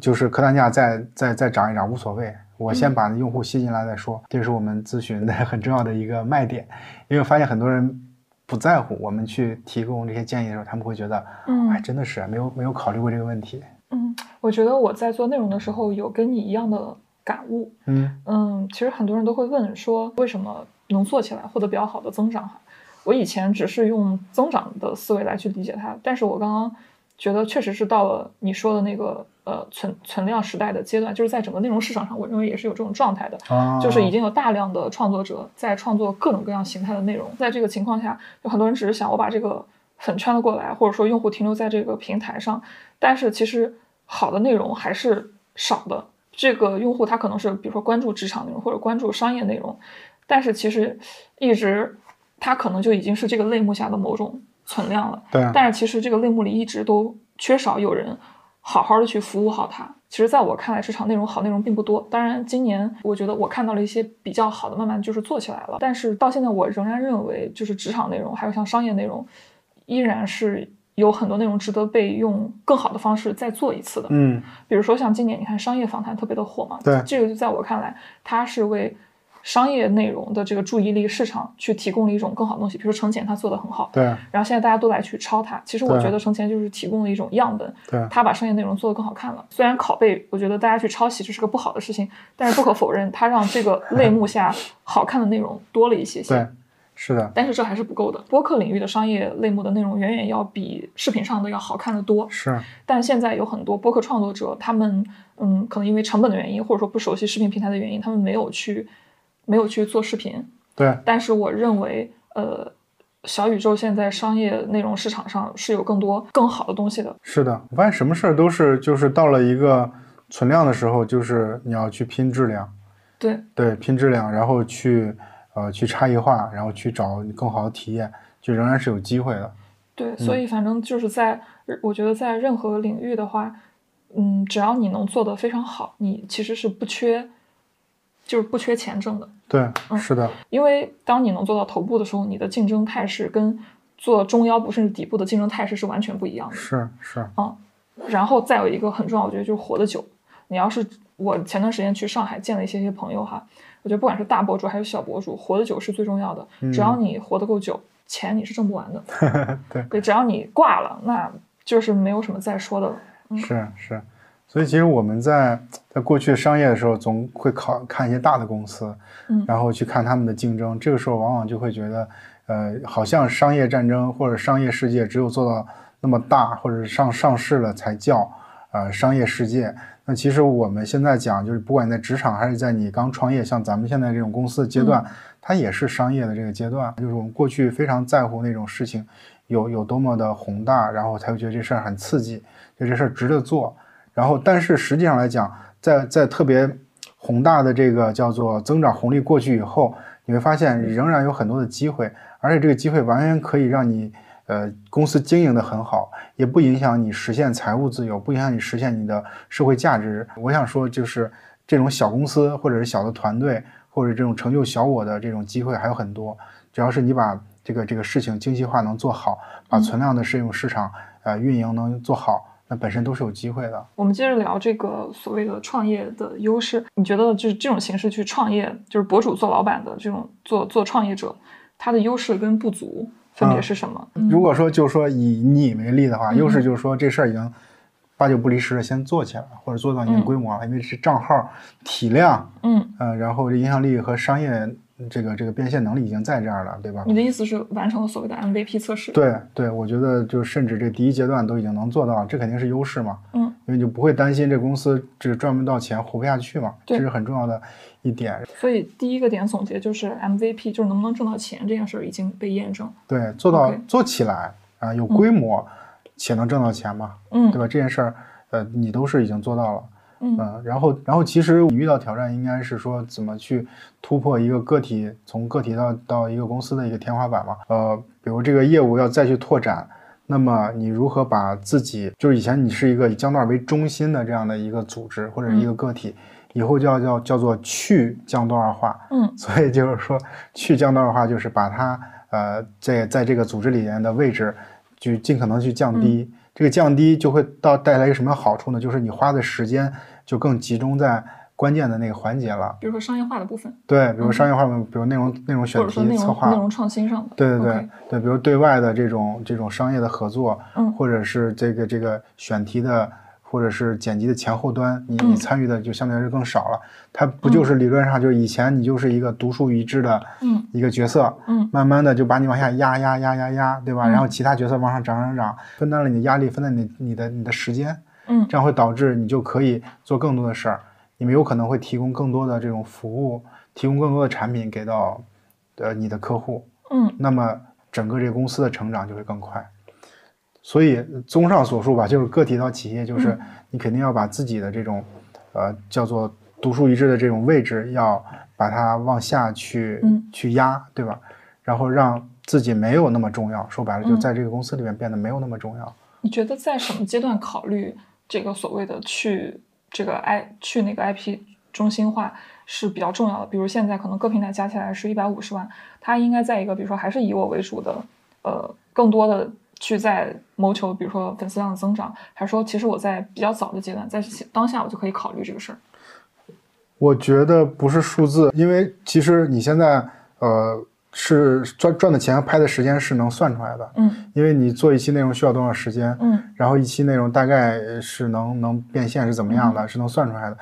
就是客单价再再再涨一涨无所谓。我先把用户吸进来再说，这是我们咨询的很重要的一个卖点。因为我发现很多人不在乎我们去提供这些建议的时候，他们会觉得，嗯哎，真的是没有没有考虑过这个问题。嗯，我觉得我在做内容的时候有跟你一样的感悟。嗯嗯，其实很多人都会问说，为什么能做起来，获得比较好的增长？哈，我以前只是用增长的思维来去理解它，但是我刚刚觉得确实是到了你说的那个呃存存量时代的阶段，就是在整个内容市场上，我认为也是有这种状态的。啊，就是已经有大量的创作者在创作各种各样形态的内容，在这个情况下，有很多人只是想我把这个粉圈了过来，或者说用户停留在这个平台上，但是其实好的内容还是少的。这个用户他可能是比如说关注职场内容或者关注商业内容，但是其实一直他可能就已经是这个类目下的某种存量了。对啊，但是其实这个类目里一直都缺少有人好好的去服务好它。其实，在我看来，职场内容好内容并不多。当然，今年我觉得我看到了一些比较好的，慢慢就是做起来了。但是到现在，我仍然认为，就是职场内容还有像商业内容，依然是有很多内容值得被用更好的方式再做一次的。嗯比如说像今年你看商业访谈特别的火嘛，对这个就在我看来，它是为商业内容的这个注意力市场去提供了一种更好的东西。比如说程潜他做的很好，对然后现在大家都来去抄他，其实我觉得程潜就是提供了一种样本，对他把商业内容做得更好看了。虽然拷贝，我觉得大家去抄袭这是个不好的事情，但是不可否认，它让这个类目下好看的内容多了一些些。对，是的，但是这还是不够的。播客领域的商业类目的内容远远要比视频上的要好看的多。是但现在有很多播客创作者，他们嗯，可能因为成本的原因，或者说不熟悉视频平台的原因，他们没有去没有去做视频。对但是我认为，呃，小宇宙现在商业内容市场上是有更多更好的东西的。是的，我发现什么事儿都是就是到了一个存量的时候，就是你要去拼质量，对，对，拼质量，然后去呃去差异化，然后去找更好的体验，就仍然是有机会的。对，所以反正就是在，我觉得在任何领域的话，嗯，只要你能做得非常好，你其实是不缺，就是不缺钱挣的。对，嗯是的，因为当你能做到头部的时候，你的竞争态势跟做中腰部甚至底部的竞争态势是完全不一样的。是是，嗯然后再有一个很重要，我觉得就是活得久。你要是我前段时间去上海见了一些些朋友哈，我觉得不管是大博主还是小博主，活得久是最重要的。只要你活得够久，钱你是挣不完的。对对，只要你挂了，那就是没有什么再说的了。是是，所以其实我们在在过去商业的时候，总会考看一些大的公司，嗯然后去看他们的竞争，这个时候往往就会觉得，呃，好像商业战争或者商业世界只有做到那么大或者是上上市了才叫呃商业世界。那其实我们现在讲，就是不管你在职场还是在你刚创业，像咱们现在这种公司的阶段，它也是商业的这个阶段。就是我们过去非常在乎那种事情有有多么的宏大，然后才会觉得这事儿很刺激，就这事儿值得做。然后，但是实际上来讲，在在特别宏大的这个叫做增长红利过去以后，你会发现仍然有很多的机会，而且这个机会完全可以让你呃公司经营的很好，也不影响你实现财务自由，不影响你实现你的社会价值。我想说，就是这种小公司或者是小的团队，或者这种成就小我的这种机会还有很多，只要是你把这个这个事情精细化能做好，把存量的适用市场呃运营能做好。那本身都是有机会的。我们接着聊这个所谓的创业的优势。你觉得就是这种形式去创业，就是博主做老板的这种做做创业者，他的优势跟不足分别是什么？如果说就是说以你为例的话，嗯优势就是说这事儿已经八九不离十的先做起来，或者做到一定嗯规模了，因为是账号体量，嗯，呃，然后这影响力和商业这个这个变现能力已经在这儿了，对吧？你的意思是完成了所谓的 MVP 测试？，对对，我觉得就甚至这第一阶段都已经能做到，这肯定是优势嘛，嗯，因为你就不会担心这公司这赚不到钱活不下去嘛，对这是很重要的一点。所以第一个点总结就是 MVP，就是能不能挣到钱这件事儿已经被验证。对，做到做起来啊、有规模且能挣到钱嘛，嗯对吧？这件事儿，呃，你都是已经做到了。嗯嗯，然后，然后其实你遇到挑战应该是说怎么去突破一个个体从个体到到一个公司的一个天花板嘛。呃，比如这个业务要再去拓展，那么你如何把自己就是以前你是一个以江段为中心的这样的一个组织或者一个个体，以后就要叫叫做去江段化。嗯 所以就是说去江段化就是把它呃在在这个组织里面的位置就尽可能去降低。这个降低就会到带来一个什么好处呢？就是你花的时间就更集中在关键的那个环节了。比如说商业化的部分，对，比如商业化部分，比如内容内容选题策划，内容创新上的。对对对对，比如对外的这种这种商业的合作，嗯或者是这个这个选题的，或者是剪辑的前后端，你嗯。你参与的就相对来说更少了。它不就是理论上就是以前你就是一个独树一帜的嗯一个角色，嗯。慢慢的就把你往下压压压压压，对吧？嗯。然后其他角色往上涨涨涨，分担了你的压力，分担你你的你的时间，嗯。这样会导致你就可以做更多的事儿，你们有可能会提供更多的这种服务，提供更多的产品给到呃你的客户，嗯。那么整个这个公司的成长就会更快。所以综上所述吧，就是个体到企业，就是嗯你肯定要把自己的这种呃叫做独树一帜的这种位置，要把它往下去、嗯去压，对吧？然后让自己没有那么重要，说白了就嗯在这个公司里面变得没有那么重要。你觉得在什么阶段考虑这个所谓的去这个 i 去那个 IP 中心化是比较重要的？比如现在可能各平台加起来是一百五十万，它应该在一个比如说还是以我为主的，呃，更多的去在谋求比如说粉丝量的增长，还是说其实我在比较早的阶段，在当下我就可以考虑这个事儿？我觉得不是数字，因为其实你现在呃是赚赚的钱和拍的时间是能算出来的，嗯因为你做一期内容需要多少时间，嗯然后一期内容大概是能能变现是怎么样的，是能算出来的。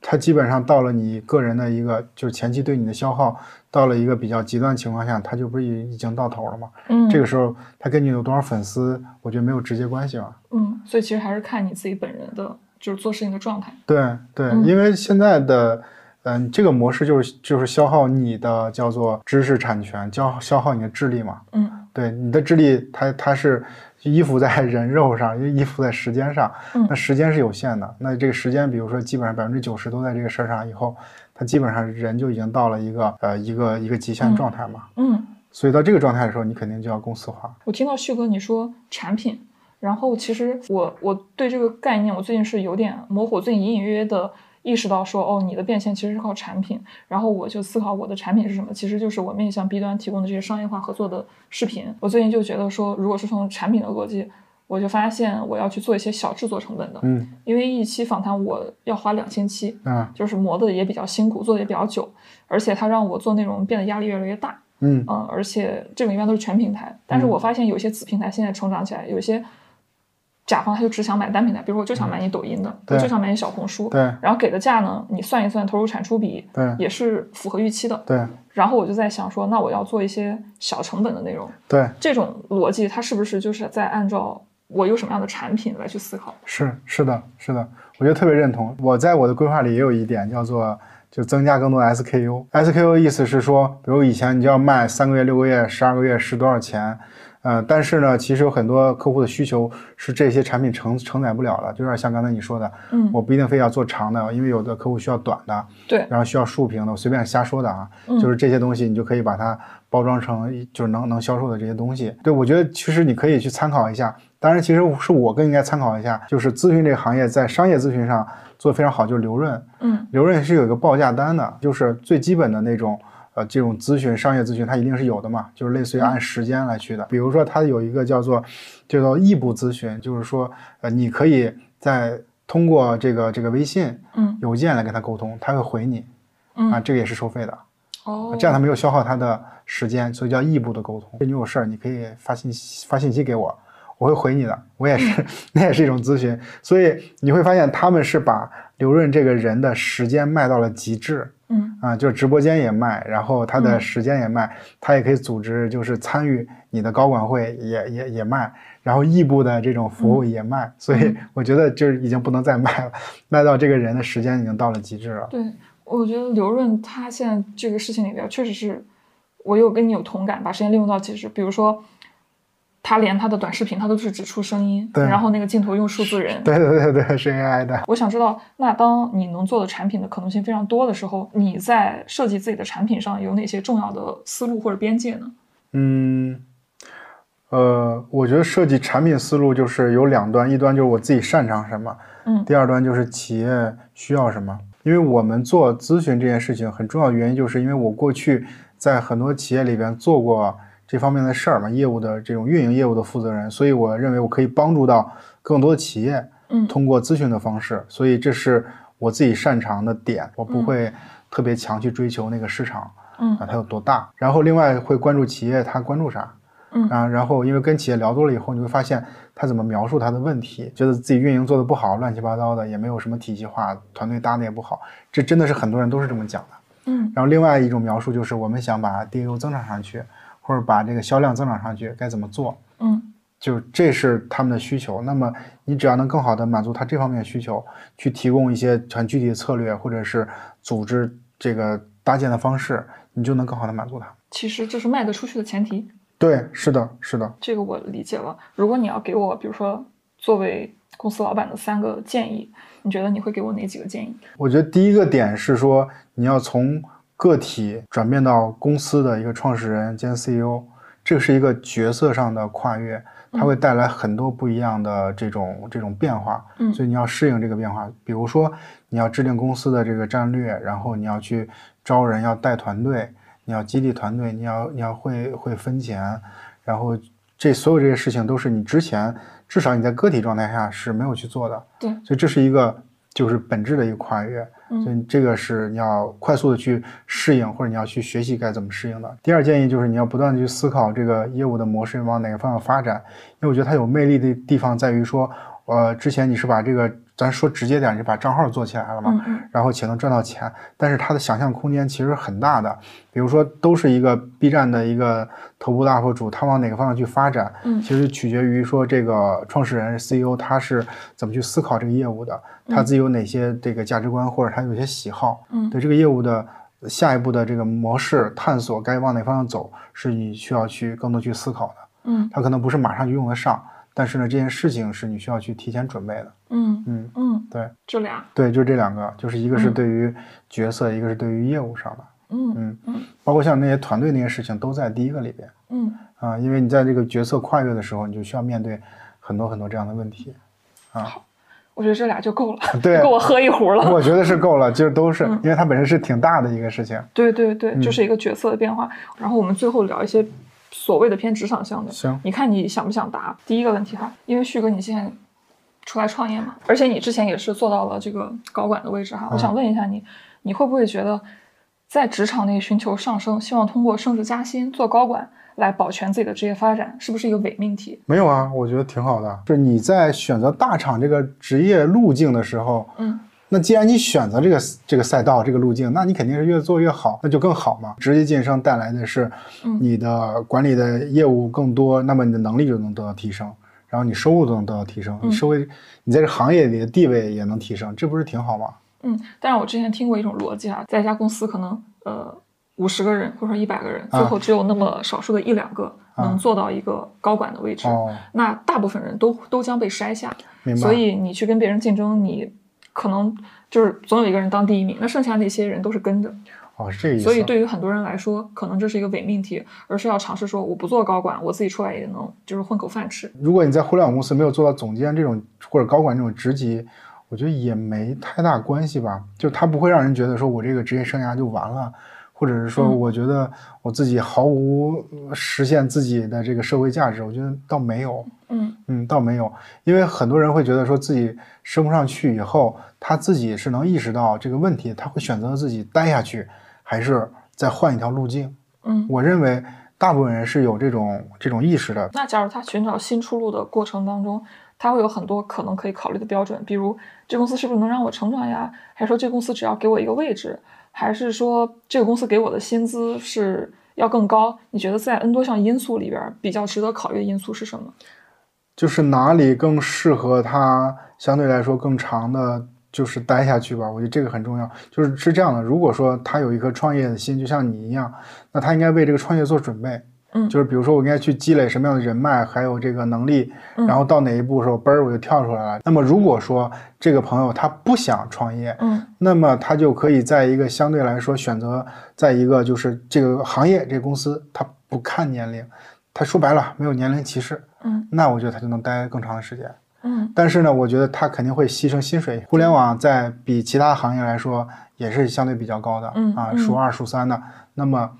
它基本上到了你个人的一个就是前期对你的消耗，到了一个比较极端情况下，它就不是已已经到头了吗？嗯，这个时候它跟你有多少粉丝，我觉得没有直接关系吧。嗯，所以其实还是看你自己本人的就是做事情的状态。对对，嗯因为现在的，嗯，这个模式就是就是消耗你的叫做知识产权，消消耗你的智力嘛。嗯对对你的智力它它是依附在人肉上，依附在时间上，嗯那时间是有限的。那这个时间，比如说基本上百分之九十都在这个事儿上以后，他基本上人就已经到了一个呃一个一个极限嗯状态嘛。嗯，所以到这个状态的时候，你肯定就要公司化。我听到旭哥你说产品，然后其实我我对这个概念我最近是有点模糊，最近隐隐约约的意识到说，哦，你的变现其实是靠产品，然后我就思考我的产品是什么，其实就是我面向 B 端提供的这些商业化合作的视频。我最近就觉得说，如果是从产品的逻辑，我就发现我要去做一些小制作成本的，嗯因为一期访谈我要花两千七，啊就是磨的也比较辛苦，做的也比较久，而且它让我做内容变得压力越来越大。嗯嗯，而且这种一般都是全平台，但是我发现有些子平台现在成长起来，有些甲方他就只想买单平台，比如说我就想买你抖音的，我就想买你小红书，对然后给的价呢，你算一算投入产出比，对也是符合预期的。对然后我就在想说，那我要做一些小成本的内容，对，这种逻辑它是不是就是在按照我有什么样的产品来去思考？是是的，是的，我觉得特别认同。我在我的规划里也有一点叫做，就增加更多 SKU。SKU 意思是说，比如以前你就要卖三个月、六个月、十二个月是多少钱，呃，但是呢，其实有很多客户的需求是这些产品承承载不了的，就有点像刚才你说的，嗯我不一定非要做长的，因为有的客户需要短的，对，然后需要竖屏的，我随便瞎说的啊，嗯就是这些东西你就可以把它包装成就是能能销售的这些东西。对我觉得其实你可以去参考一下，当然其实是我更应该参考一下，就是咨询这个行业在商业咨询上做得非常好，就是刘润，嗯刘润是有一个报价单的，就是最基本的那种。呃，这种咨询、商业咨询，它一定是有的嘛，就是类似于按时间来去的。比如说，它有一个叫做叫做异步咨询，就是说，呃，你可以在通过这个这个微信、嗯邮件来跟他沟通，他会回你，嗯啊，这个也是收费的，哦，这样他没有消耗他的时间，所以叫异步的沟通。你有事儿，你可以发信息发信息给我，我会回你的。我也是，那也是一种咨询。所以你会发现，他们是把刘润这个人的时间卖到了极致嗯啊，就是直播间也卖，然后他的嗯时间也卖，他也可以组织就是参与你的高管会也也也卖，然后异步的这种服务也卖。所以我觉得就是已经不能再卖了，卖到这个人的时间已经到了极致了。对，我觉得刘润他现在这个事情里边，确实是我有跟你有同感，把时间利用到极致。比如说，他连他的短视频他都是只出声音，对然后那个镜头用数字人。对对对对，是 AI 的。我想知道，那当你能做的产品的可能性非常多的时候，你在设计自己的产品上有哪些重要的思路或者边界呢？嗯，呃，我觉得设计产品思路就是有两端，一端就是我自己擅长什么，嗯第二端就是企业需要什么。因为我们做咨询这件事情，很重要的原因就是因为我过去在很多企业里边做过这方面的事儿嘛，业务的这种运营业务的负责人，所以我认为我可以帮助到更多的企业，嗯通过咨询的方式，所以这是我自己擅长的点，我不嗯会特别强去追求那个市场。嗯啊，它有多大。然后另外会关注企业它关注啥，嗯啊，然后因为跟企业聊多了以后，你会发现他怎么描述他的问题，觉得自己运营做的不好，乱七八糟的，也没有什么体系化，团队搭的也不好，这真的是很多人都是这么讲的。嗯然后另外一种描述就是我们想把 DAU 增长上去，或者把这个销量增长上去，该怎么做？嗯就这是他们的需求。那么你只要能更好的满足他这方面的需求，去提供一些很具体的策略，或者是组织这个搭建的方式，你就能更好的满足他。其实这是卖得出去的前提。对，是的，是的。这个我理解了。如果你要给我，比如说作为公司老板的三个建议，你觉得你会给我哪几个建议？我觉得第一个点是说，你要从个体转变到公司的一个创始人兼 CEO，这是一个角色上的跨越，它会带来很多不一样的这种这种变化。嗯所以你要适应这个变化。比如说，你要制定公司的这个战略，然后你要去招人，要带团队，你要激励团队，你要你要会会分钱，然后这所有这些事情都是你之前至少你在个体状态下是没有去做的。对所以这是一个就是本质的一个跨越。所以这个是你要快速的去适应，或者你要去学习该怎么适应的。第二建议就是你要不断的去思考这个业务的模式往哪个方向发展，因为我觉得它有魅力的地方在于说，呃，之前你是把这个咱说直接点，你把账号做起来了嘛，然后且能赚到钱，但是它的想象空间其实很大的。比如说，都是一个 B 站的一个头部 UP 主，他往哪个方向去发展，嗯。其实取决于说这个创始人 CEO 他是怎么去思考这个业务的，他自己有哪些这个价值观，或者他有些喜好，嗯。对这个业务的下一步的这个模式探索该往哪方向走，是你需要去更多去思考的。嗯。它可能不是马上就用得上，但是呢，这件事情是你需要去提前准备的。嗯嗯，嗯，对就俩，对，就这两个，就是一个是嗯对于角色，一个是对于业务上的。嗯嗯嗯包括像那些团队那些事情都在第一个里边嗯啊，因为你在这个角色跨越的时候，你就需要面对很多很多这样的问题啊。我觉得这俩就够了，对够我喝一壶了。我觉得是够了，就是都是，嗯因为它本身是挺大的一个事情。对对对，嗯就是一个角色的变化。然后我们最后聊一些所谓的偏职场向的，行，你看你想不想答？第一个问题哈，因为旭哥你现在出来创业嘛，而且你之前也是做到了这个高管的位置哈，我想问一下你，你会不会觉得在职场内寻求上升，希望通过升职加薪做高管来保全自己的职业发展，是不是一个伪命题？没有啊，我觉得挺好的。就是你在选择大厂这个职业路径的时候，嗯那既然你选择这个这个赛道这个路径，那你肯定是越做越好，那就更好嘛。职业晋升带来的是嗯你的管理的业务更多，那么你的能力就能得到提升，然后你收入都能得到提升，嗯你社会你在这行业里的地位也能提升，这不是挺好吗？嗯，但是我之前听过一种逻辑啊，在一家公司可能呃五十个人或者说一百个人，最啊后只有那么少数的一两个能做到一个高管的位置，哦，那大部分人都都将被筛下。明白。所以你去跟别人竞争，你可能就是总有一个人当第一名，那剩下那些人都是跟着。哦，是这个意思。所以对于很多人来说，可能这是一个伪命题，而是要尝试说我不做高管，我自己出来也能就是混口饭吃。如果你在互联网公司没有做到总监这种或者高管这种职级，我觉得也没太大关系吧。就他不会让人觉得说我这个职业生涯就完了，或者是说嗯我觉得我自己毫无呃实现自己的这个社会价值，我觉得倒没有。嗯嗯，倒没有，因为很多人会觉得说自己升不上去以后，他自己是能意识到这个问题，他会选择自己待下去，还是再换一条路径。嗯。我认为大部分人是有这种这种意识的。那假如他寻找新出路的过程当中，他会有很多可能可以考虑的标准，比如这公司是不是能让我成长呀？还是说这公司只要给我一个位置？还是说这个公司给我的薪资是要更高？你觉得在 N 多项因素里边，比较值得考虑的因素是什么？就是哪里更适合他，相对来说更长的，就是待下去吧。我觉得这个很重要。就是是这样的，如果说他有一颗创业的心，就像你一样，那他应该为这个创业做准备。嗯就是比如说我应该去积累什么样的人脉，还有这个能力，嗯然后到哪一步的时候，嘣儿我就跳出来了。那么如果说这个朋友他不想创业，嗯那么他就可以在一个相对来说选择，在一个就是这个行业这个公司，他不看年龄，他说白了没有年龄歧视，嗯那我觉得他就能待更长的时间。嗯但是呢，我觉得他肯定会牺牲薪水。互联网在比其他行业来说也是相对比较高的，啊，嗯啊数二数三的。那么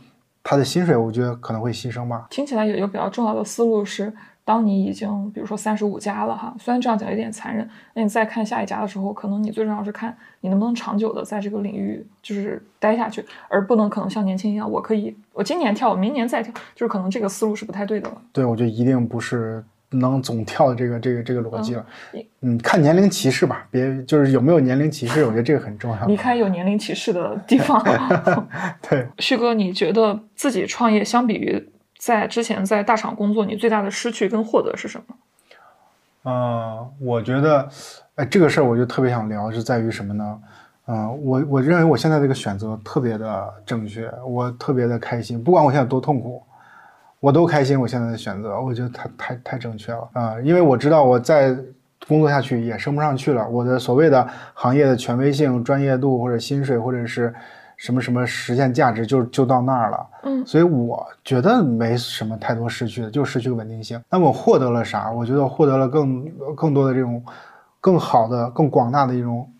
他的薪水，我觉得可能会牺牲吧。听起来有一个比较重要的思路是，当你已经比如说三十五加了哈，虽然这样讲有点残忍，那你再看下一家的时候，可能你最重要是看你能不能长久的在这个领域就是待下去，而不能可能像年轻一样，我可以我今年跳，我明年再跳，就是可能这个思路是不太对的了。对，我觉得一定不是能总跳这个这个这个逻辑了嗯。嗯，看年龄歧视吧，别就是有没有年龄歧视，我觉得这个很重要。离开有年龄歧视的地方。对，旭哥，你觉得自己创业相比于在之前在大厂工作，你最大的失去跟获得是什么？呃，我觉得，哎，这个事儿我就特别想聊，是在于什么呢？嗯、我我认为我现在这个选择特别的正确，我特别的开心，不管我现在多痛苦，我都开心。我现在的选择，我觉得太太太正确了啊、因为我知道我再工作下去也升不上去了，我的所谓的行业的权威性、专业度或者薪水或者是什么什么实现价值就就到那儿了。嗯所以我觉得没什么太多失去的，就失去稳定性。那么我获得了啥？我觉得获得了更更多的这种更好的、更广大的一种，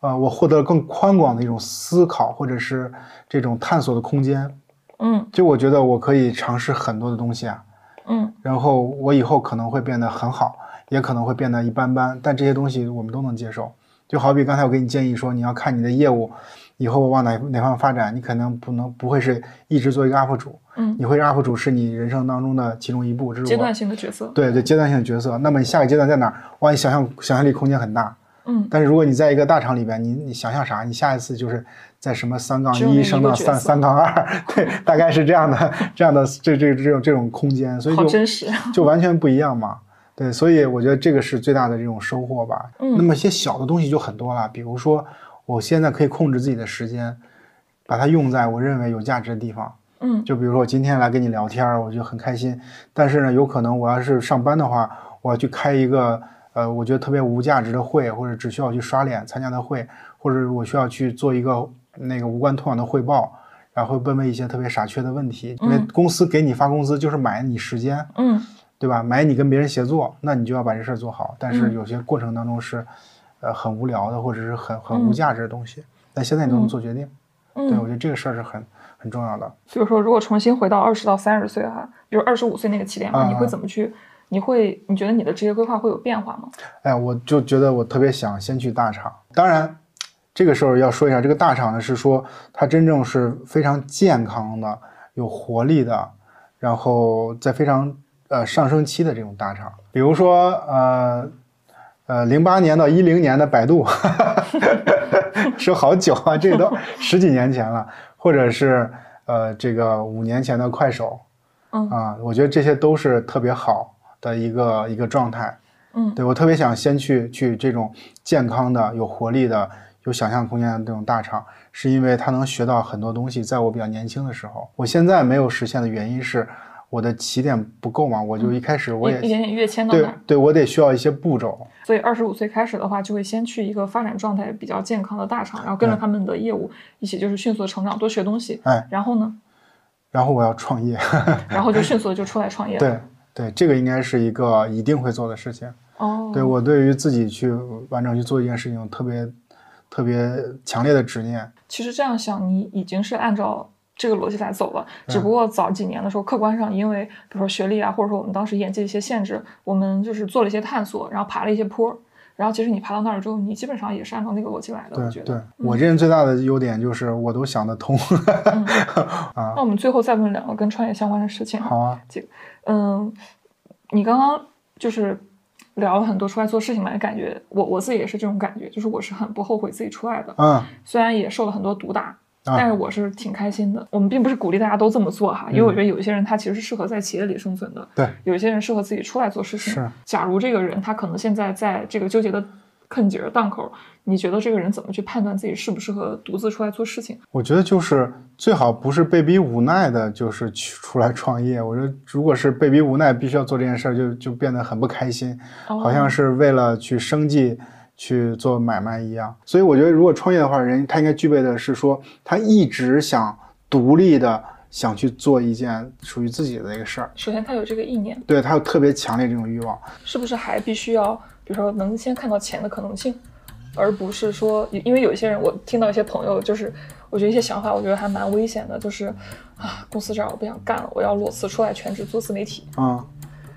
呃，我获得了更宽广的一种思考或者是这种探索的空间。嗯就我觉得我可以尝试很多的东西啊，嗯然后我以后可能会变得很好，也可能会变得一般般，但这些东西我们都能接受。就好比刚才我给你建议说，你要看你的业务以后往哪哪方面发展，你可能不能不会是一直做一个 UP 主，嗯，你会是 UP 主是你人生当中的其中一步，这是我阶段性的角色。对对阶段性的角色。那么你下个阶段在哪儿？哇，你想象想象力空间很大。嗯但是如果你在一个大厂里边，你你想象啥？你下一次就是在什么三杠一一升到三三杠二，对，大概是这样的这样的这这这种这种空间，所以就真实。就完全不一样嘛。对，所以我觉得这个是最大的这种收获吧。嗯那么一些小的东西就很多了，比如说我现在可以控制自己的时间，把它用在我认为有价值的地方。嗯就比如说我今天来跟你聊天儿，我就很开心。但是呢，有可能我要是上班的话，我要去开一个呃，我觉得特别无价值的会，或者只需要去刷脸参加的会，或者我需要去做一个那个无关痛痒的汇报，然后问问一些特别傻缺的问题。因为嗯公司给你发工资就是买你时间，嗯对吧？买你跟别人协作，那你就要把这事儿做好。但是嗯有些过程当中是，呃，很无聊的，或者是很很无嗯价值的东西。但现在你都能做决定，对我嗯，觉得这个事儿是很很重要的。所以说，如果重新回到二十到三十岁哈，比如二十五岁那个起点，啊你会怎么去？你会你觉得你的职业规划会有变化吗？哎，我就觉得我特别想先去大厂。当然，这个时候要说一下，这个大厂呢是说它真正是非常健康的、有活力的，然后在非常呃上升期的这种大厂。比如说呃呃零八年到一零年的百度，说好久啊，这都十几年前了，或者是呃这个五年前的快手，嗯啊，我觉得这些都是特别好的一个一个状态。嗯对我特别想先去去这种健康的、有活力的、有想象空间的这种大厂，是因为他能学到很多东西。在我比较年轻的时候，我现在没有实现的原因是我的起点不够嘛，我就一开始我也、一一点点跃迁到对，对我得需要一些步骤。所以二十五岁开始的话，就会先去一个发展状态比较健康的大厂，然后跟着他们的业务一起就是迅速的成长，多学东西。哎，然后呢，然后我要创业，然后就迅速的就出来创业了。对对，这个应该是一个一定会做的事情。哦，对我对于自己去完整去做一件事情特别特别强烈的执念。其实这样想，你已经是按照这个逻辑来走了，嗯只不过早几年的时候，客观上因为比如说学历啊，或者说我们当时演技的一些限制，我们就是做了一些探索，然后爬了一些坡。然后其实你爬到那儿之后，你基本上也是按照那个逻辑来的，我觉对得。对，我这人最大的优点就是我都想得通。啊那我们最后再问两个跟创业相关的事情。好啊，这个嗯，你刚刚就是聊了很多出来做事情嘛，感觉我我自己也是这种感觉，就是我是很不后悔自己出来的，嗯虽然也受了很多毒打，啊但是我是挺开心的。我们并不是鼓励大家都这么做哈，因为我觉得有一些人他其实是适合在企业里生存的，对，有一些人适合自己出来做事情。是假如这个人他可能现在在这个纠结的坑几个档口，你觉得这个人怎么去判断自己适不适合独自出来做事情？我觉得就是最好不是被逼无奈的，就是去 出来创业。我觉得如果是被逼无奈，必须要做这件事儿，就就变得很不开心，哦好像是为了去生计去做买卖一样。所以我觉得，如果创业的话，人他应该具备的是说，他一直想独立的想去做一件属于自己的一个事儿，首先他有这个意念，对他有特别强烈这种欲望。是不是还必须要，比如说能先看到钱的可能性，而不是说，因为有一些人，我听到一些朋友，就是我觉得一些想法，我觉得还蛮危险的，就是啊，公司这儿我不想干了，我要裸辞出来全职做自媒体，嗯，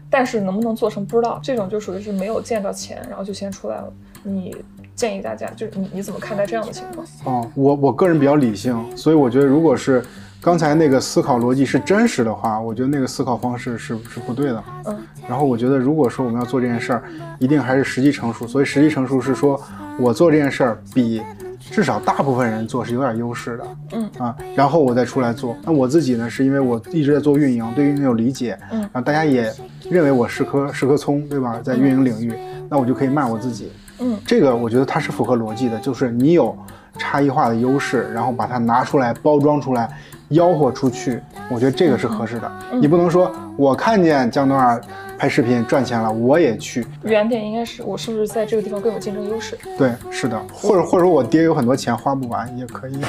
但是能不能做成不知道，这种就属于是没有见着钱，然后就先出来了。你建议大家，就是你你怎么看待这样的情况？哦，我我个人比较理性，所以我觉得如果是刚才那个思考逻辑是真实的话，我觉得那个思考方式是是不对的。嗯然后我觉得如果说我们要做这件事儿，一定还是时机成熟。所以时机成熟是说我做这件事儿比至少大部分人做是有点优势的。嗯啊，然后我再出来做。那我自己呢，是因为我一直在做运营，对运营有理解，嗯然后大家也认为我是颗是颗葱，对吧？在运营领域，那我就可以卖我自己。嗯这个我觉得它是符合逻辑的，就是你有差异化的优势，然后把它拿出来包装出来，吆喝出去，我觉得这个是合适的。嗯你不能说我看见江东儿拍视频赚钱了，我也去。原点应该是我是不是在这个地方更有竞争优势？对，是的，或者或者说我爹有很多钱花不完也可以。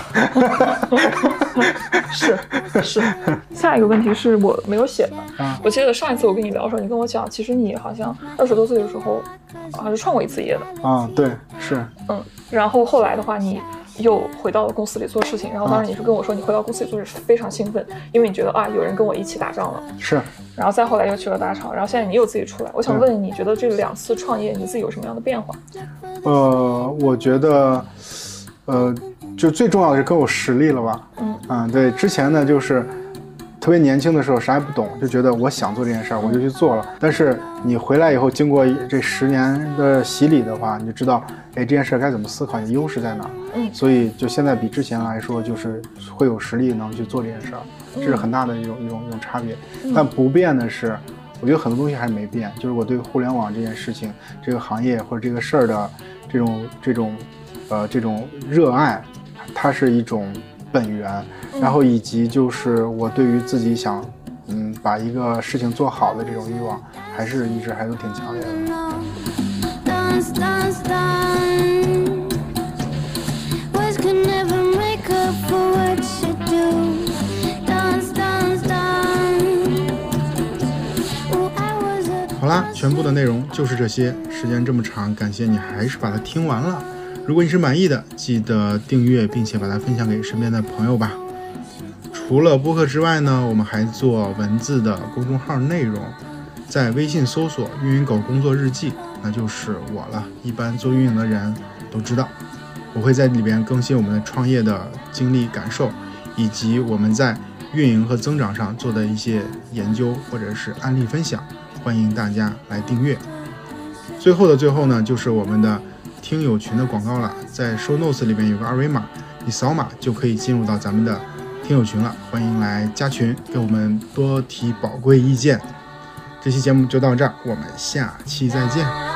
是是。下一个问题是我没有写的。啊我记得上一次我跟你聊的时候，你跟我讲，其实你好像二十多岁的时候，还是创过一次业的。啊，对，是，嗯，然后后来的话，你又回到了公司里做事情。然后当时你是跟我说，你回到公司里做事非常兴奋，因为你觉得啊，有人跟我一起打仗了。是。然后再后来又去了大厂，然后现在你又自己出来。我想问，你觉得这两次创业，你自己有什么样的变化？呃，我觉得，呃，就最重要的是更有实力了吧？嗯啊，对，之前呢就是特别年轻的时候啥也不懂，就觉得我想做这件事儿，我就去做了。但是你回来以后，经过这十年的洗礼的话，你就知道，哎，这件事儿该怎么思考，你的优势在哪儿。嗯所以就现在比之前来说，就是会有实力能去做这件事儿，这是很大的一种一种一种差别。但不变的是。我觉得很多东西还是没变，就是我对互联网这件事情、这个行业或者这个事儿的这种这种呃这种热爱，它是一种本源，然后以及就是我对于自己想，嗯，把一个事情做好的这种欲望，还是一直还都挺强烈的。Oh, 好啦，全部的内容就是这些。时间这么长，感谢你还是把它听完了。如果你是满意的，记得订阅并且把它分享给身边的朋友吧。除了播客之外呢，我们还做文字的公众号内容，在微信搜索“运营狗工作日记”，那就是我了。一般做运营的人都知道，我会在里边更新我们的创业的经历感受，以及我们在运营和增长上做的一些研究或者是案例分享。欢迎大家来订阅。最后的最后呢，就是我们的听友群的广告了，在 show notes 里面有个二维码，你扫码就可以进入到咱们的听友群了。欢迎来加群，给我们多提宝贵意见。这期节目就到这儿，我们下期再见。